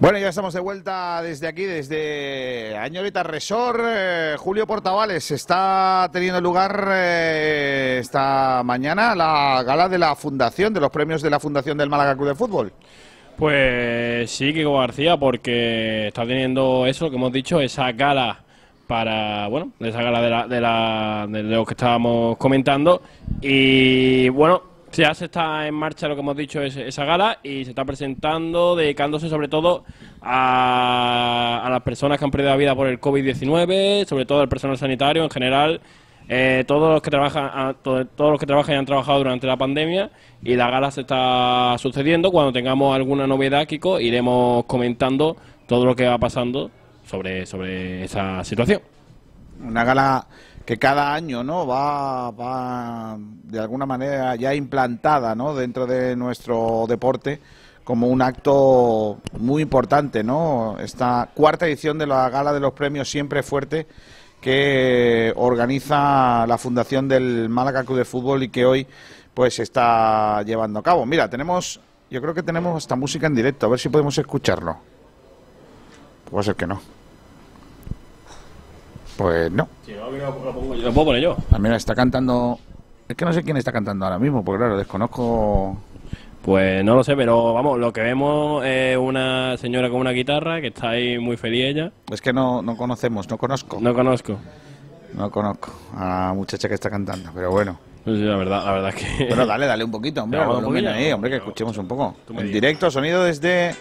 Bueno, ya estamos de vuelta desde aquí, desde Añorita Resort. Eh, Julio Portavales está teniendo lugar eh, esta mañana la gala de la Fundación, de los premios de la Fundación del Málaga Club de Fútbol. Pues sí, Kiko García, porque está teniendo eso, que hemos dicho, esa gala para, bueno, esa gala de, la, de, la, de lo que estábamos comentando. Y bueno, ya se está en marcha lo que hemos dicho, es, esa gala, y se está presentando, dedicándose sobre todo a, las personas que han perdido la vida por el COVID-19, sobre todo al personal sanitario en general, eh, todos los que trabajan, todos los que trabajan y han trabajado durante la pandemia, y la gala se está sucediendo. Cuando tengamos alguna novedad, Kiko, iremos comentando todo lo que va pasando sobre, sobre esa situación. Una gala que cada año no va, va de alguna manera ya implantada ¿no? dentro de nuestro deporte como un acto muy importante, ¿no? Esta cuarta edición de la Gala de los Premios Siempre Fuerte que organiza la Fundación del Málaga Club de Fútbol y que hoy pues está llevando a cabo. Mira, tenemos, yo creo que tenemos esta música en directo, a ver si podemos escucharlo. Puede ser que no. Pues no. Lo puedo poner yo. Ah, mira, está cantando. Es que no sé quién está cantando ahora mismo, porque claro, desconozco. Pues no lo sé, pero vamos, lo que vemos es una señora con una guitarra que está ahí muy feliz ella. Es que no, no conocemos, no conozco. No conozco. No conozco a la muchacha que está cantando, pero bueno. Sí, la verdad, la verdad es que. Bueno, dale, dale un poquito, hombre. Vamos, al un poquillo. ahí, hombre, que escuchemos un poco. En directo, sonido desde.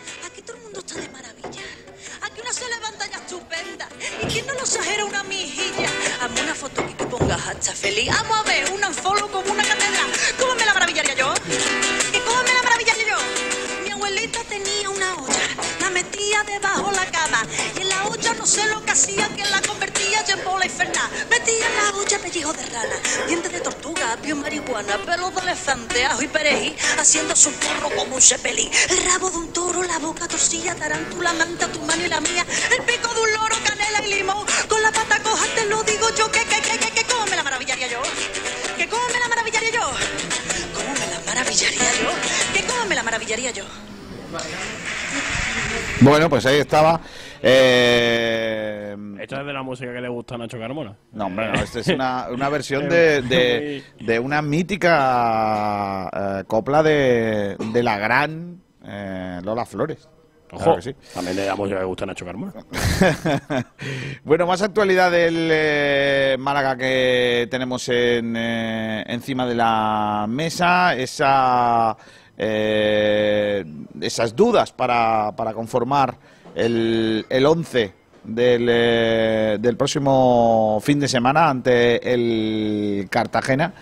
¿Quién no nos exagera una mijilla? Hazme una foto y que ponga hasta feliz. Vamos a ver, un anfolo como una catedral. ¿Cómo me la maravillaría yo? ¿Y cómo me la maravillaría yo? Mi abuelita tenía una olla metía debajo la cama. Y en la olla no sé lo que hacía, que la convertía en bola infernal. Metía en la olla pellejo de rana, dientes de tortuga, pio marihuana, pelo de elefante, ajo y perejil, haciendo su porro como un chepelín. El rabo de un toro, la boca torcida, tarántula, manta, tu mano y la mía. El pico de un loro, canela y limón. Con la pata coja te lo digo yo, que, que, que, que, que, cómo la maravillaría yo. Que cómo la maravillaría yo. Cómo me la maravillaría yo. Que cómo la maravillaría yo. Bueno, pues ahí estaba. Eh, Esta es de la música que le gusta a Nacho Carmona. No, hombre, no, esta es una, una <laughs> versión de, de, <laughs> de una mítica eh, copla de, de la gran eh, Lola Flores. Ojo, Claro que sí. también la música que le gusta Nacho Carmona. <laughs> Bueno, más actualidad del eh, Málaga que tenemos en, eh, encima de la mesa. Esa, eh, esas dudas para, para conformar el, el 11 del, eh, del próximo fin de semana ante el Cartagena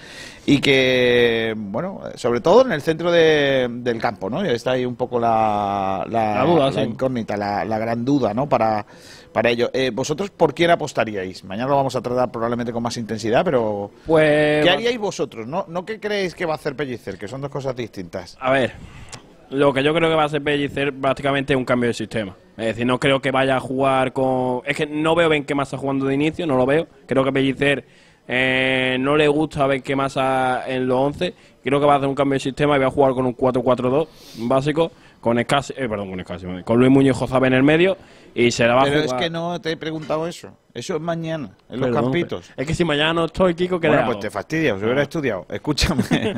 y que, bueno, sobre todo en el centro de- del campo, ¿no? Está ahí un poco la, la, La duda, la sí. incógnita, la, la gran duda, ¿no? Para, para ello. Eh, ¿Vosotros por quién apostaríais? Mañana lo vamos a tratar probablemente con más intensidad, pero Pues. ¿qué haríais vosotros? No, no qué creéis que va a hacer Pellicer, que son dos cosas distintas. A ver, lo que yo creo que va a hacer Pellicer prácticamente es un cambio de sistema. Es decir, no creo que vaya a jugar con... Es que no veo Benquemasa jugando de inicio, no lo veo. Creo que Pellicer eh, no le gusta Benquemasa en los 11. Creo que va a hacer un cambio de sistema y va a jugar con un 4-4-2 básico, con Escasi, eh, perdón, con Escasi, con Luis Muñoz Jozabé en el medio y se la va Pero a es jugar. que no te he preguntado eso. Eso es mañana, en los campitos. Es que si mañana no estoy, Kiko, ¿qué Bueno, le pues te fastidia, os hubiera Ah. estudiado. Escúchame. <laughs>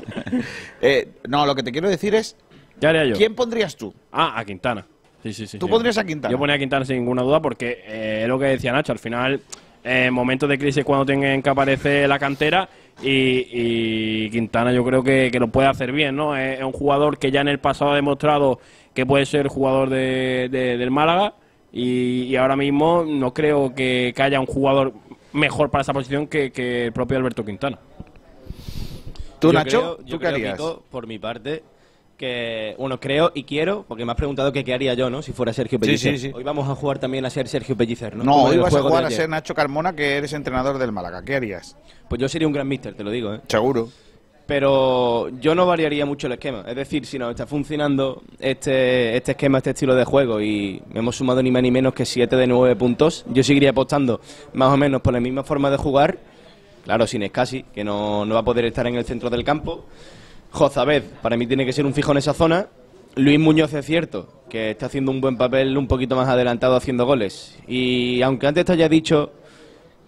Eh, no, lo que te quiero decir es, ¿Qué haría yo? ¿quién pondrías tú? Ah, a Quintana. Sí, sí, sí. ¿Tú sí. pondrías a Quintana? Yo ponía a Quintana sin ninguna duda porque eh, es lo que decía Nacho. Al final, eh, en momentos de crisis cuando tengan que aparecer la cantera y, y Quintana yo creo que, que lo puede hacer bien, ¿no? Es, es un jugador que ya en el pasado ha demostrado que puede ser jugador de, de- del Málaga y, y ahora mismo no creo que, que haya un jugador mejor para esa posición que, que el propio Alberto Quintana. ¿Tú, Yo Nacho? creo- ¿Tú yo qué harías? Kiko, por mi parte, que, bueno, creo y quiero, porque me has preguntado que qué haría yo, ¿no? Si fuera Sergio Sí, Pellicer. sí, sí. Hoy vamos a jugar también a ser Sergio Pellicer, ¿no? No, hoy vas a jugar a ser Nacho Carmona, que eres entrenador del Málaga. ¿Qué harías? Pues yo sería un gran mister, te lo digo, ¿eh? Seguro. Pero yo no variaría mucho el esquema. Es decir, si nos está funcionando este, este esquema, este estilo de juego y hemos sumado ni más ni menos que 7 de 9 puntos, yo seguiría apostando más o menos por la misma forma de jugar. Claro, sin Escasi, que no, no va a poder estar en el centro del campo. Jozabed, para mí tiene que ser un fijo en esa zona. Luis Muñoz es cierto que está haciendo un buen papel un poquito más adelantado haciendo goles. Y aunque antes te haya dicho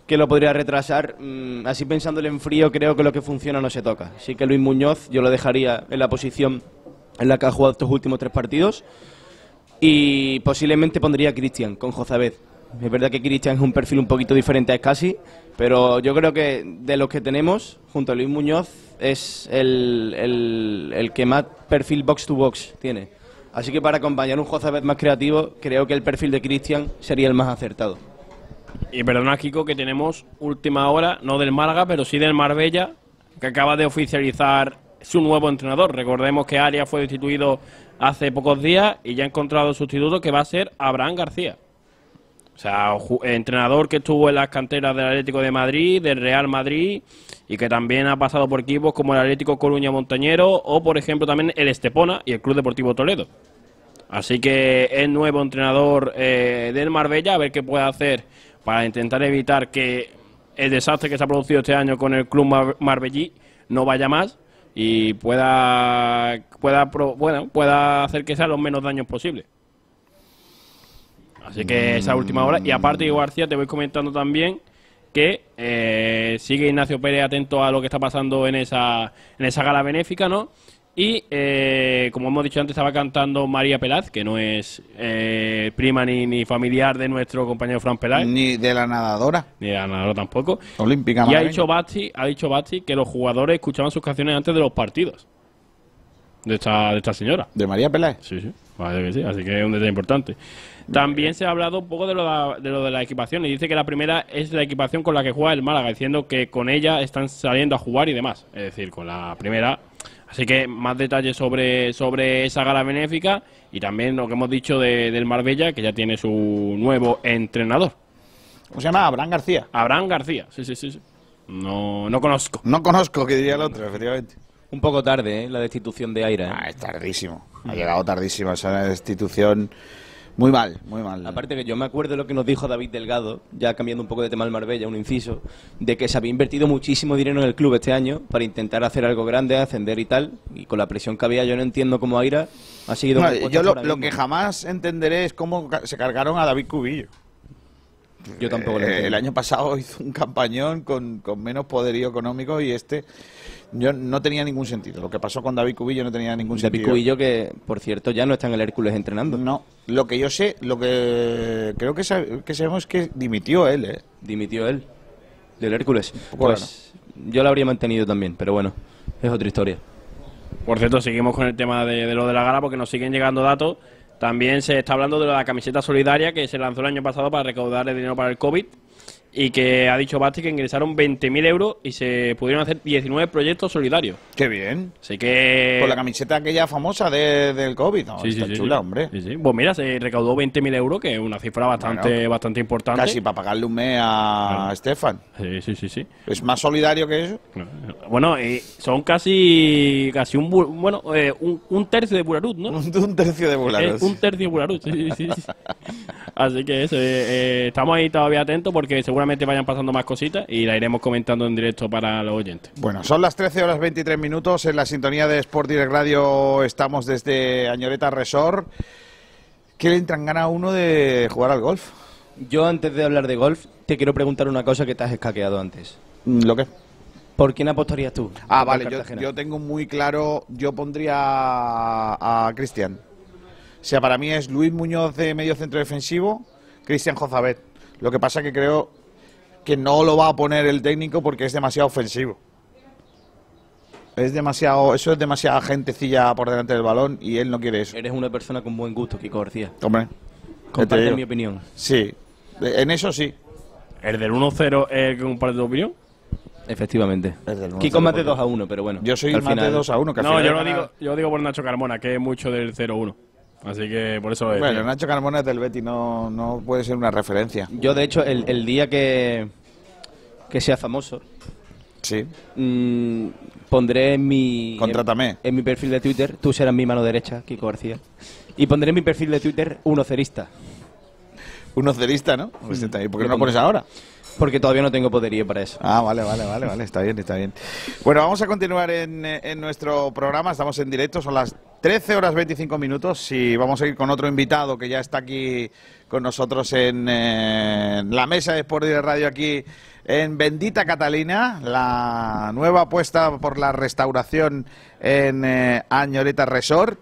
que lo podría retrasar, mm, así pensándole en frío, creo que lo que funciona no se toca. Así que Luis Muñoz yo lo dejaría en la posición en la que ha jugado estos últimos tres partidos. Y posiblemente pondría a Cristian con Jozabed. Es verdad que Cristian es un perfil un poquito diferente a Escasi, pero yo creo que de los que tenemos, junto a Luis Muñoz, es el, el- que más perfil box to box tiene. Así que para acompañar un Jozabed más creativo, creo que el perfil de Cristian sería el más acertado. Y perdona, Kiko, que tenemos última hora, no del Málaga, pero sí del Marbella, que acaba de oficializar su nuevo entrenador. Recordemos que Arias fue destituido hace pocos días y ya ha encontrado sustituto que va a ser Abraham García. O sea, entrenador que estuvo en las canteras del Atlético de Madrid, del Real Madrid y que también ha pasado por equipos como el Atlético Coruña Montañero o, por ejemplo, también el Estepona y el Club Deportivo Toledo. Así que es nuevo entrenador eh, del Marbella, a ver qué puede hacer para intentar evitar que el desastre que se ha producido este año con el club mar- marbellí no vaya más y pueda pueda bueno pueda hacer que sea los menos daños posible. Así que esa última hora. Y aparte, Diego García, te voy comentando también que eh, sigue Ignacio Pérez atento a lo que está pasando en esa, en esa gala benéfica, ¿no? Y eh, como hemos dicho antes, estaba cantando María Pelaz, que no es eh, prima ni, ni familiar de nuestro compañero Fran Peláez. Ni de la nadadora. Ni de la nadadora tampoco. Olímpica Y ha dicho Basti, ha dicho Basti que los jugadores escuchaban sus canciones antes de los partidos. De esta, de esta señora. ¿De María Peláez? Sí, sí. Parece que sí, así que es un detalle importante. También se ha hablado un poco de lo de, de lo de la equipación y dice que la primera es la equipación con la que juega el Málaga, diciendo que con ella están saliendo a jugar y demás. Es decir, con la primera. Así que más detalles sobre, sobre esa gala benéfica y también lo que hemos dicho de- del Marbella, que ya tiene su nuevo entrenador. ¿Cómo se llama? Abraham García. Abraham García, sí, sí, sí. sí. No, no conozco. No conozco, que diría el otro, efectivamente. Un poco tarde, ¿eh? La destitución de Aira. ¿eh? Ah, es tardísimo. Ha llegado tardísimo esa destitución. Muy mal, muy mal. Aparte que yo me acuerdo de lo que nos dijo David Delgado, ya cambiando un poco de tema al Marbella, un inciso, de que se había invertido muchísimo dinero en el club este año para intentar hacer algo grande, ascender y tal, y con la presión que había yo no entiendo cómo Aira ha seguido... No, yo lo, lo que jamás entenderé es cómo se cargaron a David Cubillo. Yo tampoco lo Eh, entiendo. El año pasado <laughs> hizo un campañón con, con menos poderío económico y este yo no tenía ningún sentido. Lo que pasó con David Cubillo no tenía ningún David sentido. Cubillo que, por cierto, ya no está en el Hércules entrenando. No, lo que yo sé, lo que creo que, sab- que sabemos es que dimitió él, ¿eh? Dimitió él del Hércules. Pues yo lo habría mantenido también, pero bueno, es otra historia. Por cierto, seguimos con el tema de, de lo de la gala porque nos siguen llegando datos. También se está hablando de la camiseta solidaria que se lanzó el año pasado para recaudar el dinero para el COVID y que ha dicho Basti que ingresaron 20.000 euros y se pudieron hacer 19 proyectos solidarios. Qué bien. Así que... Con la camiseta aquella famosa de- del COVID, ¿no? Sí, sí, está sí, chula, sí. hombre. Sí. Pues mira, se recaudó 20.000 euros, que es una cifra bastante, Bueno, bastante importante. Casi para pagarle un mes a Estefan. Sí, sí, sí, sí. ¿Es más solidario que eso? Bueno, eh, son casi casi un bu- bueno eh, un, un tercio de Burarut, ¿no? <laughs> Un, tercio de Burarut. Eh, un tercio de Burarut, sí, sí, sí. <laughs> Así que eso, eh, eh, estamos ahí todavía atentos porque seguramente vayan pasando más cositas y la iremos comentando en directo para los oyentes. Bueno, son las 13 horas 23 minutos. En la sintonía de Sport Direct Radio estamos desde Añoreta Resort. ¿Qué le entran gana a uno de jugar al golf? Yo antes de hablar de golf, te quiero preguntar una cosa que te has escaqueado antes. ¿Lo qué? ¿Por quién apostarías tú? Ah, vale, yo tengo muy claro, yo pondría a, a Cristian. O sea, para mí es Luis Muñoz de medio centro defensivo, Cristian Jozabet. Lo que pasa que creo que no lo va a poner el técnico porque es demasiado ofensivo. Es demasiado, eso es demasiada gentecilla por delante del balón y él no quiere eso. Eres una persona con buen gusto, Kiko García. Hombre, Compartes te digo. mi opinión. Sí, en eso sí. ¿El del 1-0 es el que comparte tu opinión? Efectivamente. del Kiko más de 2 a 1, pero bueno. Yo soy más de final- 2 a 1. Que al No, final yo lo digo, yo digo por Nacho Carmona, que es mucho del 0-1. Así que por eso lo Bueno. Nacho Carmona es del Betty, no, no puede ser una referencia. Yo, de hecho, el, el día que, que sea famoso, sí. pondré en mi, Contrátame. En, en mi perfil de Twitter, tú serás mi mano derecha, Kiko García, y pondré en mi perfil de Twitter uno cerista. Uno cerista, ¿no? Pues ahí. ¿Por qué Lo no lo pones ahora? Porque todavía no tengo poderío para eso. Ah, vale, vale, vale, vale, está bien, está bien. Bueno, vamos a continuar en, eh, nuestro programa, estamos en directo, son las 13 horas 25 minutos y vamos a ir con otro invitado que ya está aquí con nosotros en, eh, la mesa de Sport Direct Radio aquí en Bendita Catalina, la nueva apuesta por la restauración en eh, Añoreta Resort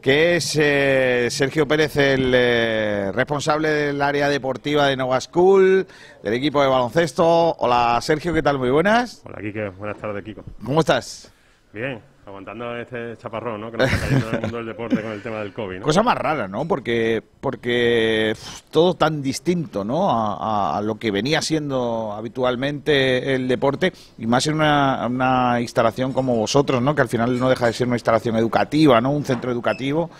que es eh, Sergio Pérez, el eh, responsable del área deportiva de Nova School, del equipo de baloncesto. Hola Sergio, ¿qué tal? Muy buenas. Hola, Kike. Buenas tardes, Kiko. ¿Cómo estás? Bien, aguantando este chaparrón, ¿no? Que nos está cayendo en el mundo del deporte con el tema del COVID, ¿no? Cosa más rara, ¿no? Porque, porque todo tan distinto, ¿no? A, a- a lo que venía siendo habitualmente el deporte y más en una, una instalación como vosotros, ¿no? Que al final no deja de ser una instalación educativa, ¿no? Un centro educativo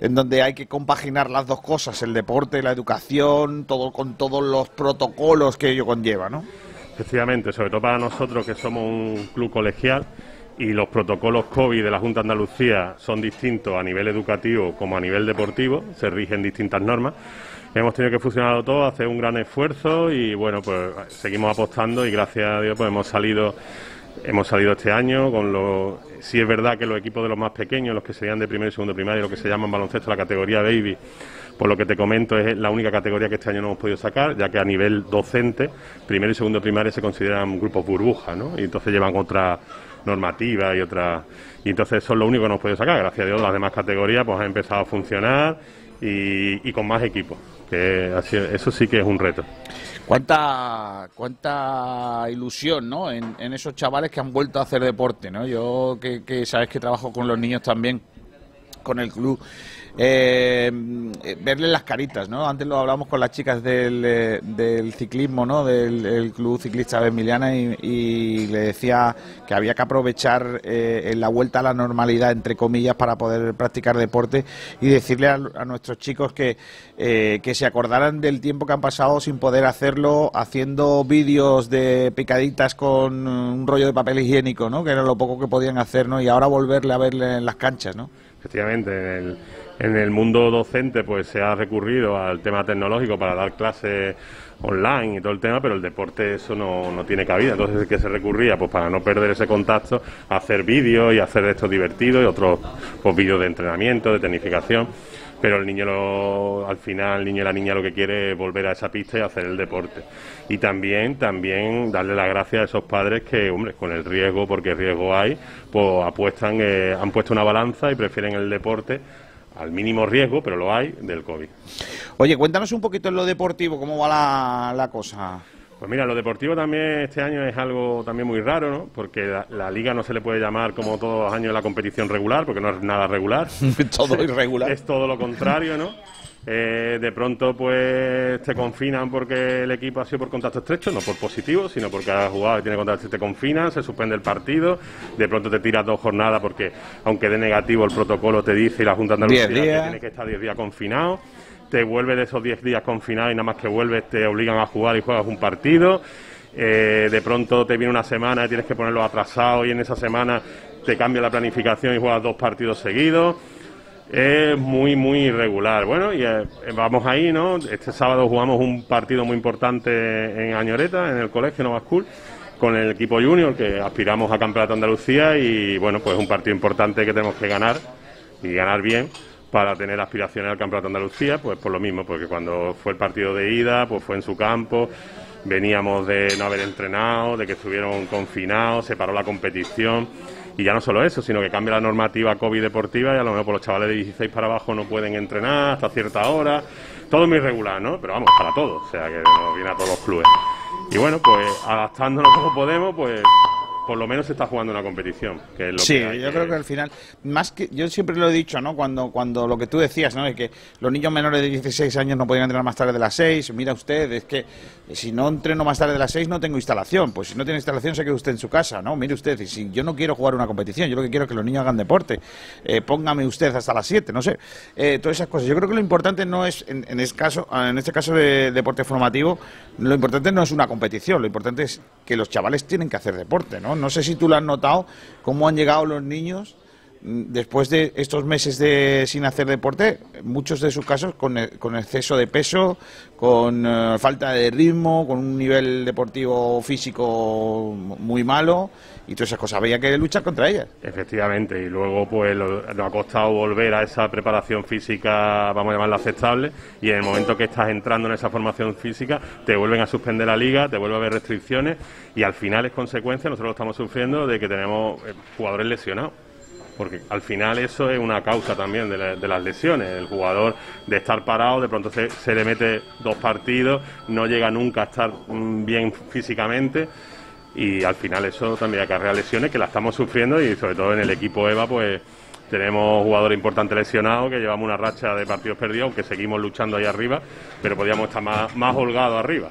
en donde hay que compaginar las dos cosas, el deporte, la educación, todo con todos los protocolos que ello conlleva, ¿no? Efectivamente, sobre todo para nosotros que somos un club colegial y los protocolos COVID de la Junta de Andalucía son distintos a nivel educativo como a nivel deportivo, se rigen distintas normas. Hemos tenido que fusionarlo todo, hacer un gran esfuerzo y bueno, pues seguimos apostando y gracias a Dios pues hemos salido hemos salido este año con lo sí es verdad que los equipos de los más pequeños, los que serían de primero y segundo primario, lo que se llama en baloncesto la categoría baby, por lo que te comento es la única categoría que este año no hemos podido sacar, ya que a nivel docente, primero y segundo primario se consideran grupos burbuja, ¿no? Y entonces llevan otra normativa y otra y entonces son lo único que no hemos podido sacar. Gracias a Dios las demás categorías pues han empezado a funcionar y, con más equipos, que eso sí que es un reto. Cuánta, cuánta ilusión, ¿no? En, en esos chavales que han vuelto a hacer deporte, ¿no? Yo que, que sabes que trabajo con los niños también. con el club eh, verle las caritas, ¿no? Antes lo hablamos con las chicas del, eh, del ciclismo, ¿no? Del el Club Ciclista de Emiliana y, y le decía que había que aprovechar eh, en la vuelta a la normalidad, entre comillas, para poder practicar deporte y decirle a, a nuestros chicos que, eh, que se acordaran del tiempo que han pasado sin poder hacerlo, haciendo vídeos de picaditas con un rollo de papel higiénico, ¿no? Que era lo poco que podían hacer, ¿no? Y ahora volverle a verle en las canchas, ¿no? Efectivamente, en el, en el mundo docente pues se ha recurrido al tema tecnológico para dar clases online y todo el tema, pero el deporte eso no, no tiene cabida. Entonces, ¿qué se recurría? Pues para no perder ese contacto, hacer vídeos y hacer esto divertido y otros pues, vídeos de entrenamiento, de tecnificación. Pero el niño, lo- al final, el niño y la niña lo que quiere es volver a esa pista y hacer el deporte. Y también, también darle las gracias a esos padres que, hombre, con el riesgo, porque riesgo hay, pues apuestan, eh, han puesto una balanza y prefieren el deporte al mínimo riesgo, pero lo hay, del COVID. Oye, cuéntanos un poquito en lo deportivo, cómo va la, la cosa. Pues mira, lo deportivo también este año es algo también muy raro, ¿no? Porque la, la liga no se le puede llamar como todos los años la competición regular, porque no es nada regular. <laughs> Todo <laughs> irregular. Es todo lo contrario, ¿no? Eh, de pronto pues te confinan porque el equipo ha sido por contacto estrecho, no por positivo, sino porque has jugado y tiene contacto, te confinan, se suspende el partido, de pronto te tiras dos jornadas porque aunque de negativo el protocolo te dice y la Junta de Andalucía que tienes que estar 10 días confinado, te vuelves de esos 10 días confinados y nada más que vuelves te obligan a jugar y juegas un partido. Eh, de pronto te viene una semana y tienes que ponerlo atrasado y en esa semana te cambia la planificación y juegas dos partidos seguidos. Es muy, muy irregular. Bueno, y eh, vamos ahí, ¿no? Este sábado jugamos un partido muy importante en Añoreta, en el colegio Nova School, con el equipo junior, que aspiramos a Campeonato Andalucía y, bueno, pues es un partido importante que tenemos que ganar y ganar bien para tener aspiraciones al Campeonato Andalucía, pues por lo mismo, porque cuando fue el partido de ida, pues fue en su campo, veníamos de no haber entrenado, de que estuvieron confinados, se paró la competición. Y ya no solo eso, sino que cambia la normativa COVID deportiva y a lo mejor por los chavales de 16 para abajo no pueden entrenar hasta cierta hora. Todo muy irregular, ¿no? Pero vamos, para todos, o sea que nos viene a todos los clubes. Y bueno, pues adaptándonos como podemos, pues por lo menos se está jugando una competición, que es lo Sí, que hay yo que- creo que al final, más que yo siempre lo he dicho, ¿no? Cuando, cuando lo que tú decías, ¿no? De que los niños menores de 16 años no podían entrenar más tarde de las 6. Mira usted, es que si no entreno más tarde de las 6 no tengo instalación. Pues si no tiene instalación se queda usted en su casa, ¿no? Mire usted, y si yo no quiero jugar una competición, yo lo que quiero es que los niños hagan deporte. Eh, póngame usted hasta las 7, no sé. Eh, todas esas cosas. Yo creo que lo importante no es, en, en este caso, en este caso de deporte formativo, lo importante no es una competición, lo importante es que los chavales tienen que hacer deporte, ¿no? No sé si tú lo has notado, cómo han llegado los niños después de estos meses de sin hacer deporte, muchos de sus casos con, e- con exceso de peso, con eh, falta de ritmo, con un nivel deportivo físico muy malo y todas esas cosas. Había que luchar contra ellas. Efectivamente, y luego pues lo- nos ha costado volver a esa preparación física, vamos a llamarla aceptable, y en el momento que estás entrando en esa formación física, te vuelven a suspender la liga, te vuelve a haber restricciones, y al final es consecuencia, nosotros lo estamos sufriendo, de que tenemos eh, jugadores lesionados. Porque al final eso es una causa también de, la- de las lesiones. El jugador de estar parado, de pronto se, se le mete dos partidos, no llega nunca a estar mm, bien físicamente y al final eso también acarrea lesiones que la estamos sufriendo y sobre todo en el equipo EVA pues tenemos jugadores importantes lesionados que llevamos una racha de partidos perdidos aunque seguimos luchando ahí arriba pero podríamos estar más, más holgados arriba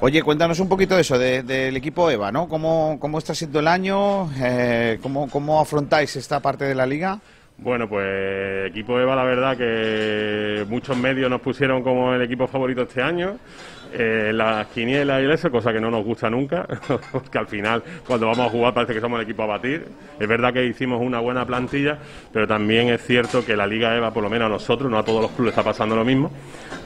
Oye, cuéntanos un poquito de eso, de- del equipo EVA, ¿no? ¿Cómo, cómo está siendo el año? Eh, ¿cómo, ¿Cómo afrontáis esta parte de la liga? Bueno, pues equipo EVA, la verdad que muchos medios nos pusieron como el equipo favorito este año. Eh, las quinielas y eso, cosa que no nos gusta nunca, <laughs> porque al final, cuando vamos a jugar, parece que somos el equipo a batir. Es verdad que hicimos una buena plantilla, pero también es cierto que la Liga EVA, por lo menos a nosotros, no a todos los clubes está pasando lo mismo,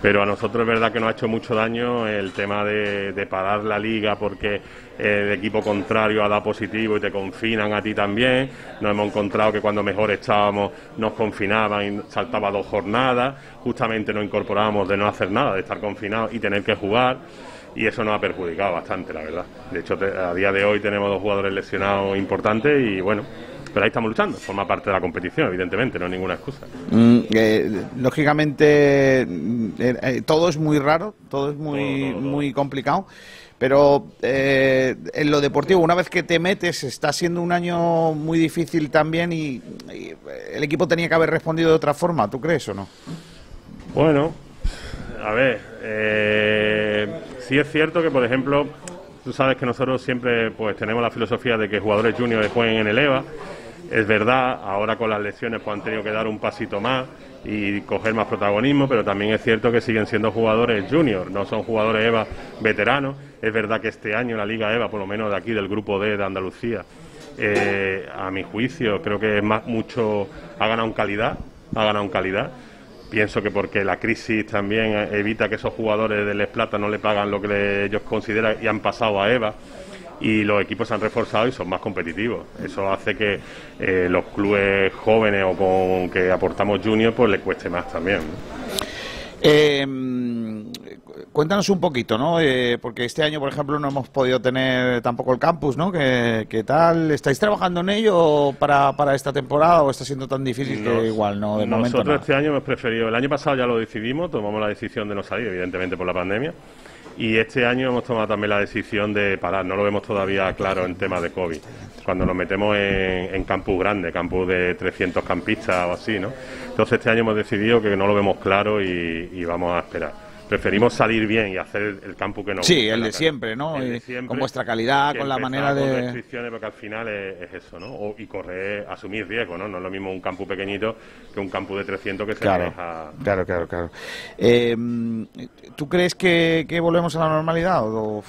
pero a nosotros es verdad que nos ha hecho mucho daño el tema de, de parar la liga porque el equipo contrario ha dado positivo y te confinan a ti también. Nos hemos encontrado que cuando mejor estábamos nos confinaban y saltaba dos jornadas. Justamente nos incorporábamos de no hacer nada, de estar confinados y tener que jugar. Y eso nos ha perjudicado bastante, la verdad. De hecho, a día de hoy tenemos dos jugadores lesionados importantes y bueno, pero ahí estamos luchando. Forma parte de la competición, evidentemente, no es ninguna excusa. Mm, eh, lógicamente, eh, eh, todo es muy raro, todo es muy, muy complicado. Pero eh, en lo deportivo, una vez que te metes, está siendo un año muy difícil también y, y el equipo tenía que haber respondido de otra forma, ¿tú crees o no? Bueno, a ver, eh, sí es cierto que, por ejemplo, tú sabes que nosotros siempre pues tenemos la filosofía de que jugadores juniors jueguen en el EVA. Es verdad, ahora con las lesiones pues han tenido que dar un pasito más y coger más protagonismo, pero también es cierto que siguen siendo jugadores juniors, no son jugadores EVA veteranos. Es verdad que este año la Liga EVA, por lo menos de aquí del grupo D de Andalucía, eh, a mi juicio creo que es más mucho ha ganado en calidad, ha ganado en calidad. Pienso que porque la crisis también evita que esos jugadores de Les Plata no le pagan lo que ellos consideran y han pasado a EVA y los equipos se han reforzado y son más competitivos. Eso hace que eh, los clubes jóvenes o con que aportamos junior pues les cueste más también. Eh, cuéntanos un poquito, ¿no? Eh, porque este año, por ejemplo, no hemos podido tener tampoco el campus, ¿no? ¿Qué, qué tal? ¿Estáis trabajando en ello para, para, esta temporada o está siendo tan difícil que igual no? De nosotros momento, este año hemos preferido, el año pasado ya lo decidimos, tomamos la decisión de no salir, evidentemente por la pandemia. Y este año hemos tomado también la decisión de parar, no lo vemos todavía claro en temas de COVID. Cuando nos metemos en, en campus grande, campus de 300 campistas o así, ¿no? Entonces este año hemos decidido que no lo vemos claro y, y vamos a esperar preferimos salir bien y hacer el campo que nos Sí, el de siempre, ¿no? De siempre, con vuestra calidad, con la manera de... Con restricciones, porque al final es, es eso, ¿no? O, y correr, asumir riesgo, ¿no? No es lo mismo un campo pequeñito que un campo de 300 que se claro, maneja... Claro, claro, claro. Eh, ¿Tú crees que, que, volvemos a la normalidad o...?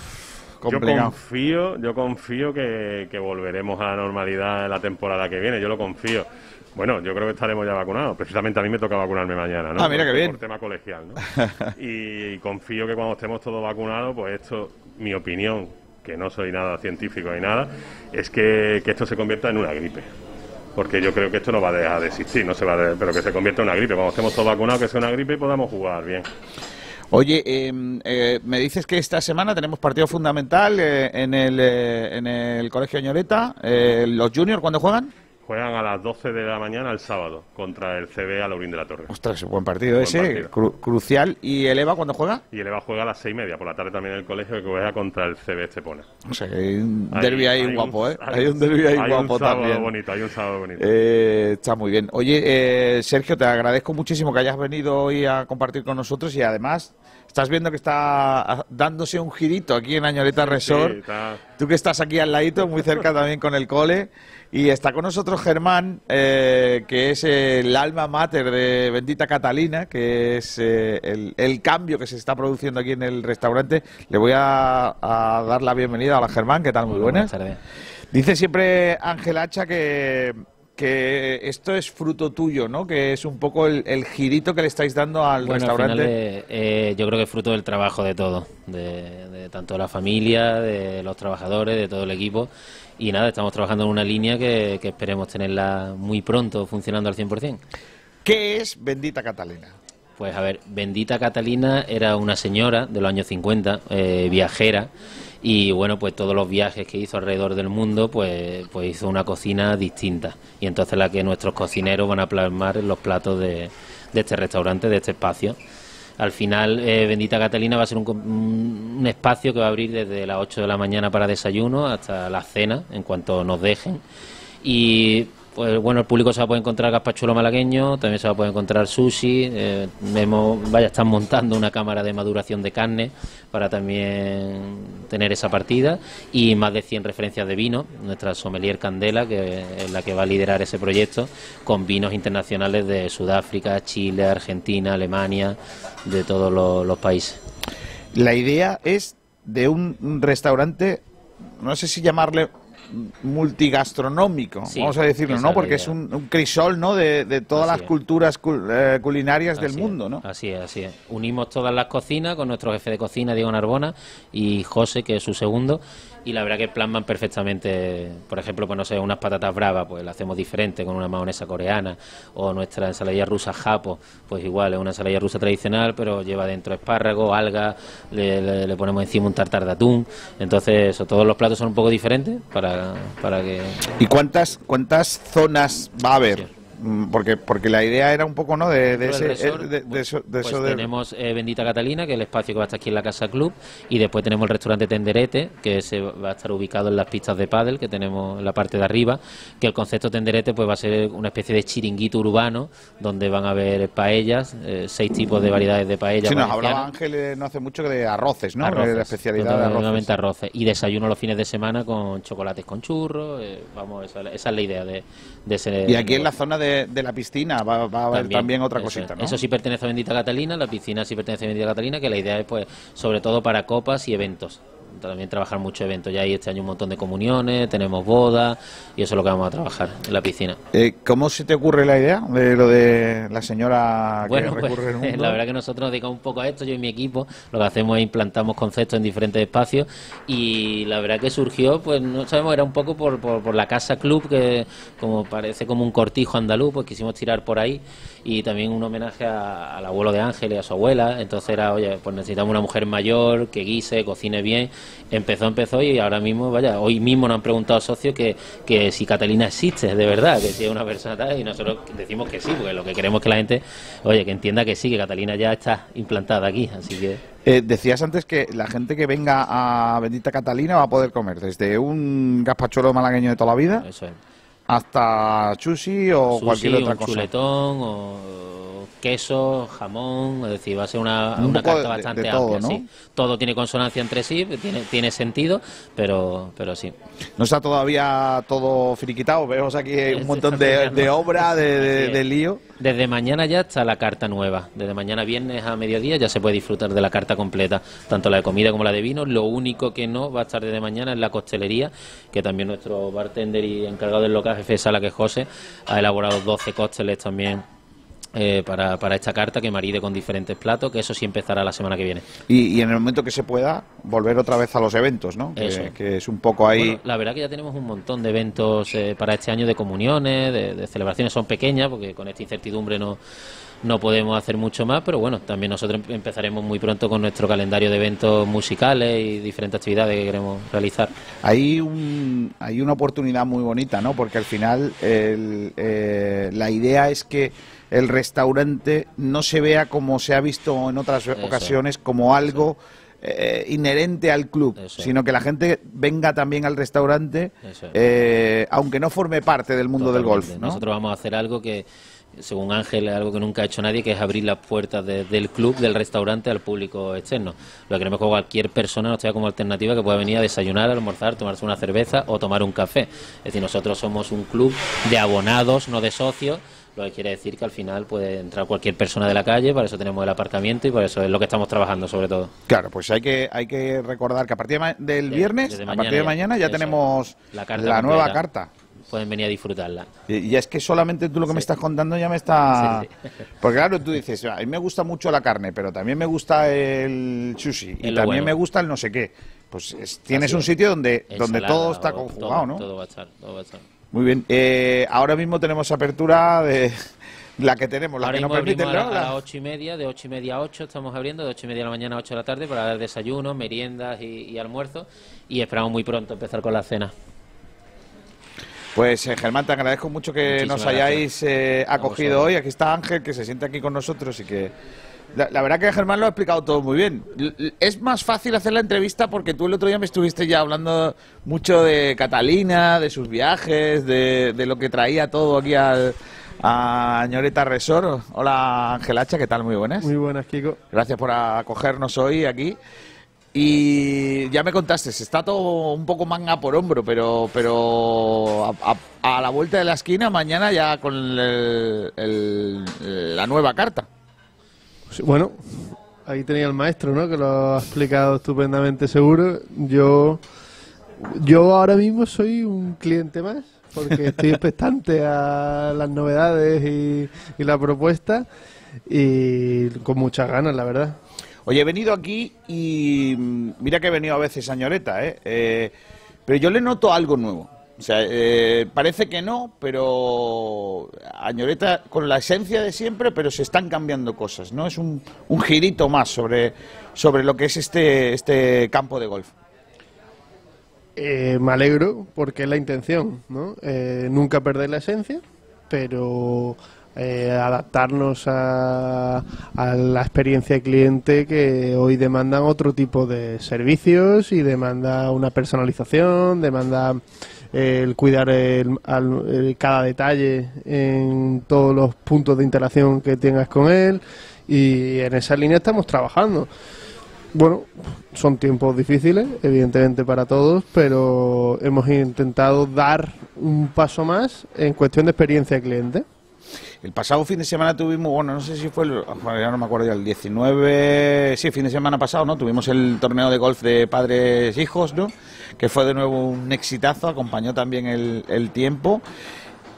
Complicado. Yo confío, yo confío que, que volveremos a la normalidad en la temporada que viene, yo lo confío. Bueno, yo creo que estaremos ya vacunados. Precisamente a mí me toca vacunarme mañana, ¿no? Ah, mira qué bien. Por tema colegial, ¿no? <laughs> y confío que cuando estemos todos vacunados, pues esto, mi opinión, que no soy nada científico ni nada, es que, que esto se convierta en una gripe. Porque yo creo que esto no va a dejar de existir, no se va a pero que se convierta en una gripe. Cuando estemos todos vacunados, que sea una gripe y podamos jugar bien. Oye, eh, eh, me dices que esta semana tenemos partido fundamental eh, en, el, en el Colegio Añoreta. ¿Los juniors cuándo juegan? Juegan a las 12 de la mañana el sábado contra el CB a Laurín de la Torre. Ostras, buen partido buen ese, partido. Cru crucial. ¿Y el EVA cuándo juega? Y el EVA juega a las seis y media, por la tarde también en el colegio, que juega contra el CB Estepona. O sea, hay un derbi ahí, ahí, guapo, ¿eh? Hay, hay un derbi ahí hay guapo un sábado también. bonito, hay un sábado bonito. Eh, está muy bien. Oye, eh, Sergio, te agradezco muchísimo que hayas venido hoy a compartir con nosotros y además estás viendo que está dándose un girito aquí en Añoreta sí, Resort. Sí, está... Tú que estás aquí al ladito, muy cerca también con el cole. Y está con nosotros Germán, eh, que es el alma mater de Bendita Catalina, que es eh, el, el, cambio que se está produciendo aquí en el restaurante. Le voy a, a dar la bienvenida. Hola Germán, ¿qué tal? Muy buenas. buenas Dice siempre Ángel Hacha que, que esto es fruto tuyo, ¿no? Que es un poco el, el girito que le estáis dando al bueno, restaurante. Al final, eh, eh, yo creo que es fruto del trabajo de todo, de, de tanto la familia, de los trabajadores, de todo el equipo. Y nada, estamos trabajando en una línea que, que esperemos tenerla muy pronto funcionando al 100%. ¿Qué es Bendita Catalina? Pues a ver, Bendita Catalina era una señora de los años 50, eh, viajera, y bueno, pues todos los viajes que hizo alrededor del mundo, pues, pues hizo una cocina distinta. Y entonces la que nuestros cocineros van a plasmar en los platos de, de este restaurante, de este espacio. Al final, eh, Bendita Catalina va a ser un, espacio que va a abrir desde las 8 de la mañana para desayuno hasta la cena, en cuanto nos dejen. Y pues bueno, el público se va a poder encontrar gazpachuelo malagueño, también se va a poder encontrar sushi, eh, vaya, están montando una cámara de maduración de carne para también tener esa partida y más de 100 referencias de vino, nuestra sommelier Candela, que es la que va a liderar ese proyecto, con vinos internacionales de Sudáfrica, Chile, Argentina, Alemania, de todos los, países. La idea es de un restaurante, no sé si llamarle multigastronómico, Sí, vamos a decirlo, ¿no? Porque es un, un crisol, ¿no? De, de todas Así las es. culturas cul- eh, culinarias del mundo, ¿no? Así es, así es. Unimos todas las cocinas con nuestro jefe de cocina, Diego Narbona, y José, que es su segundo, y la verdad que plasman perfectamente, por ejemplo, pues no sé, unas patatas bravas, pues la hacemos diferente con una mayonesa coreana, o nuestra ensaladilla rusa japo, pues igual, es una ensaladilla rusa tradicional, pero lleva dentro espárragos, algas, le, le- le ponemos encima un tartar de atún, entonces eso, todos los platos son un poco diferentes para, para que... ¿Y cuántas, cuántas zonas va a haber Porque, porque la idea era un poco, ¿no? De, de ese, resort, eh, de, de pues- eso, de pues eso tenemos eh, Bendita Catalina, que es el espacio que va a estar aquí en la Casa Club, y después tenemos el restaurante Tenderete, que se va a estar ubicado en las pistas de pádel que tenemos en la parte de arriba, que el concepto Tenderete pues va a ser una especie de chiringuito urbano, donde van a haber paellas, eh, seis tipos de variedades de paellas. Sí, nos hablaba Ángel eh, no hace mucho de arroces, ¿no? Arroces, la especialidad de arroces. Y desayuno los fines de semana con chocolates con churros. eh, vamos, esa, esa es la idea de, de ese. Y aquí en la zona de, de la piscina va, va a haber también, otra eso cosita. ¿no? Eso sí pertenece a Bendita Catalina, la piscina sí pertenece a Bendita Catalina, que la idea es, pues, sobre todo para copas y eventos. También trabajar mucho eventos. Ya hay este año un montón de comuniones, tenemos bodas y eso es lo que vamos a trabajar en la piscina. Eh, ¿Cómo se te ocurre la idea de lo de la señora Bueno, que pues, recurre mundo? <laughs> la verdad que nosotros nos dedicamos un poco a esto, yo y mi equipo, lo que hacemos es implantamos conceptos en diferentes espacios y la verdad que surgió, pues no sabemos, era un poco por, por, por la Casa Club, que como parece como un cortijo andaluz, pues quisimos tirar por ahí y también un homenaje a- al abuelo de Ángel y a su abuela, entonces era, oye, pues necesitamos una mujer mayor que guise, cocine bien, empezó, empezó y ahora mismo, vaya, hoy mismo nos han preguntado socios que, que si Catalina existe, de verdad, que si es una persona tal, y nosotros decimos que sí, porque lo que queremos es que la gente, oye, que entienda que sí, que Catalina ya está implantada aquí, así que... Eh, decías antes que la gente que venga a Bendita Catalina va a poder comer desde un gazpachuelo malagueño de toda la vida Eso es. Hasta chusi o Sushi, cualquier otra un cosa. chuletón o queso, jamón, es decir, va a ser una, Un una carta de- bastante de todo, amplia, ¿no? sí. Todo tiene consonancia entre sí, tiene, tiene sentido, pero, pero sí. No está todavía todo finiquitado, vemos aquí un <laughs> montón de, de obra, de lío. Desde mañana ya está la carta nueva. Desde mañana viernes a mediodía ya se puede disfrutar de la carta completa, tanto la de comida como la de vino. Lo único que no va a estar desde mañana es la costelería, que también nuestro bartender y encargado del local, jefe de sala, que es José, ha elaborado 12 cócteles también. Eh, para, para esta carta que maride con diferentes platos, que eso sí empezará la semana que viene. Y, y en el momento que se pueda, volver otra vez a los eventos, ¿no? Que- Eso. Que, es un poco ahí. Bueno, la verdad que ya tenemos un montón de eventos eh, para este año de comuniones, de, de celebraciones, son pequeñas porque con esta incertidumbre no, no podemos hacer mucho más, pero bueno, también nosotros em- empezaremos muy pronto con nuestro calendario de eventos musicales y diferentes actividades que queremos realizar. Hay, un, hay una oportunidad muy bonita, ¿no? Porque al final el, eh, la idea es que el restaurante no se vea como se ha visto en otras ocasiones, como algo eh, inherente al club, sino que la gente venga también al restaurante, eh, aunque no forme parte del mundo del golf. Nosotros vamos a hacer algo que, según Ángel, es algo que nunca ha hecho nadie, que es abrir las puertas de- del club, del restaurante al público externo. Lo que queremos que cualquier persona nos tenga como alternativa que pueda venir a desayunar, almorzar, tomarse una cerveza o tomar un café. Es decir, nosotros somos un club de abonados, no de socios. Lo que quiere decir que al final puede entrar cualquier persona de la calle, para eso tenemos el aparcamiento y por eso es lo que estamos trabajando sobre todo. Claro, pues hay que hay que recordar que a partir de ma- del De- viernes, a partir de mañana ya tenemos La la, carta nueva completa. carta. Pueden venir a disfrutarla. Y y es que solamente tú lo que me estás contando ya me está... Sí, sí. <laughs> Porque claro, tú dices, a mí me gusta mucho la carne, pero también me gusta el sushi y también bueno. me gusta el no sé qué. Pues es- tienes Así un sitio donde, donde todo está conjugado, todo, ¿no? Todo va a estar, todo va a estar. Muy bien. Eh, ahora mismo tenemos apertura de la que tenemos, la Ahora que nos mismo permite, abrimos a, a La- las ocho y media, de ocho y media a ocho estamos abriendo, de ocho y media de la mañana a ocho de la tarde para dar desayunos, meriendas y, y almuerzos y esperamos muy pronto empezar con la cena. Pues eh, Germán, te agradezco mucho que Muchísimas nos hayáis eh, acogido hoy. Aquí está Ángel, que se siente aquí con nosotros y que... La, la verdad que Germán lo ha explicado todo muy bien. Es más fácil hacer la entrevista porque tú el otro día me estuviste ya hablando mucho de Catalina, de sus viajes, de, de lo que traía todo aquí al, a Ñoreta Resort. Hola Ángel Hacha, ¿qué tal? Muy buenas. Muy buenas, Kiko. Gracias por acogernos hoy aquí. Y ya me contaste, está todo un poco manga por hombro, pero pero a, a- a la vuelta de la esquina mañana ya con el- el- la nueva carta. Sí, Bueno, ahí tenía el maestro, ¿no? Que lo ha explicado estupendamente seguro. Yo, yo ahora mismo soy un cliente más porque estoy <laughs> expectante a las novedades y, y la propuesta y con muchas ganas, la verdad. Oye, he venido aquí y mm, mira que he venido a veces a Ñoreta, ¿eh? Eh, pero yo le noto algo nuevo. O sea, eh, parece que no, pero a Ñoreta con la esencia de siempre, pero se están cambiando cosas, ¿no? Es un, un girito más sobre, sobre lo que es este, este campo de golf. Eh, me alegro porque es la intención, ¿no? Eh, nunca perder la esencia pero eh, adaptarnos a, a la experiencia de cliente que hoy demandan otro tipo de servicios y demanda una personalización, demanda el cuidar el- al- cada detalle en todos los puntos de interacción que tengas con él y en esa línea estamos trabajando. Bueno, son tiempos difíciles, evidentemente para todos, pero hemos intentado dar un paso más en cuestión de experiencia de cliente. El pasado fin de semana tuvimos, bueno, no sé si fue, el, ya no me acuerdo el 19, sí, fin de semana pasado, ¿no? Tuvimos el torneo de golf de padres-hijos, ¿no? Que fue de nuevo un exitazo, acompañó también el, el tiempo.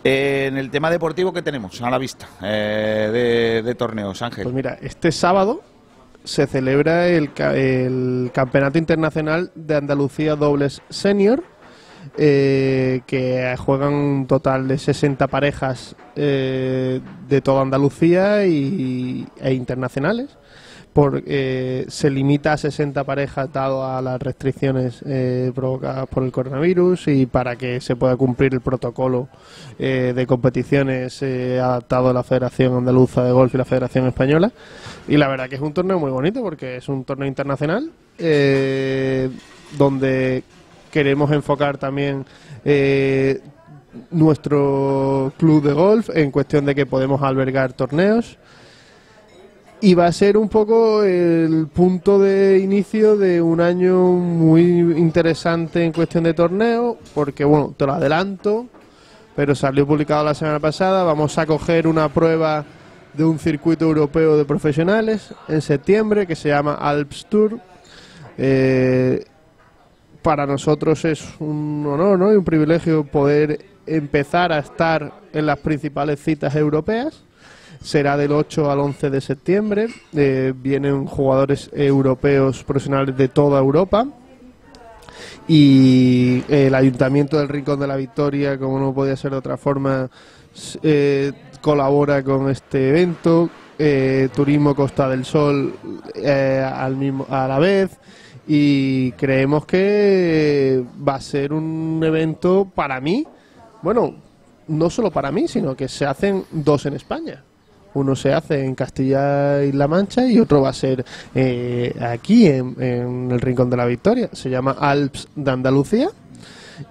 Eh, en el tema deportivo, ¿qué tenemos a la vista eh, de, torneos, Ángel? Pues mira, este sábado se celebra el, el Campeonato Internacional de Andalucía Dobles Senior, eh, que juegan un total de 60 parejas eh, de toda Andalucía y, e internacionales. Por, eh, se limita a 60 parejas dado a las restricciones eh, provocadas por el coronavirus y para que se pueda cumplir el protocolo eh, de competiciones eh, adaptado a la Federación Andaluza de Golf y la Federación Española. Y la verdad que es un torneo muy bonito porque es un torneo internacional donde queremos enfocar también eh, nuestro club de golf en cuestión de que podemos albergar torneos y va a ser un poco el punto de inicio de un año muy interesante en cuestión de torneo, porque bueno, te lo adelanto, pero salió publicado la semana pasada, vamos a coger una prueba de un circuito europeo de profesionales en septiembre que se llama Alps Tour. Eh, para nosotros es un honor ¿no? y un privilegio poder empezar a estar en las principales citas europeas será del 8 al 11 de septiembre. Eh, vienen jugadores europeos profesionales de toda Europa. Y el Ayuntamiento del Rincón de la Victoria, como no podía ser de otra forma, eh, colabora con este evento. Eh, Turismo Costa del Sol al mismo, a la vez. Y creemos que va a ser un evento para mí, bueno, no solo para mí, sino que se hacen dos en España. Uno se hace en Castilla y La Mancha y otro va a ser eh, aquí en, en el Rincón de la Victoria. Se llama Alps de Andalucía.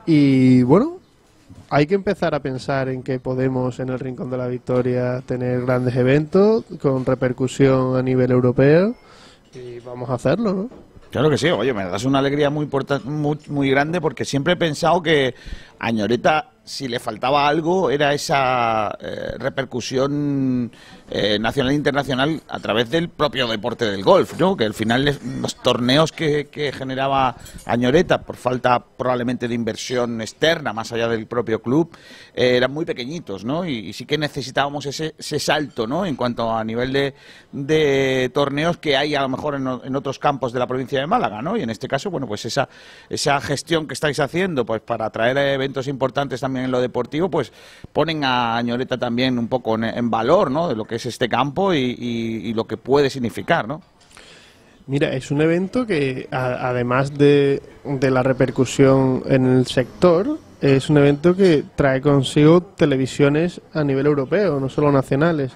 Y bueno, hay que empezar a pensar en que podemos en el Rincón de la Victoria tener grandes eventos con repercusión a nivel europeo. Y vamos a hacerlo, ¿no? Claro que sí, oye, me das una alegría muy, muy, muy grande porque siempre he pensado que a Ñoreta, si le faltaba algo, era esa eh, repercusión eh, nacional e internacional a través del propio deporte del golf, ¿no? Que al final los torneos que, que generaba Añoreta, por falta probablemente de inversión externa, más allá del propio club, eh, eran muy pequeñitos, ¿no? Y, y sí que necesitábamos ese, ese salto, ¿no? En cuanto a nivel de, de torneos que hay a lo mejor en, en otros campos de la provincia de Málaga, ¿no? Y en este caso, bueno, pues esa, esa gestión que estáis haciendo, pues para traer eventos importantes también en lo deportivo, pues ponen a Añoreta también un poco en, en valor, ¿no? De lo que es este campo y, lo que puede significar, ¿no? Mira, es un evento que a- además de, de la repercusión en el sector, es un evento que trae consigo televisiones a nivel europeo, no solo nacionales.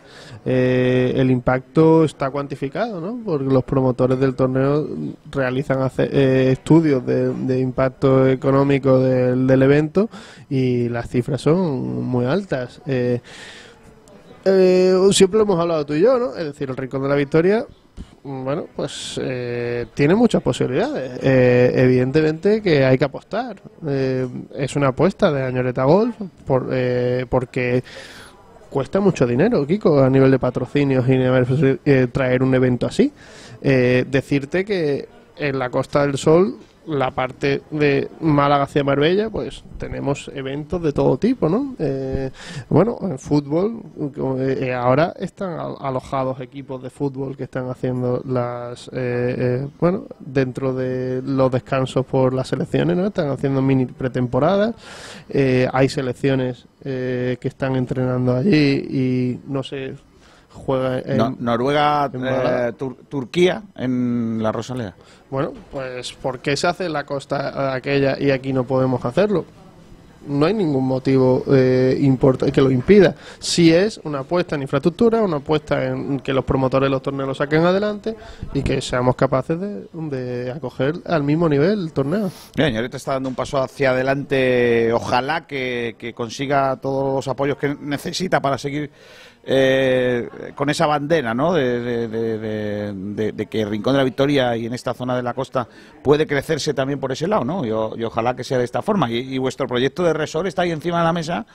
Eh, el impacto está cuantificado, ¿no? Porque los promotores del torneo realizan eh, estudios de, impacto económico del, del evento y las cifras son muy altas. Eh, eh, siempre lo hemos hablado tú y yo, ¿no? Es decir, el Rincón de la Victoria, bueno, pues eh, tiene muchas posibilidades. Eh, evidentemente que hay que apostar. Eh, es una apuesta de Añoreta Golf por, eh, porque cuesta mucho dinero, Kiko, a nivel de patrocinios y traer un evento así. Decirte que en la Costa del Sol, la parte de Málaga hacia Marbella, pues tenemos eventos de todo tipo, ¿no? Eh, bueno, en fútbol, eh, ahora están al- alojados equipos de fútbol que están haciendo las, eh, eh, bueno, dentro de los descansos por las selecciones, ¿no? Están haciendo mini pretemporadas, eh, hay selecciones eh, que están entrenando allí y no se juega en, No- Noruega, en eh, Tur- Turquía en la Rosaleda. Bueno, pues ¿por qué se hace la costa aquella y aquí no podemos hacerlo? no hay ningún motivo eh, que lo impida. Si es una apuesta en infraestructura, una apuesta en que los promotores de los torneos lo saquen adelante y que seamos capaces de, de acoger al mismo nivel el torneo. Bien, y está dando un paso hacia adelante. Ojalá que consiga todos los apoyos que necesita para seguir eh, con esa bandera, ¿no? De, de- de- que Rincón de la Victoria y en esta zona de la costa puede crecerse también por ese lado, ¿no? Y, y ojalá que sea de esta forma. Y, y vuestro proyecto de resort está ahí encima de la mesa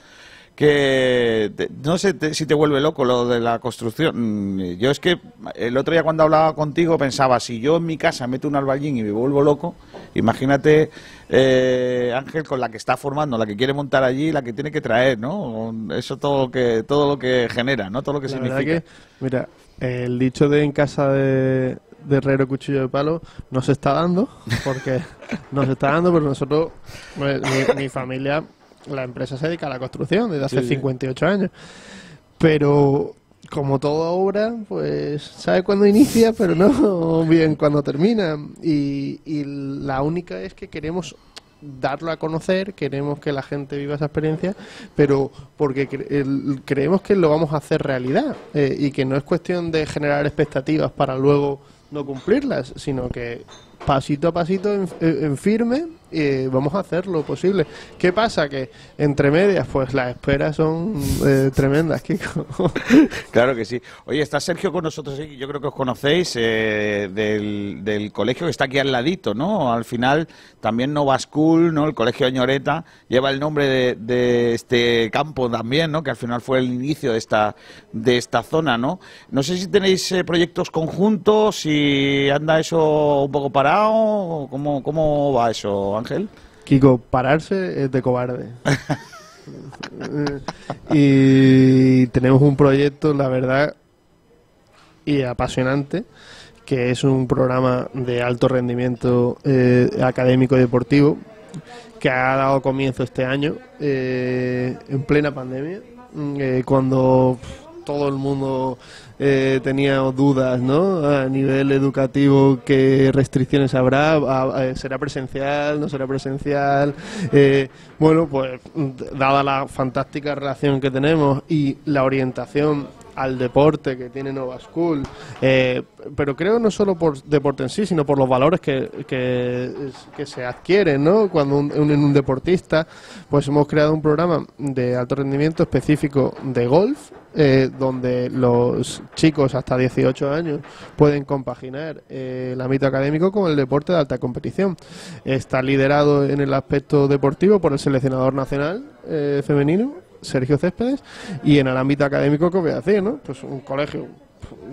que te- no sé te- si te vuelve loco lo de la construcción. Mm, Yo es que el otro día cuando hablaba contigo pensaba, si yo en mi casa meto un alballín y me vuelvo loco, imagínate eh, Ángel con la que está formando, la que quiere montar allí, la que tiene que traer, ¿no? Eso todo lo que todo lo que genera, ¿no? Todo lo que La significa. que, mira, el dicho de en casa de, de herrero cuchillo de palo no se está dando, porque <laughs> no se está dando, pero nosotros, pues, mi, mi familia, la empresa se dedica a la construcción desde hace Sí, sí. 58 años. Pero como toda obra, pues sabe cuándo inicia, pero no <laughs> bien cuándo termina. Y, y la única es que queremos darlo a conocer, queremos que la gente viva esa experiencia, pero porque cre- el- creemos que lo vamos a hacer realidad eh, y que no es cuestión de generar expectativas para luego no cumplirlas, sino que pasito a pasito, en, en firme, eh, vamos a hacer lo posible. ¿Qué pasa? Que entre medias, pues las esperas son eh, tremendas, Kiko. <laughs> Claro que sí. Oye, está Sergio con nosotros, sí, yo creo que os conocéis, eh, del, del colegio que está aquí al ladito, ¿no? Al final, también Nova School, ¿no? El colegio de Ñoreta, lleva el nombre de, de este campo también, ¿no? Que al final fue el inicio de esta, de esta zona, ¿no? No sé si tenéis eh, proyectos conjuntos, si anda eso un poco parado, ¿cómo, cómo va eso, Ángel? Kiko, pararse es de cobarde. <laughs> y tenemos un proyecto, la verdad, y apasionante, que es un programa de alto rendimiento eh, académico y deportivo que ha dado comienzo este año eh, en plena pandemia, mm, eh, cuando todo el mundo eh, tenía dudas, ¿no? A nivel educativo, qué restricciones habrá, A- a- será presencial, no será presencial. Eh, bueno, pues dada la fantástica relación que tenemos y la orientación al deporte que tiene Nova School, eh, pero creo no solo por deporte en sí, sino por los valores que, que, se adquieren, ¿no? Cuando un- un deportista, pues hemos creado un programa de alto rendimiento específico de golf, eh, donde los chicos hasta 18 años pueden compaginar eh, el ámbito académico con el deporte de alta competición. Está liderado en el aspecto deportivo por el seleccionador nacional eh, femenino, Sergio Céspedes, y en el ámbito académico, ¿qué voy a decir? ¿no? Pues un colegio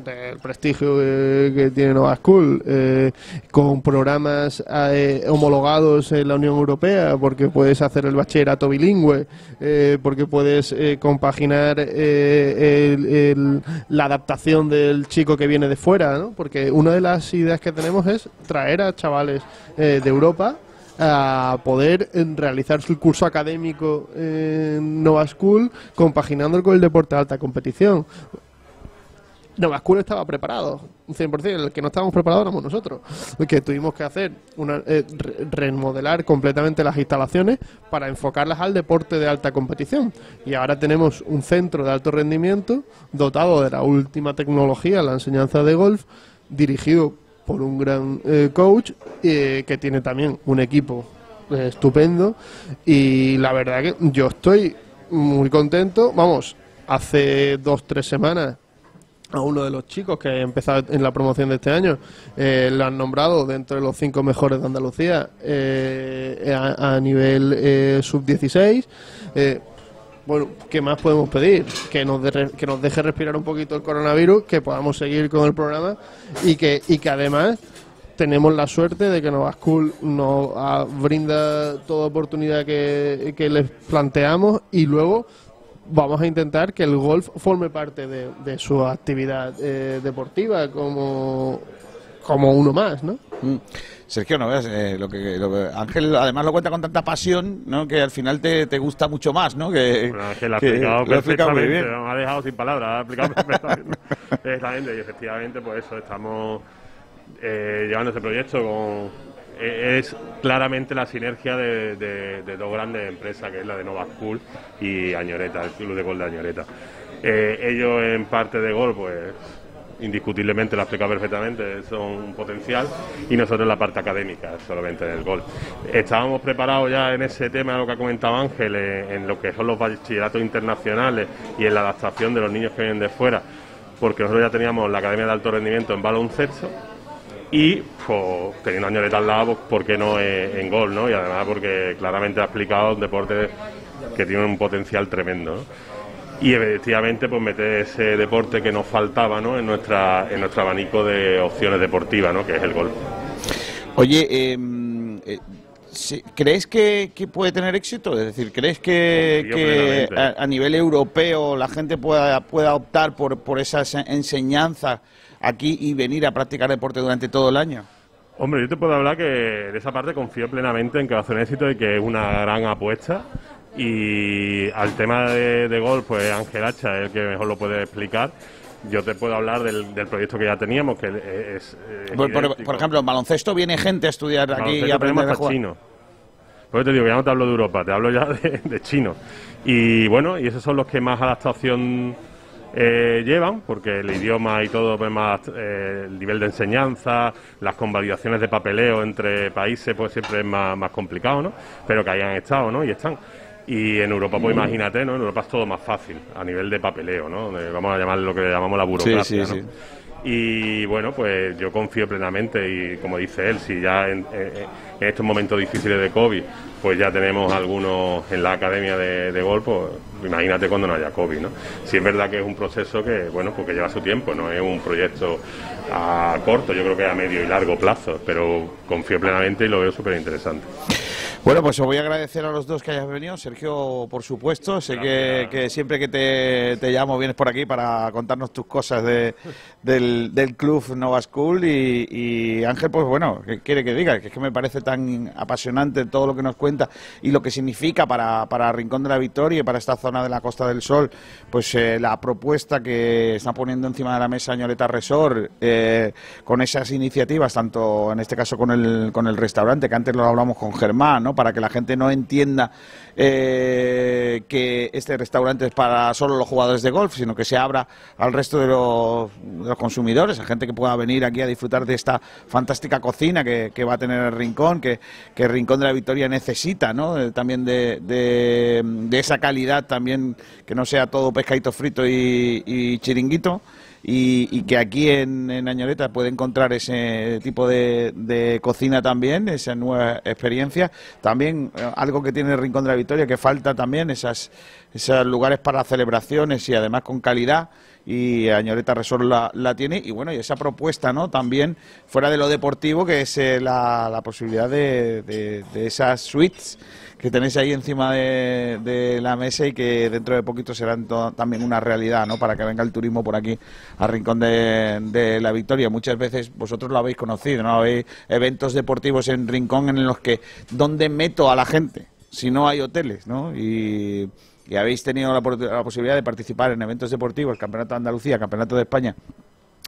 del prestigio que tiene Nova School, eh, con programas eh, homologados en la Unión Europea, porque puedes hacer el bachillerato bilingüe, eh, porque puedes compaginar el- la adaptación del chico que viene de fuera, ¿no? porque una de las ideas que tenemos es traer a chavales de Europa a poder realizar su curso académico en Nova School compaginándolo con el deporte de alta competición. Nova School estaba preparado, un 100%, el que no estábamos preparados éramos nosotros, que tuvimos que hacer, una, eh, re- remodelar completamente las instalaciones para enfocarlas al deporte de alta competición. Y ahora tenemos un centro de alto rendimiento dotado de la última tecnología, la enseñanza de golf, dirigido por un gran eh, coach eh, que tiene también un equipo estupendo. Y la verdad que yo estoy muy contento, vamos, hace dos, tres semanas a uno de los chicos que ha empezado en la promoción de este año. Eh, lo han nombrado dentro de los cinco mejores de Andalucía eh, a, nivel eh, sub-16. Eh, bueno, ¿qué más podemos pedir? Que nos, de- que nos deje respirar un poquito el coronavirus, que podamos seguir con el programa y que, y que además tenemos la suerte de que Nova School nos ah, brinda toda oportunidad que, que les planteamos y luego vamos a intentar que el golf forme parte de, de su actividad eh, deportiva como, como uno más, ¿no? Mm. Sergio, no veas, eh, lo, que, lo que- Ángel además lo cuenta con tanta pasión, ¿no? Que al final te, te gusta mucho más, ¿no? Que, Bueno, es que lo ha explicado explicado muy perfectamente, bien. me ha dejado sin palabras, ha explicado perfectamente. <laughs> Exactamente, y efectivamente, pues eso, estamos eh, llevando este proyecto con es claramente la sinergia de, dos grandes empresas, que es la de Nova School y Añoreta, el Club de Gol de Añoreta. Eh, ellos en parte de gol, pues indiscutiblemente lo ha explicado perfectamente, son un potencial y nosotros en la parte académica, solamente en el gol. Estábamos preparados ya en ese tema, lo que ha comentado Ángel, en, en lo que son los bachilleratos internacionales y en la adaptación de los niños que vienen de fuera, porque nosotros ya teníamos la Academia de Alto Rendimiento en baloncesto y pues, teniendo a Ñoreta al lado, pues, ¿por qué no eh, en gol? ¿no? Y además porque claramente ha explicado un deporte que tiene un potencial tremendo. ¿no? Y efectivamente pues meter ese deporte que nos faltaba ¿no? en, nuestra, en nuestro abanico de opciones deportivas, ¿no? que es el golf. Oye, eh, eh, ¿crees que, que puede tener éxito? Es decir, ¿crees que, a, a nivel europeo la gente pueda, pueda optar por, por esas enseñanzas aquí y venir a practicar deporte durante todo el año? Hombre, yo te puedo hablar que de esa parte confío plenamente en que va a ser un éxito y que es una gran apuesta. Y al tema de, de gol, pues Ángel Hacha es el que mejor lo puede explicar. Yo te puedo hablar del, del proyecto que ya teníamos, que es... es Por, por- idéntico. por ejemplo, en baloncesto viene gente a estudiar aquí y aprender a jugar. chino. Por eso te digo que ya no te hablo de Europa, te hablo ya de, de chino. Y bueno, y esos son los que más adaptación eh, llevan, porque el idioma y todo, pues más eh, el nivel de enseñanza, las convalidaciones de papeleo entre países, pues siempre es más, más complicado, ¿no? Pero que hayan estado, ¿no? Y están. Y en Europa, pues imagínate, ¿no? En Europa es todo más fácil, a nivel de papeleo, ¿no? De- vamos a llamar lo que llamamos la burocracia, sí, ¿no? sí. Y bueno, pues yo confío plenamente y como dice él, si ya en, en- en estos momentos difíciles de COVID, pues ya tenemos algunos en la academia de, de gol, pues imagínate cuando no haya COVID, ¿no? Si es verdad que es un proceso que, bueno, porque lleva su tiempo, no es un proyecto a corto, yo creo que a medio y largo plazo, pero confío plenamente y lo veo súper interesante. Bueno, pues os voy a agradecer a los dos que hayas venido. Sergio, por supuesto, sé que, que siempre que te, te llamo vienes por aquí para contarnos tus cosas de, del, del club Nova School y, y Ángel, pues bueno, ¿qué quiere que diga? Que es que me parece tan apasionante todo lo que nos cuenta y lo que significa para, para Rincón de la Victoria y para esta zona de la Costa del Sol, pues eh, la propuesta que está poniendo encima de la mesa Ñoleta Resort eh, con esas iniciativas, tanto en este caso con el, con el restaurante, que antes lo hablamos con Germán, ¿no? Para que la gente no entienda eh, que este restaurante es para solo los jugadores de golf, sino que se abra al resto de los, consumidores, a gente que pueda venir aquí a disfrutar de esta fantástica cocina que, que va a tener el Rincón, que, que el Rincón de la Victoria necesita, ¿no? Eh, también de, de- de esa calidad, también que no sea todo pescadito frito y, y chiringuito. Y, y que aquí en, en Añoreta puede encontrar ese tipo de, de cocina también, esa nueva experiencia. También eh, algo que tiene el Rincón de la Victoria, que falta también, esas, esos lugares para celebraciones y además con calidad. Y Añoreta Resort la, la tiene. Y bueno, y esa propuesta, ¿no? También fuera de lo deportivo, que es eh, la, la posibilidad de- de esas suites que tenéis ahí encima de, la mesa y que dentro de poquito serán to- también una realidad, ¿no? Para que venga el turismo por aquí al Rincón de, la Victoria. Muchas veces vosotros lo habéis conocido, ¿no? Habéis eventos deportivos en Rincón en los que, ¿dónde meto a la gente? Si no hay hoteles, ¿no? Y, habéis tenido la, la posibilidad de participar en eventos deportivos, Campeonato de Andalucía, Campeonato de España,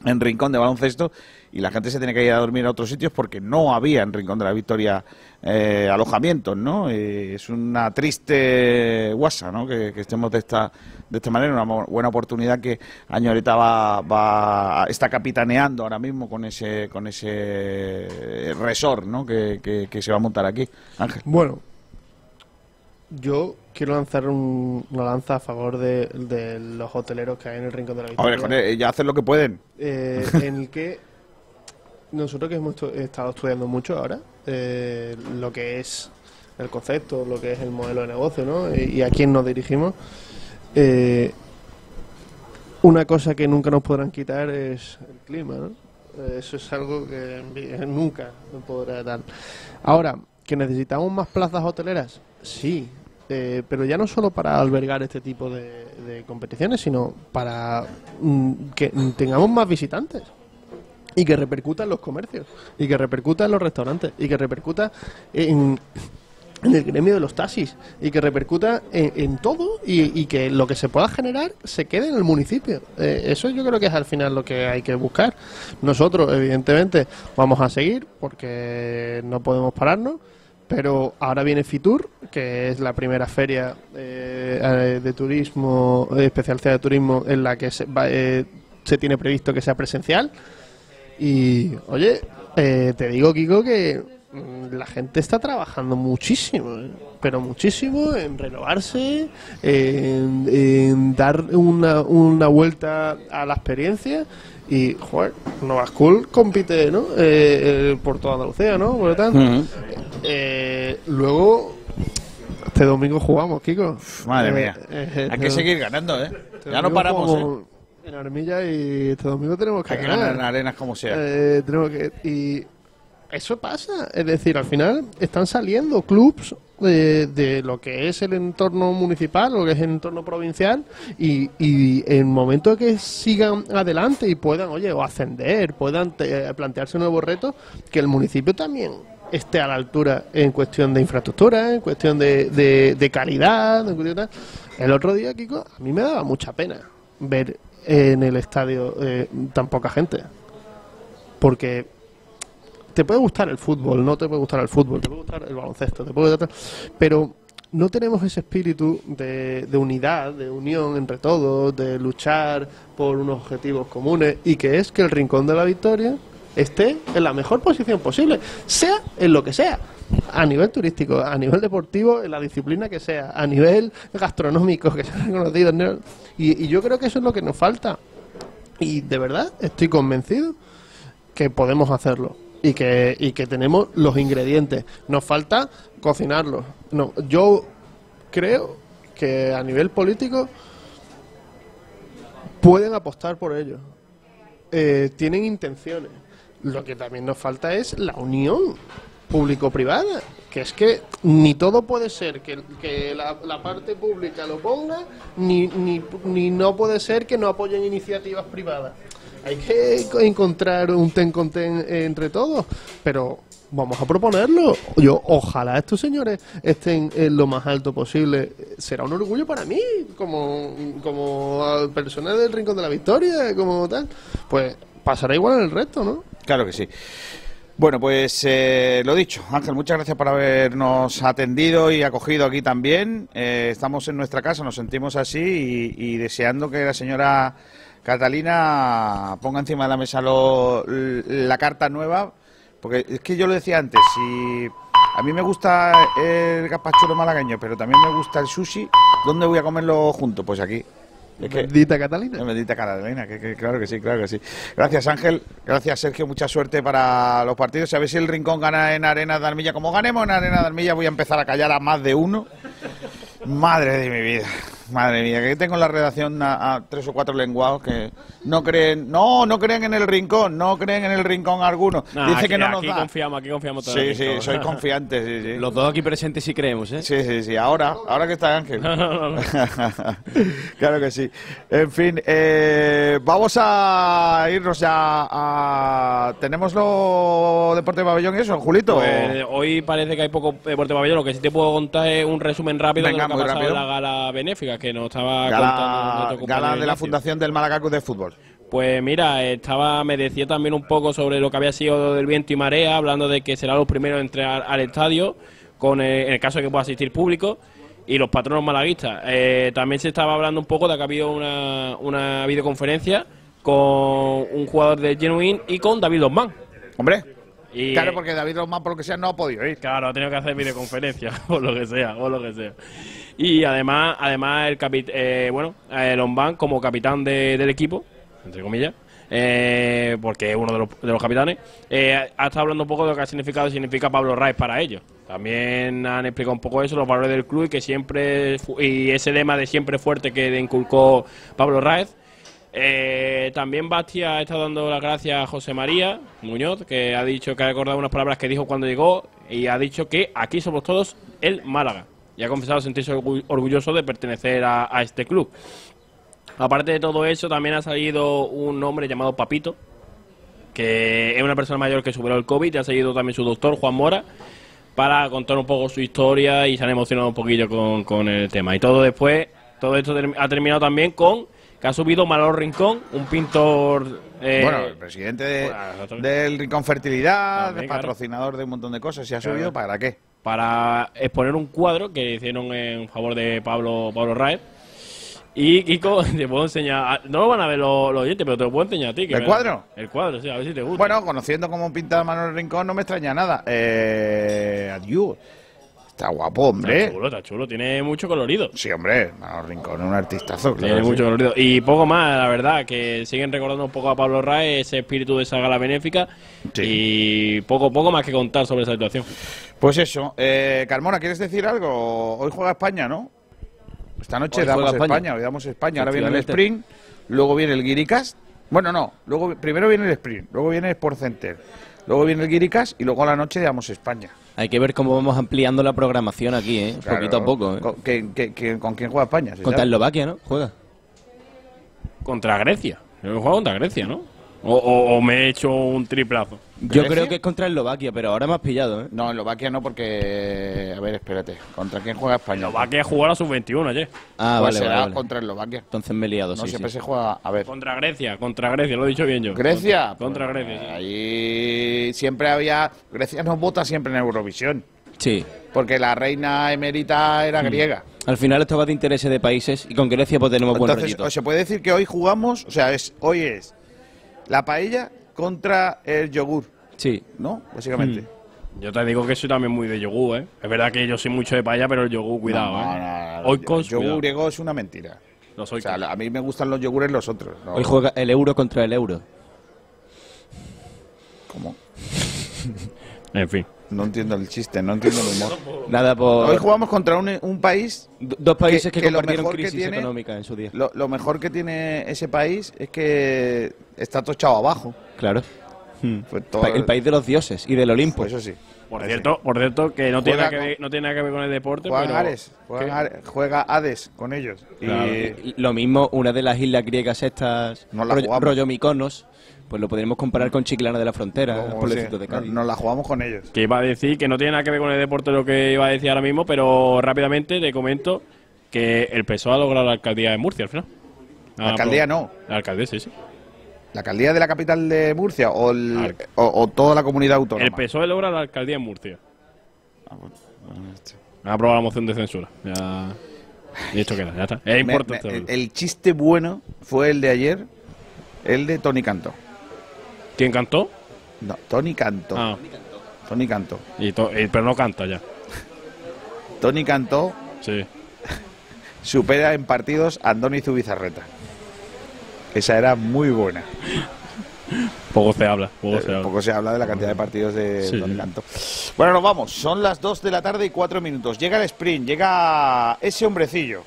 en Rincón de baloncesto y la gente se tiene que ir a dormir a otros sitios porque no había en Rincón de la Victoria eh, alojamientos, ¿no? Es una triste guasa, ¿no? Que, estemos de esta de esta manera, una buena oportunidad que Añoreta va, va está capitaneando ahora mismo con ese con ese resort, ¿no? Que, que- que se va a montar aquí, Ángel. Bueno, yo quiero lanzar un- una lanza a favor de, de los hoteleros que hay en el Rincón de la A Victoria. ver, joder, ya hacen lo que pueden. eh, en el <laughs> que nosotros que hemos estado estudiando mucho ahora eh, lo que es el concepto, lo que es el modelo de negocio, ¿no? Y, y a quién nos dirigimos. eh, una cosa que nunca nos podrán quitar es el clima, ¿no? Eso es algo que nunca nos podrá dar. Ahora, ¿que necesitamos más plazas hoteleras? Sí, eh, pero ya no solo para albergar este tipo de, competiciones, sino para mm, que tengamos más visitantes y que repercuta en los comercios y que repercuta en los restaurantes y que repercuta en, en el gremio de los taxis y que repercuta en, en todo y, y que lo que se pueda generar se quede en el municipio. Eh, eso yo creo que es al final lo que hay que buscar. Nosotros, evidentemente, vamos a seguir porque no podemos pararnos. Pero ahora viene Fitur, que es la primera feria eh, de turismo, eh, especialidad de turismo, en la que se, va, eh, se tiene previsto que sea presencial. Y, oye, eh, te digo, Kiko, que mm, la gente está trabajando muchísimo, ¿eh? pero muchísimo en renovarse, en, en dar una, una vuelta a la experiencia. Y, joder, Nova School compite, ¿no? Eh, eh, por toda Andalucía, ¿no? Por lo tanto, eh, luego, este domingo jugamos, Kiko. Madre Eh, mía. eh, Hay que seguir dom- ganando, ¿eh? este Ya no paramos, ¿eh? En Armilla y este domingo tenemos que Hay que ganar. ganar en arenas como sea. Eh, tenemos que, y eso pasa. Es decir, al final están saliendo clubs de, lo que es el entorno municipal, lo que es el entorno provincial, y, en el momento que sigan adelante y puedan, oye, o ascender, puedan eh, plantearse nuevos retos, que el municipio también esté a la altura en cuestión de infraestructura, en cuestión de, de- calidad. de. El otro día, Kiko, a mí me daba mucha pena ver en el estadio eh, tan poca gente. Porque te puede gustar el fútbol, no te puede gustar el fútbol, te puede gustar el baloncesto, te puede gustar, pero no tenemos ese espíritu de, de unidad, de unión entre todos, de luchar por unos objetivos comunes y que es que el rincón de la victoria esté en la mejor posición posible, sea en lo que sea, a nivel turístico, a nivel deportivo, en la disciplina que sea, a nivel gastronómico, que sea reconocido. ¿no? Y, y yo creo que eso es lo que nos falta. Y de verdad estoy convencido que podemos hacerlo y que, y que tenemos los ingredientes. Nos falta cocinarlos. No, yo creo que a nivel político pueden apostar por ello. Eh, tienen intenciones. Lo que también nos falta es la unión público-privada. Que es que ni todo puede ser que, que la, la parte pública lo ponga, ni, ni, ni no puede ser que no apoyen iniciativas privadas. Hay que co- encontrar un ten con ten entre todos, pero vamos a proponerlo. Yo, ojalá estos señores estén en lo más alto posible. Será un orgullo para mí, como, como persona del Rincón de la Victoria, como tal. Pues pasará igual en el resto, ¿no? Claro que sí. Bueno, pues eh, lo dicho, Ángel, muchas gracias por habernos atendido y acogido aquí también. Eh, estamos en nuestra casa, nos sentimos así y deseando que la señora Catalina ponga encima de la mesa lo- la carta nueva, porque es que yo lo decía antes, si a mí me gusta el gazpachuelo malagueño, pero también me gusta el sushi, ¿dónde voy a comerlo junto? Pues aquí. Es que- Bendita Catalina. Bendita Catalina, que, que claro que sí, claro que sí. Gracias Ángel, gracias Sergio, mucha suerte para los partidos. A ver si el Rincón gana en Arena de Armilla. Como ganemos en Arena de Armilla voy a empezar a callar a más de uno. Madre de mi vida, madre mía, que tengo en la redacción a, a tres o cuatro lenguados que no creen, no, no creen en el Rincón, no creen en el Rincón alguno. Nah, Dice aquí, que no nos aquí da. confiamos, aquí confiamos todos. Sí, sí, soy confiante, sí, sí. Los dos aquí presentes sí creemos, ¿eh? Sí, sí, sí. Ahora, ahora que está Ángel. <laughs> claro que sí. En fin, eh, vamos a irnos ya a... ¿Tenemos lo Deporte de Pabellón y eso, Julito? Pues, hoy parece que hay poco deporte pabellón. Lo que sí te puedo contar es un resumen rápido Venga, de lo que ha pasado rápido. en la gala benéfica que nos estaba contando Gala, compañero gala de la. Fundación del Málaga Club de Fútbol. Pues mira, estaba, me decía también un poco sobre lo que había sido del viento y marea, hablando de que serán los primeros en entrar al estadio, con eh, en el caso de que pueda asistir público, y los patronos malaguistas. Eh, también se estaba hablando un poco de que ha habido una, una videoconferencia con un jugador de Genuine y con David Osman. Hombre, Y, claro, porque David Román, por lo que sea, no ha podido ir. Claro, ha tenido que hacer videoconferencia, <laughs> por lo que sea, por lo que sea. Y además, además el capit eh, bueno, el Lombán como capitán de- del equipo, entre comillas, eh, porque es uno de los, de los capitanes, eh, ha estado hablando un poco de lo que ha significado y significa Pablo Raiz para ellos. También han explicado un poco eso, los valores del club y que siempre y ese lema de siempre fuerte que inculcó Pablo Raiz. Eh, también Bastia ha estado dando las gracias a José María Muñoz, que ha dicho que ha recordado unas palabras que dijo cuando llegó y ha dicho que aquí somos todos el Málaga. Y ha confesado sentirse orgu- orgulloso de pertenecer a, a este club. Aparte de todo eso, también ha salido un hombre llamado Papito, que es una persona mayor que superó el COVID, y ha salido también su doctor, Juan Mora, para contar un poco su historia y se han emocionado un poquillo con, con el tema. Y todo después, todo esto ha terminado también con que ha subido Manolo Rincón, un pintor... eh, bueno, el presidente de- exactamente. del Rincón Fertilidad, También, claro. patrocinador de un montón de cosas, ¿y ha Claro. subido para qué? Para exponer un cuadro que hicieron en favor de Pablo Pablo Raez. Y Kiko, <laughs> te puedo enseñar. No lo van a ver los, los oyentes, pero te lo puedo enseñar a ti. que ¿El cuadro? El cuadro, sí, a ver si te gusta. Bueno, conociendo cómo pinta Manuel Rincón, no me extraña nada. Eh, adiós. Está guapo, hombre. Está chulo, está chulo, tiene mucho colorido. Sí, hombre, Manuel Rincón es un artistazo. claro Tiene sí. mucho colorido. Y poco más, la verdad, que siguen recordando un poco a Pablo Raez, ese espíritu de esa gala benéfica. Y poco, poco más que contar sobre esa situación. Pues eso. Eh, Carmona, ¿quieres decir algo? Hoy juega España, ¿no? Esta noche Hoy damos España. España. hoy damos España. Ahora viene el. Sprint, luego viene el Guiricas. Bueno, no, luego primero viene el Sprint, luego viene el Sport Center, luego viene el Guiricas y luego a la noche damos España. Hay que ver cómo vamos ampliando la programación aquí, ¿eh? Claro. Poquito a poco, ¿eh? ¿Con, que- que- que- ¿con quién juega España? ¿Se Contra? Eslovaquia, ¿no? Juega. Contra Grecia. Yo he jugado contra Grecia, ¿no? O, o- o me he hecho un triplazo. Yo creo que es contra Eslovaquia, pero ahora me has pillado, ¿eh? No, Eslovaquia no, porque. A ver, espérate. ¿Contra quién juega España? Eslovaquia jugó a la sub-21 ayer. Ah, Pues vale, será vale, vale. contra Eslovaquia. Entonces me he liado, No, sí, siempre sí. se juega. A ver. Contra Grecia, contra Grecia, lo he dicho bien yo. ¿Grecia? Contra Grecia. sí. Ahí siempre había. Grecia nos vota siempre en Eurovisión. Sí. Porque la reina emérita era griega. Al final esto va de intereses de países y con Grecia pues tenemos buen Entonces, rollito. se puede decir que hoy jugamos, o sea, es hoy es la paella contra el yogur. Sí. ¿No? Básicamente. Yo te digo que soy también muy de yogur, ¿eh? Es verdad que yo soy mucho de paella, pero el yogur, cuidado, No, ¿eh? no, no, Hoy el con yogur griego es una mentira. Los O sea, a mí me gustan los yogures los otros. no- Hoy juega el euro contra el euro. ¿Cómo? En fin. No entiendo el chiste, no entiendo el humor. <laughs> Nada por... Hoy jugamos contra un, un país. D- dos países que, lo compartieron mejor que crisis tiene- económica en su día. Lo, lo mejor que tiene ese país es que está tochado abajo. Claro. Hmm. Pues todo- el país de los dioses y del Olimpo. Pues eso sí. Por cierto, por cierto, que no tiene, nada que ver, no tiene nada que ver con el deporte, Juegan pero... Ares, juegan ¿Qué? Ares- juega Hades con ellos. Y Claro. Y Lo mismo, una de las islas griegas estas, Nos la rollo, rollo Mykonos, pues lo podríamos comparar con Chiclana de la Frontera, no, el sí, pueblecito de Cádiz. no- nos la jugamos con ellos. Que iba a decir que no tiene nada que ver con el deporte lo que iba a decir ahora mismo, pero rápidamente te comento que el PSOE ha logrado la alcaldía de Murcia al final. La Ah, alcaldía pero- no. La alcaldía, sí, sí. ¿La alcaldía de la capital de Murcia o, el- o, o toda la comunidad autónoma? El PSOE logra la alcaldía en Murcia. Ah, Ha aprobado la moción de censura. Ya. Y esto queda, ya está. Es Me- importante. me- el, el chiste bueno fue el de ayer, el de Tony Canto. ¿Quién cantó? No, Tony Canto. Ah. Tony. Y to- y- pero no canta ya. Tony Cantó Sí. <laughs> supera en partidos a Andoni Zubizarreta. Esa era muy buena. Poco se habla. Poco se Eh, habla. Poco se habla de la cantidad de partidos de Sí, Tony sí. Cantó. Bueno, nos vamos. Son las 2 de la tarde y 4 minutos. Llega el sprint, llega ese hombrecillo.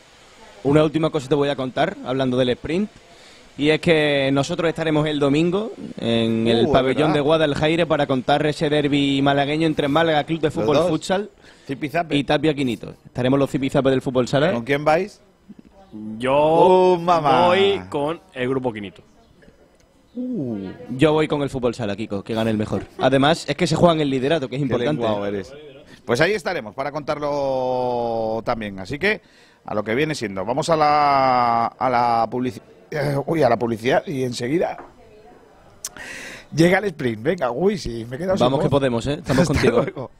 Una última cosa te voy a contar, hablando del sprint. Y es que nosotros estaremos el domingo en el Uh, es pabellón verdad. de Guadalajara para contar ese derby malagueño entre Málaga Club de Fútbol. Futsal Zipizape. y Tapia Quinito. Estaremos los zipizapes del fútbol sala. ¿Con quién vais? Yo Oh, mamá. voy con el grupo Quinito. Yo voy con el fútbol sala, Kiko, que gane el mejor. Además, es que se juegan el liderato, que es importante. eres. Pues ahí estaremos para contarlo también. Así que a lo que viene siendo. Vamos a la, a la publicidad. Uy, a la publicidad y enseguida llega el sprint. Venga, uy, sí, me he quedado sin Vamos que podemos, ¿eh? <laughs> Estamos Hasta contigo. luego.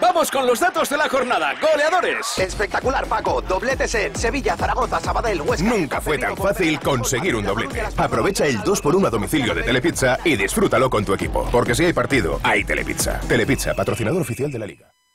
Vamos con los datos de la jornada. Goleadores. Espectacular, Paco. Dobletes en Sevilla, Zaragoza, Sabadell, Huesca. Nunca fue tan fácil conseguir un doblete. Aprovecha el 2x1 a domicilio de Telepizza y disfrútalo con tu equipo. Porque si hay partido, hay Telepizza. Telepizza, patrocinador oficial de la liga.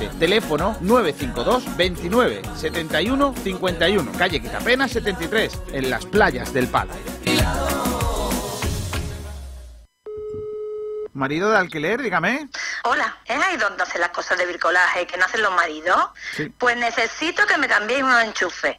Albacete. Teléfono 952 29 71 51. Calle Quitapena 73, en las playas del Palo. Marido de alquiler, dígame. Hola, ¿es ahí donde hacen las cosas de bricolaje que no hacen los maridos? Sí. Pues necesito que me cambiéis unos enchufes.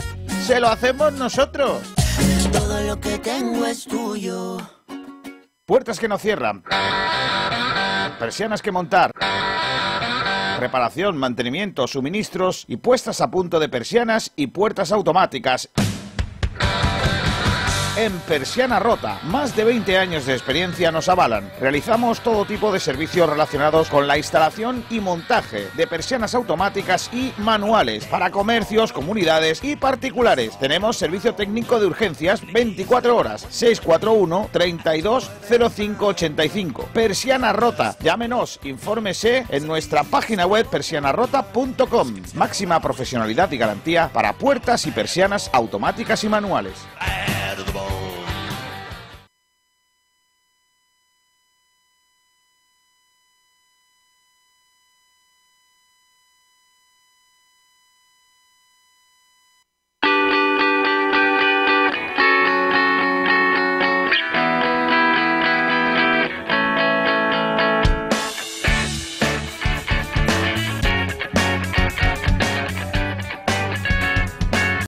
se lo hacemos nosotros. Todo lo que tengo es tuyo. Puertas que no cierran. Persianas que montar. Reparación, mantenimiento, suministros y puestas a punto de persianas y puertas automáticas. En Persiana Rota, más de 20 años de experiencia nos avalan. Realizamos todo tipo de servicios relacionados con la instalación y montaje de persianas automáticas y manuales para comercios, comunidades y particulares. Tenemos servicio técnico de urgencias 24 horas 641 32 05 85. Persiana Rota. Llámenos, infórmese en nuestra página web persianarrota.com. Máxima profesionalidad y garantía para puertas y persianas automáticas y manuales.